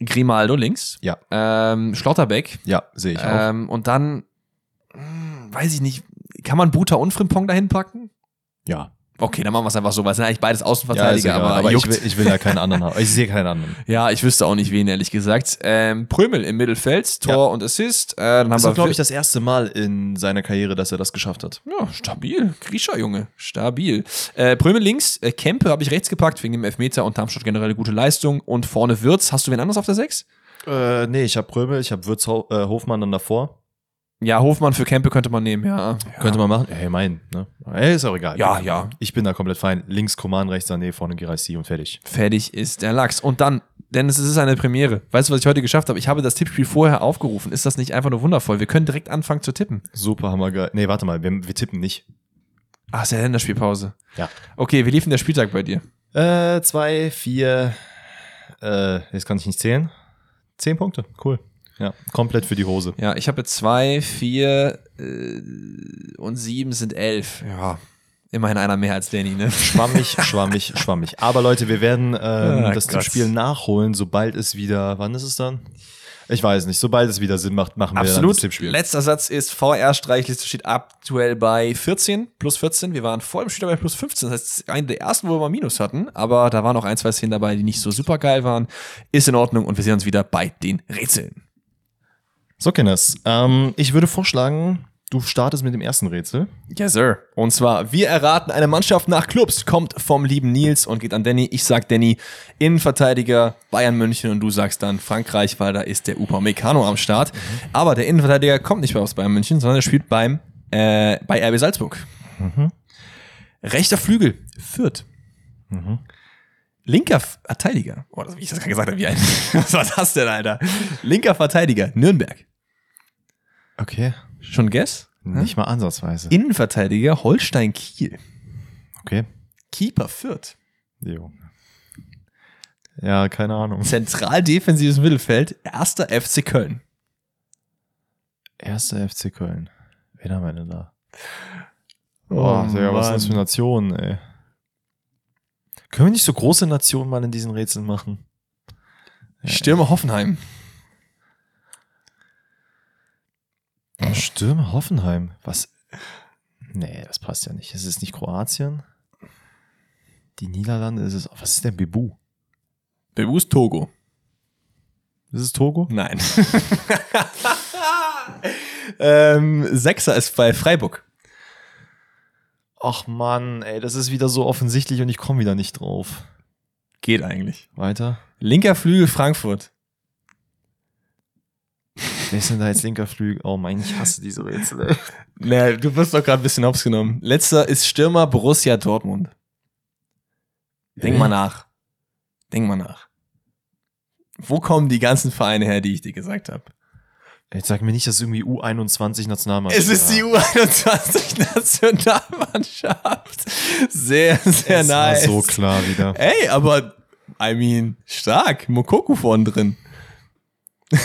Grimaldo links, Ja, ähm, Schlotterbeck, ja, sehe ich auch. Ähm, und dann, hm, weiß ich nicht, kann man Buta und Frimpong dahin packen? Ja. Okay, dann machen wir es einfach so, weil es sind eigentlich beides Ja, Außenverteidiger, ist egal, aber, aber ich will, ich will ja keinen anderen haben. Ich sehe keinen anderen. Ja, ich wüsste auch nicht wen, ehrlich gesagt. Ähm, Prömel im Mittelfeld, Tor Ja. und Assist. Äh, dann Das ist, glaube ich, das erste Mal in seiner Karriere, dass er das geschafft hat. ja, stabil. Griecher, Junge. Stabil. Äh, Prömel links, äh, Kempe habe ich rechts gepackt wegen dem Elfmeter und Darmstadt generell eine gute Leistung. Und vorne Wirtz. Hast du wen anders auf der 6? Äh, nee, ich habe Prömel, ich habe Würz Ho äh, Hofmann dann davor. Ja, Hofmann für Kempe könnte man nehmen, ja. Könnte man machen. Ey, mein, ne? Ey, ist auch egal. Ja, ja. Ich bin da komplett fein. Links Coman, rechts Sané, vorne Girassi und fertig. Fertig ist der Lachs. Und dann, Dennis, es ist eine Premiere. Weißt du, was ich heute geschafft habe? Ich habe das Tippspiel vorher aufgerufen. Ist das nicht einfach nur wundervoll? Wir können direkt anfangen zu tippen. Super hammergeil. Nee, warte mal, wir, wir tippen nicht. Ach, ist ja Länderspielpause. Ja. Okay, wie lief denn der Spieltag bei dir? Äh, zwei, vier, äh, jetzt kann ich nicht zählen. Zehn Punkte, cool. Ja, komplett für die Hose. Ja, ich habe jetzt zwei, vier äh, und sieben sind elf. Ja, immerhin einer mehr als Danny, ne? Schwammig, schwammig, schwammig. Aber Leute, wir werden ähm, Ah, das. Tippspiel nachholen, sobald es wieder, wann ist es dann? Ich weiß nicht, sobald es wieder Sinn macht, machen wir dann das Absolut. Tippspiel. Letzter Satz ist, VR-Streichliste steht aktuell bei 14, plus 14. Wir waren vor dem Spiel bei plus 15. Das heißt, ist eine der ersten, wo wir mal Minus hatten. Aber da waren auch ein, zwei Szenen dabei, die nicht so super geil waren. Ist in Ordnung und wir sehen uns wieder bei den Rätseln. So, Kenneth, ähm, ich würde vorschlagen, du startest mit dem ersten Rätsel. Yes, sir. Und zwar, wir erraten eine Mannschaft nach Clubs, kommt vom lieben Nils und geht an Danny. Ich sag Danny, Innenverteidiger Bayern München und du sagst dann Frankreich, weil da ist der Upamecano am Start. Aber der Innenverteidiger kommt nicht mehr aus Bayern München, sondern er spielt beim, äh, bei RB Salzburg. Rechter Flügel, Fürth. Linker Verteidiger, oh, das, wie ich das gerade gesagt habe, wie ein, was war das denn, Alter? Linker Verteidiger, Nürnberg. Okay. Schon Guess? Nicht mal ansatzweise. Innenverteidiger, Holstein Kiel. Okay. Keeper Fürth. Jo. Ja, keine Ahnung. Zentral defensives Mittelfeld, erster FC Köln. Erster FC Köln. Wen haben wir denn da? Oh, Boah, Digga, was sind das für Nationen, ey? Können wir nicht so große Nationen mal in diesen Rätseln machen? Stürmer Hoffenheim. Stürme Hoffenheim. Was? Nee, das passt ja nicht. Es ist nicht Kroatien. Die Niederlande ist es. Was ist denn Bebu? Bebus Togo. Ist es Togo? Nein. ähm, Sechser ist bei Freiburg. Ach Mann, ey, das ist wieder so offensichtlich und ich komme wieder nicht drauf. Geht eigentlich. Weiter. Linker Flügel Frankfurt. Wer ist denn da jetzt linker Flügel? Oh mein, ich hasse diese Rätsel, ey. Naja, du wirst doch gerade ein bisschen hops genommen. Letzter ist Stürmer Borussia Dortmund. Denk Äh? mal nach. Denk mal nach. Wo kommen die ganzen Vereine her, die ich dir gesagt habe? Jetzt sag mir nicht, dass es irgendwie U21 Nationalmannschaft Es ist die U21-Nationalmannschaft. Sehr, sehr Es nice. War so klar wieder. Ey, aber, I mean, stark. Mokoko vorne drin.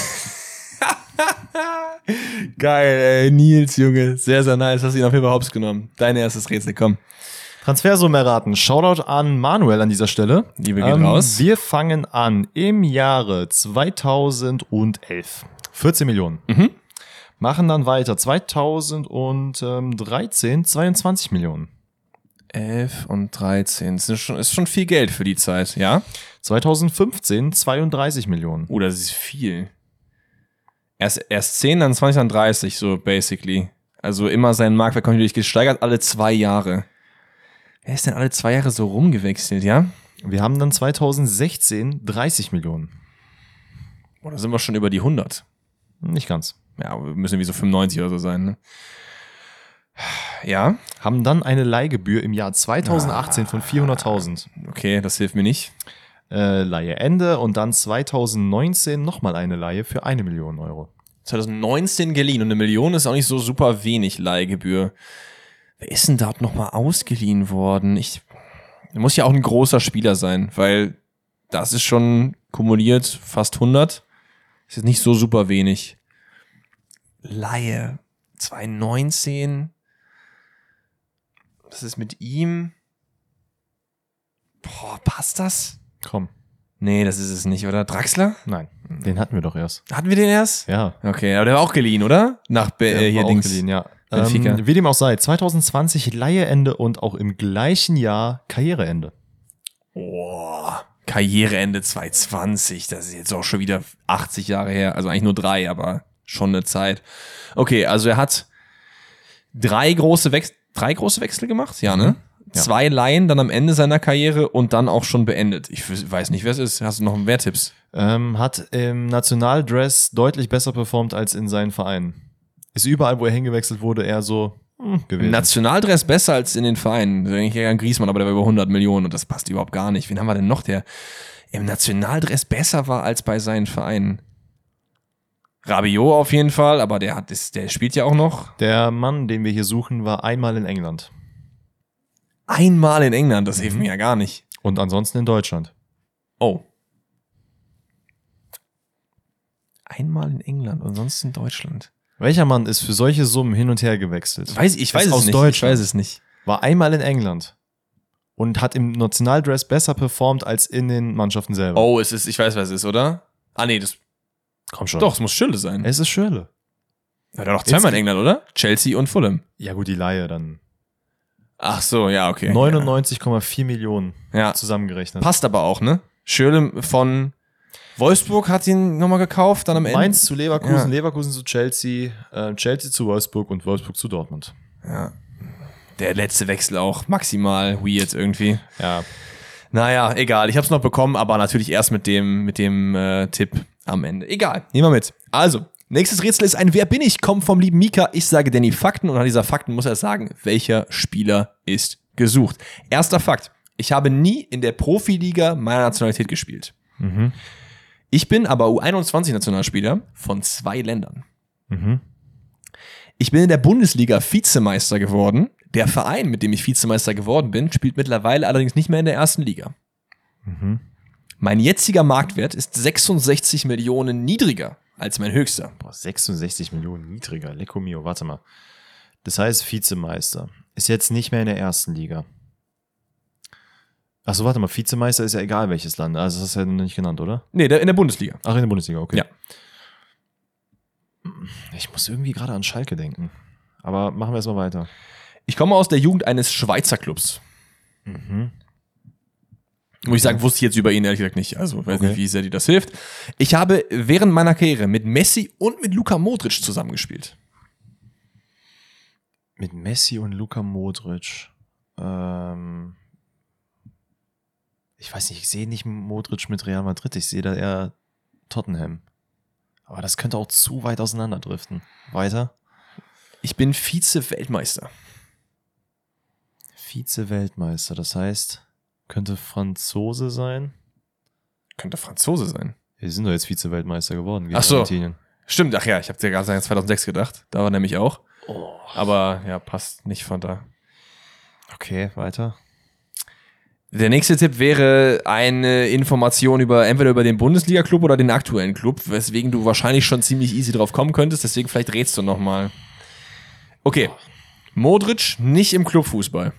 Geil, ey. Nils, Junge. Sehr, sehr nice. Hast ihn auf jeden Fall hops genommen. Dein erstes Rätsel, komm. Transfersumme erraten. Shoutout an Manuel an dieser Stelle. Ähm, Liebe geht raus. Wir fangen an im Jahre 2011. 14 Millionen. Mhm. Machen dann weiter. 2013 22 Millionen. 11 und 13. Das ist schon, ist schon viel Geld für die Zeit, ja? 2015 32 Millionen. Oh, das ist viel. Erst, erst 10, dann 20, dann 30, so basically. Also immer sein Marktwert kontinuierlich gesteigert, alle zwei Jahre. Wer ist denn alle zwei Jahre so rumgewechselt, ja? Wir haben dann 2016 30 Millionen. Boah, da sind wir schon über die 100. Nicht ganz. Ja, wir müssen wie so 95 oder so sein, ne? Ja, Haben dann eine Leihgebühr im Jahr 2018 von 400.000. okay, das hilft mir nicht. Äh, Leihe Ende und dann 2019 nochmal eine Leihe für eine Million Euro. 2019 geliehen und eine Million ist auch nicht so super wenig Leihgebühr. Wer ist denn dort nochmal ausgeliehen worden? Ich muss ja auch ein großer Spieler sein, weil das ist schon kumuliert fast 100. Ist jetzt nicht so super wenig. Laie 2019. Was ist mit ihm? Boah, passt das? Komm. Nee, das ist es nicht, oder? Draxler? Nein, den hatten wir doch erst. Hatten wir den erst? Ja. Okay, aber der war auch geliehen, oder? Nach Be Der äh, hier war auch Dings. geliehen, ja. Benfica. Ähm, wie dem auch sei, 2020 Leiheende und auch im gleichen Jahr Karriereende. Boah. Karriereende 2020, das ist jetzt auch schon wieder 80 Jahre her. Also eigentlich nur drei, aber schon eine Zeit. Okay, also er hat drei große Wechsel, drei große Wechsel gemacht, ja, ne? Ja. Zwei Laien dann am Ende seiner Karriere und dann auch schon beendet. Ich weiß nicht, wer es ist. Hast du noch mehr Tipps? Ähm, hat im Nationaldress deutlich besser performt als in seinen Vereinen. Ist überall, wo er hingewechselt wurde, eher so hm, Im gewesen. Nationaldress besser als in den Vereinen. Da denke ich eher an Griezmann, aber der war über 100 Millionen und das passt überhaupt gar nicht. Wen haben wir denn noch, der im Nationaldress besser war als bei seinen Vereinen? Rabiot auf jeden Fall, aber der hat, ist, der spielt ja auch noch. Der Mann, den wir hier suchen, war einmal in England. Einmal in England, das hilft mir ja gar nicht. Und ansonsten in Deutschland. Oh. Einmal in England und sonst in Deutschland. Welcher Mann ist für solche Summen hin und her gewechselt? Weiß, ich weiß es aus nicht. Deutschland. Ich weiß es nicht. War einmal in England. Und hat im Nationaldress besser performt als in den Mannschaften selber. Oh, es ist, ich weiß, was es ist, oder? Ah, nee, das, komm schon. doch, es muss Schille sein. Es ist Schirle. Hat er doch zweimal in England, oder? Chelsea und Fulham. Ja, gut, die Laie dann. Ach so, ja, okay. 99,4 Millionen Ja. zusammengerechnet. Passt aber auch, ne? Schöle von Wolfsburg hat ihn nochmal gekauft, dann am Ende. Mainz zu Leverkusen, Ja. Leverkusen zu Chelsea, äh, Chelsea zu Wolfsburg und Wolfsburg zu Dortmund. Ja. Der letzte Wechsel auch maximal weird irgendwie. Ja. Naja, egal. Ich hab's noch bekommen, aber natürlich erst mit dem, mit dem äh, Tipp am Ende. Egal, nehmen wir mit. Also, nächstes Rätsel ist ein Wer bin ich? Kommt vom lieben Mika. Ich sage Danny Fakten und an dieser Fakten muss er sagen, welcher Spieler ist gesucht. Erster Fakt. Ich habe nie in der Profiliga meiner Nationalität gespielt. Mhm. Ich bin aber U21-Nationalspieler von zwei Ländern. Mhm. Ich bin in der Bundesliga Vizemeister geworden. Der Verein, mit dem ich Vizemeister geworden bin, spielt mittlerweile allerdings nicht mehr in der ersten Liga. Mhm. Mein jetziger Marktwert ist 66 Millionen niedriger als mein höchster. Boah, 66 Millionen niedriger. Lecco mio, warte mal. Das heißt Vizemeister. Ist jetzt nicht mehr in der ersten Liga. Achso, warte mal, Vizemeister ist ja egal welches Land. Also das hast du ja noch nicht genannt, oder? Nee, der in der Bundesliga. Ach, in der Bundesliga, okay. Ja. Ich muss irgendwie gerade an Schalke denken. Aber machen wir erstmal weiter. Ich komme aus der Jugend eines Schweizer Clubs. Mhm. Muss ich sagen, wusste ich jetzt über ihn ehrlich gesagt nicht. Also weiß Okay. nicht, wie sehr dir das hilft. Ich habe während meiner Karriere mit Messi und mit Luka Modric zusammengespielt. Mit Messi und Luka Modric. Ähm, ich weiß nicht, ich sehe nicht Modric mit Real Madrid. Ich sehe da eher Tottenham. Aber das könnte auch zu weit auseinanderdriften. Weiter. Ich bin Vize-Weltmeister. Vize-Weltmeister, das heißt, könnte Franzose sein. Könnte Franzose sein. Wir sind doch jetzt Vize-Weltmeister geworden. gegen Ach so. Argentinien. Stimmt, ach ja, ich habe dir gerade 2006 gedacht. Da war nämlich auch. Oh. Aber ja, passt nicht von da. Okay, weiter. Der nächste Tipp wäre eine Information über entweder über den Bundesliga-Club oder den aktuellen Club, weswegen du wahrscheinlich schon ziemlich easy drauf kommen könntest. Deswegen vielleicht rätst du noch mal. Okay. Modric nicht im Clubfußball.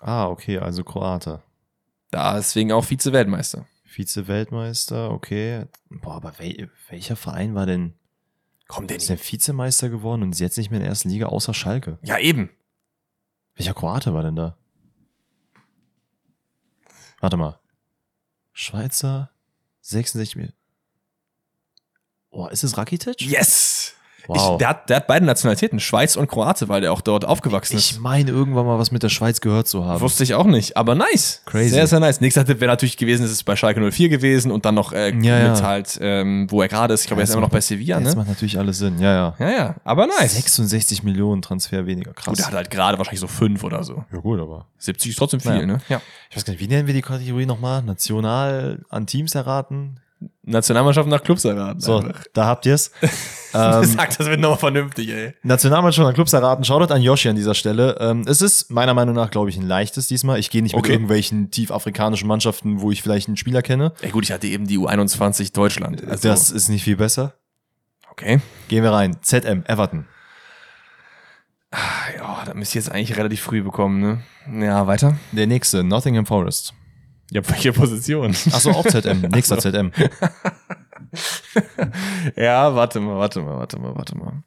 Ah, okay, also Kroate. Da deswegen auch Vize-Weltmeister. Vize-Weltmeister, okay. Boah, aber wel welcher Verein war denn, Komm, der ist der Vizemeister geworden und ist jetzt nicht mehr in der ersten Liga außer Schalke? Ja, eben. Welcher Kroate war denn da? Warte mal. Schweizer, 66 Millionen. Oh, ist es Rakitic? Yes! Wow. Ich, der, hat, der hat beide Nationalitäten, Schweiz und Kroate, weil der auch dort aufgewachsen ist. Ich meine, irgendwann mal was mit der Schweiz gehört zu haben. Wusste ich auch nicht, aber nice. Crazy. Sehr, sehr nice. Nächster Tipp wäre natürlich gewesen, es ist bei Schalke 04 gewesen und dann noch äh, Ja, ja. mit halt, ähm, wo er gerade ist. Ich glaube, er ist das immer noch bei Sevilla, Das ne? macht natürlich alles Sinn, ja, ja. Ja, ja, aber nice. 66 Millionen Transfer weniger, krass. Gut, er hat halt gerade wahrscheinlich so fünf oder so. ja gut, aber 70 ist trotzdem viel, Naja. ne? Ja. ich weiß gar nicht, wie nennen wir die Kategorie nochmal? National an Teams erraten? Nationalmannschaft nach Clubs erraten. So, einfach. da habt ihr's. Ähm, ähm, Sag, das wird nochmal vernünftig, ey. Nationalmannschaft an Clubs erraten. Shoutout an Yoshi an dieser Stelle. Ähm, es ist meiner Meinung nach, glaube ich, ein leichtes diesmal. Ich gehe nicht mit Okay. irgendwelchen tiefafrikanischen Mannschaften, wo ich vielleicht einen Spieler kenne. Ja gut, ich hatte eben die U21 Deutschland. Also, Das ist nicht viel besser. okay. Gehen wir rein. ZM, Everton. Ja, da müsst ihr jetzt eigentlich relativ früh bekommen, ne? Ja, weiter. Der nächste, Nottingham Forest. Ja, welche Position? Achso, auch ZM. Nächster ZM. ja, warte mal, warte mal, warte mal, warte mal.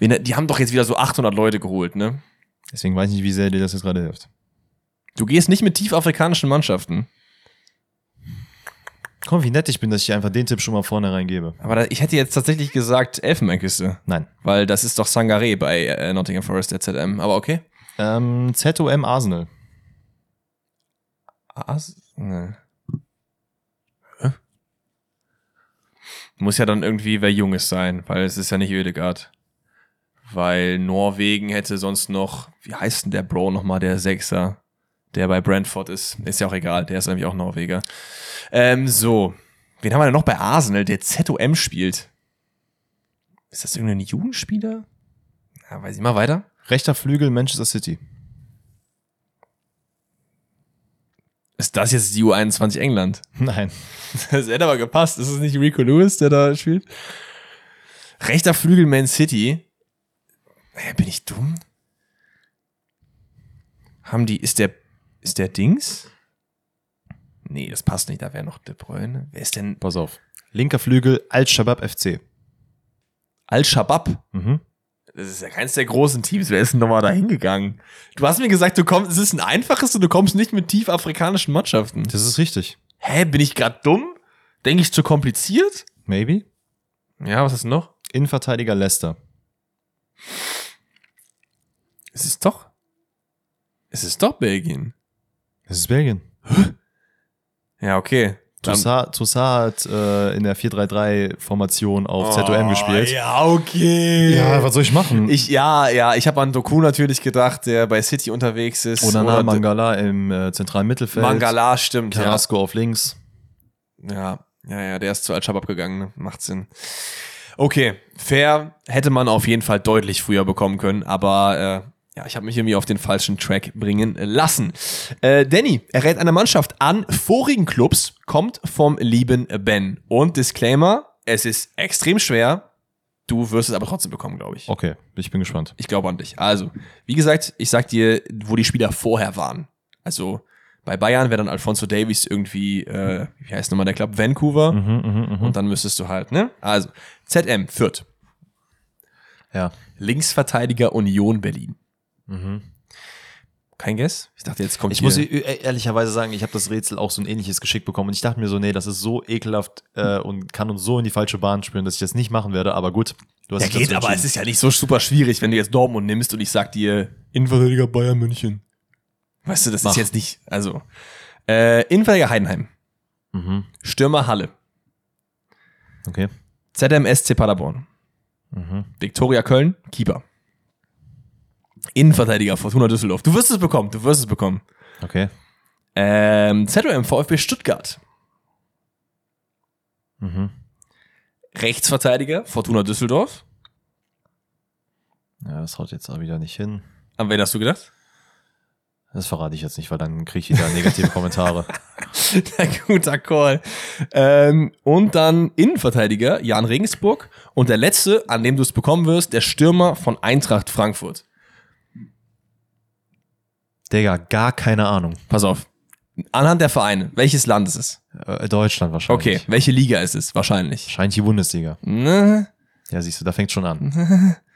Die haben doch jetzt wieder so 800 Leute geholt, ne? Deswegen weiß ich nicht, wie sehr dir das jetzt gerade hilft. Du gehst nicht mit tiefafrikanischen Mannschaften. Komm, wie nett ich bin, dass ich einfach den Tipp schon mal vorne reingebe. Aber da, ich hätte jetzt tatsächlich gesagt Elfenbeinküste. Nein. Weil das ist doch Sangaré bei äh, Nottingham Forest, der ZM. Aber okay. Ähm, ZOM Arsenal. As ne. Muss ja dann irgendwie wer Junges sein, weil es ist ja nicht Ödegard. Weil Norwegen hätte sonst noch, wie heißt denn der Bro nochmal, der Sechser, der bei Brentford ist. Ist ja auch egal, der ist eigentlich auch Norweger. Ähm, so. Wen haben wir denn noch bei Arsenal, der ZOM spielt? Ist das irgendein Jugendspieler? Ja, weiß ich mal weiter. Rechter Flügel Manchester City. Ist das jetzt die U21 England? Nein. Das hätte aber gepasst. Ist es nicht Rico Lewis, der da spielt? Rechter Flügel Man City. Naja, bin ich dumm? Haben die, ist der, ist der Dings? Nee, das passt nicht, da wäre noch De Bruyne. Wer ist denn Pass auf. Linker Flügel Al-Shabaab FC. Al-Shabaab? Mhm. Das ist ja keins der großen Teams. Wer ist denn nochmal da hingegangen? Du hast mir gesagt, du kommst, es ist ein einfaches und du kommst nicht mit tief afrikanischen Mannschaften. Das ist richtig. Hä, bin ich gerade dumm? Denke ich zu kompliziert? Maybe. Ja, was ist noch? Innenverteidiger Leicester. Es ist doch. Es ist doch Belgien. Das ist Belgien. Ja, okay. Toussaint, Toussaint hat äh, in der 4-3-3-Formation auf ZOM gespielt. Oh, Ja, okay. was soll ich machen? Ich, ja, ja, ich habe an Doku natürlich gedacht, der bei City unterwegs ist. Onana Oder Mangala im äh, zentralen Mittelfeld. Mangala, stimmt. Ja. Carrasco auf links. ja, ja, ja, der ist zu Al-Shabaab gegangen, ne? macht Sinn. Okay, fair hätte man auf jeden Fall deutlich früher bekommen können, aber äh, ja, ich habe mich irgendwie auf den falschen Track bringen lassen. Äh, Danny errät eine Mannschaft an vorigen Clubs, kommt vom lieben Ben. Und Disclaimer, es ist extrem schwer. Du wirst es aber trotzdem bekommen, glaube ich. Okay, ich bin gespannt. Ich glaube an dich. Also, wie gesagt, ich sag dir, wo die Spieler vorher waren. Also, bei Bayern wäre dann Alfonso Davies irgendwie, äh, wie heißt nochmal der Club? Vancouver. Mhm, Und dann müsstest du halt, ne? Also, ZM, Fürth. Ja. Linksverteidiger Union Berlin. Kein Guess? Ich dachte, jetzt kommt Ich hier. muss e- ehrlicherweise sagen, ich habe das Rätsel auch so ein ähnliches Geschick bekommen und ich dachte mir so, nee, das ist so ekelhaft äh, und kann uns so in die falsche Bahn spüren, dass ich das nicht machen werde, aber gut. Du hast ja, geht, aber es ist ja nicht so super schwierig, wenn du jetzt Dortmund nimmst und ich sag dir Innenverteidiger Bayern München. Weißt du, das Mach. ist jetzt nicht, also. Äh, Innenverteidiger Heidenheim. Mhm. Stürmer Halle. Okay. ZMSC Paderborn. Mhm. Viktoria Köln, Keeper. Innenverteidiger Fortuna Düsseldorf. Du wirst es bekommen, du wirst es bekommen. Okay. Ähm, ZOM VfB Stuttgart. Mhm. Rechtsverteidiger Fortuna Düsseldorf. Ja, das haut jetzt auch wieder nicht hin. An wen hast du gedacht? Das verrate ich jetzt nicht, weil dann kriege ich wieder negative Kommentare. Der guter Call. Ähm, und dann Innenverteidiger Jan Regensburg. Und der letzte, an dem du es bekommen wirst, der Stürmer von Eintracht Frankfurt. Digga, gar keine Ahnung. Pass auf. Anhand der Vereine. Welches Land ist es? Äh, Deutschland wahrscheinlich. Okay. Welche Liga ist es? Wahrscheinlich. Wahrscheinlich die Bundesliga. Ne? Ja, siehst du, da fängt schon an.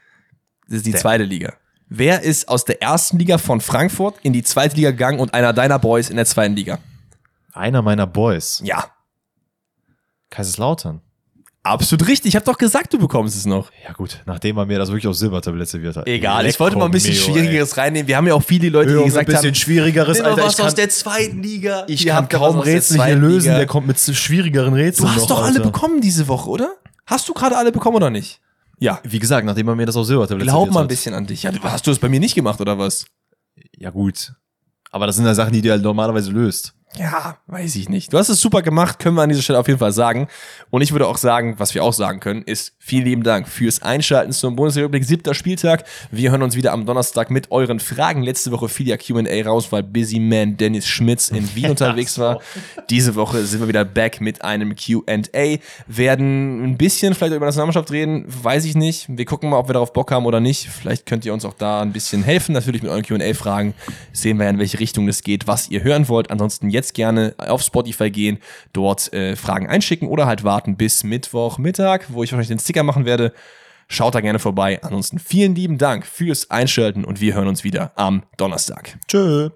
Das ist die Der- zweite Liga. Wer ist aus der ersten Liga von Frankfurt in die zweite Liga gegangen und einer deiner Boys in der zweiten Liga? Einer meiner Boys. Ja. Kaiserslautern. Absolut richtig. Ich habe doch gesagt, du bekommst es noch. Ja gut, nachdem er mir das wirklich auf Silbertablett serviert hat. Egal. Ich wollte mal ein bisschen Schwierigeres reinnehmen. Wir haben ja auch viele Leute, die ey. gesagt ein bisschen haben, schwierigeres, Alter. was Ich kann, aus der zweiten Liga. ich Ihr kann kaum Rätsel hier lösen. Der kommt mit schwierigeren Rätseln Du hast noch, doch alle Alter. bekommen diese Woche, oder? Hast du gerade alle bekommen oder nicht? Ja. Wie gesagt, nachdem er mir das auf Silbertablett Glaub serviert mal ein hat. bisschen an dich. Ja, hast du es bei mir nicht gemacht, oder was? Ja gut. Aber das sind ja Sachen, die du halt normalerweise löst. Ja, weiß ich nicht. Du hast es super gemacht, können wir an dieser Stelle auf jeden Fall sagen. Und ich würde auch sagen, was wir auch sagen können, ist vielen lieben Dank fürs Einschalten zum Bundesrepublik siebter Spieltag. Wir hören uns wieder am Donnerstag mit euren Fragen. Letzte Woche fiel ja Q&A raus, weil Busy Man Dennis Schmitz in Wien unterwegs war. Diese Woche sind wir wieder back mit einem Q&A. Werden ein bisschen vielleicht über das Nationalmannschaft reden, weiß ich nicht. Wir gucken mal, ob wir darauf Bock haben oder nicht. Vielleicht könnt ihr uns auch da ein bisschen helfen. Natürlich mit euren Q&A-Fragen sehen wir ja, in welche Richtung das geht, was ihr hören wollt. Ansonsten jetzt gerne auf Spotify gehen, dort äh, Fragen einschicken oder halt warten bis Mittwochmittag, wo ich wahrscheinlich den Sticker machen werde. Schaut da gerne vorbei. Ansonsten vielen lieben Dank fürs Einschalten und wir hören uns wieder am Donnerstag. Tschö.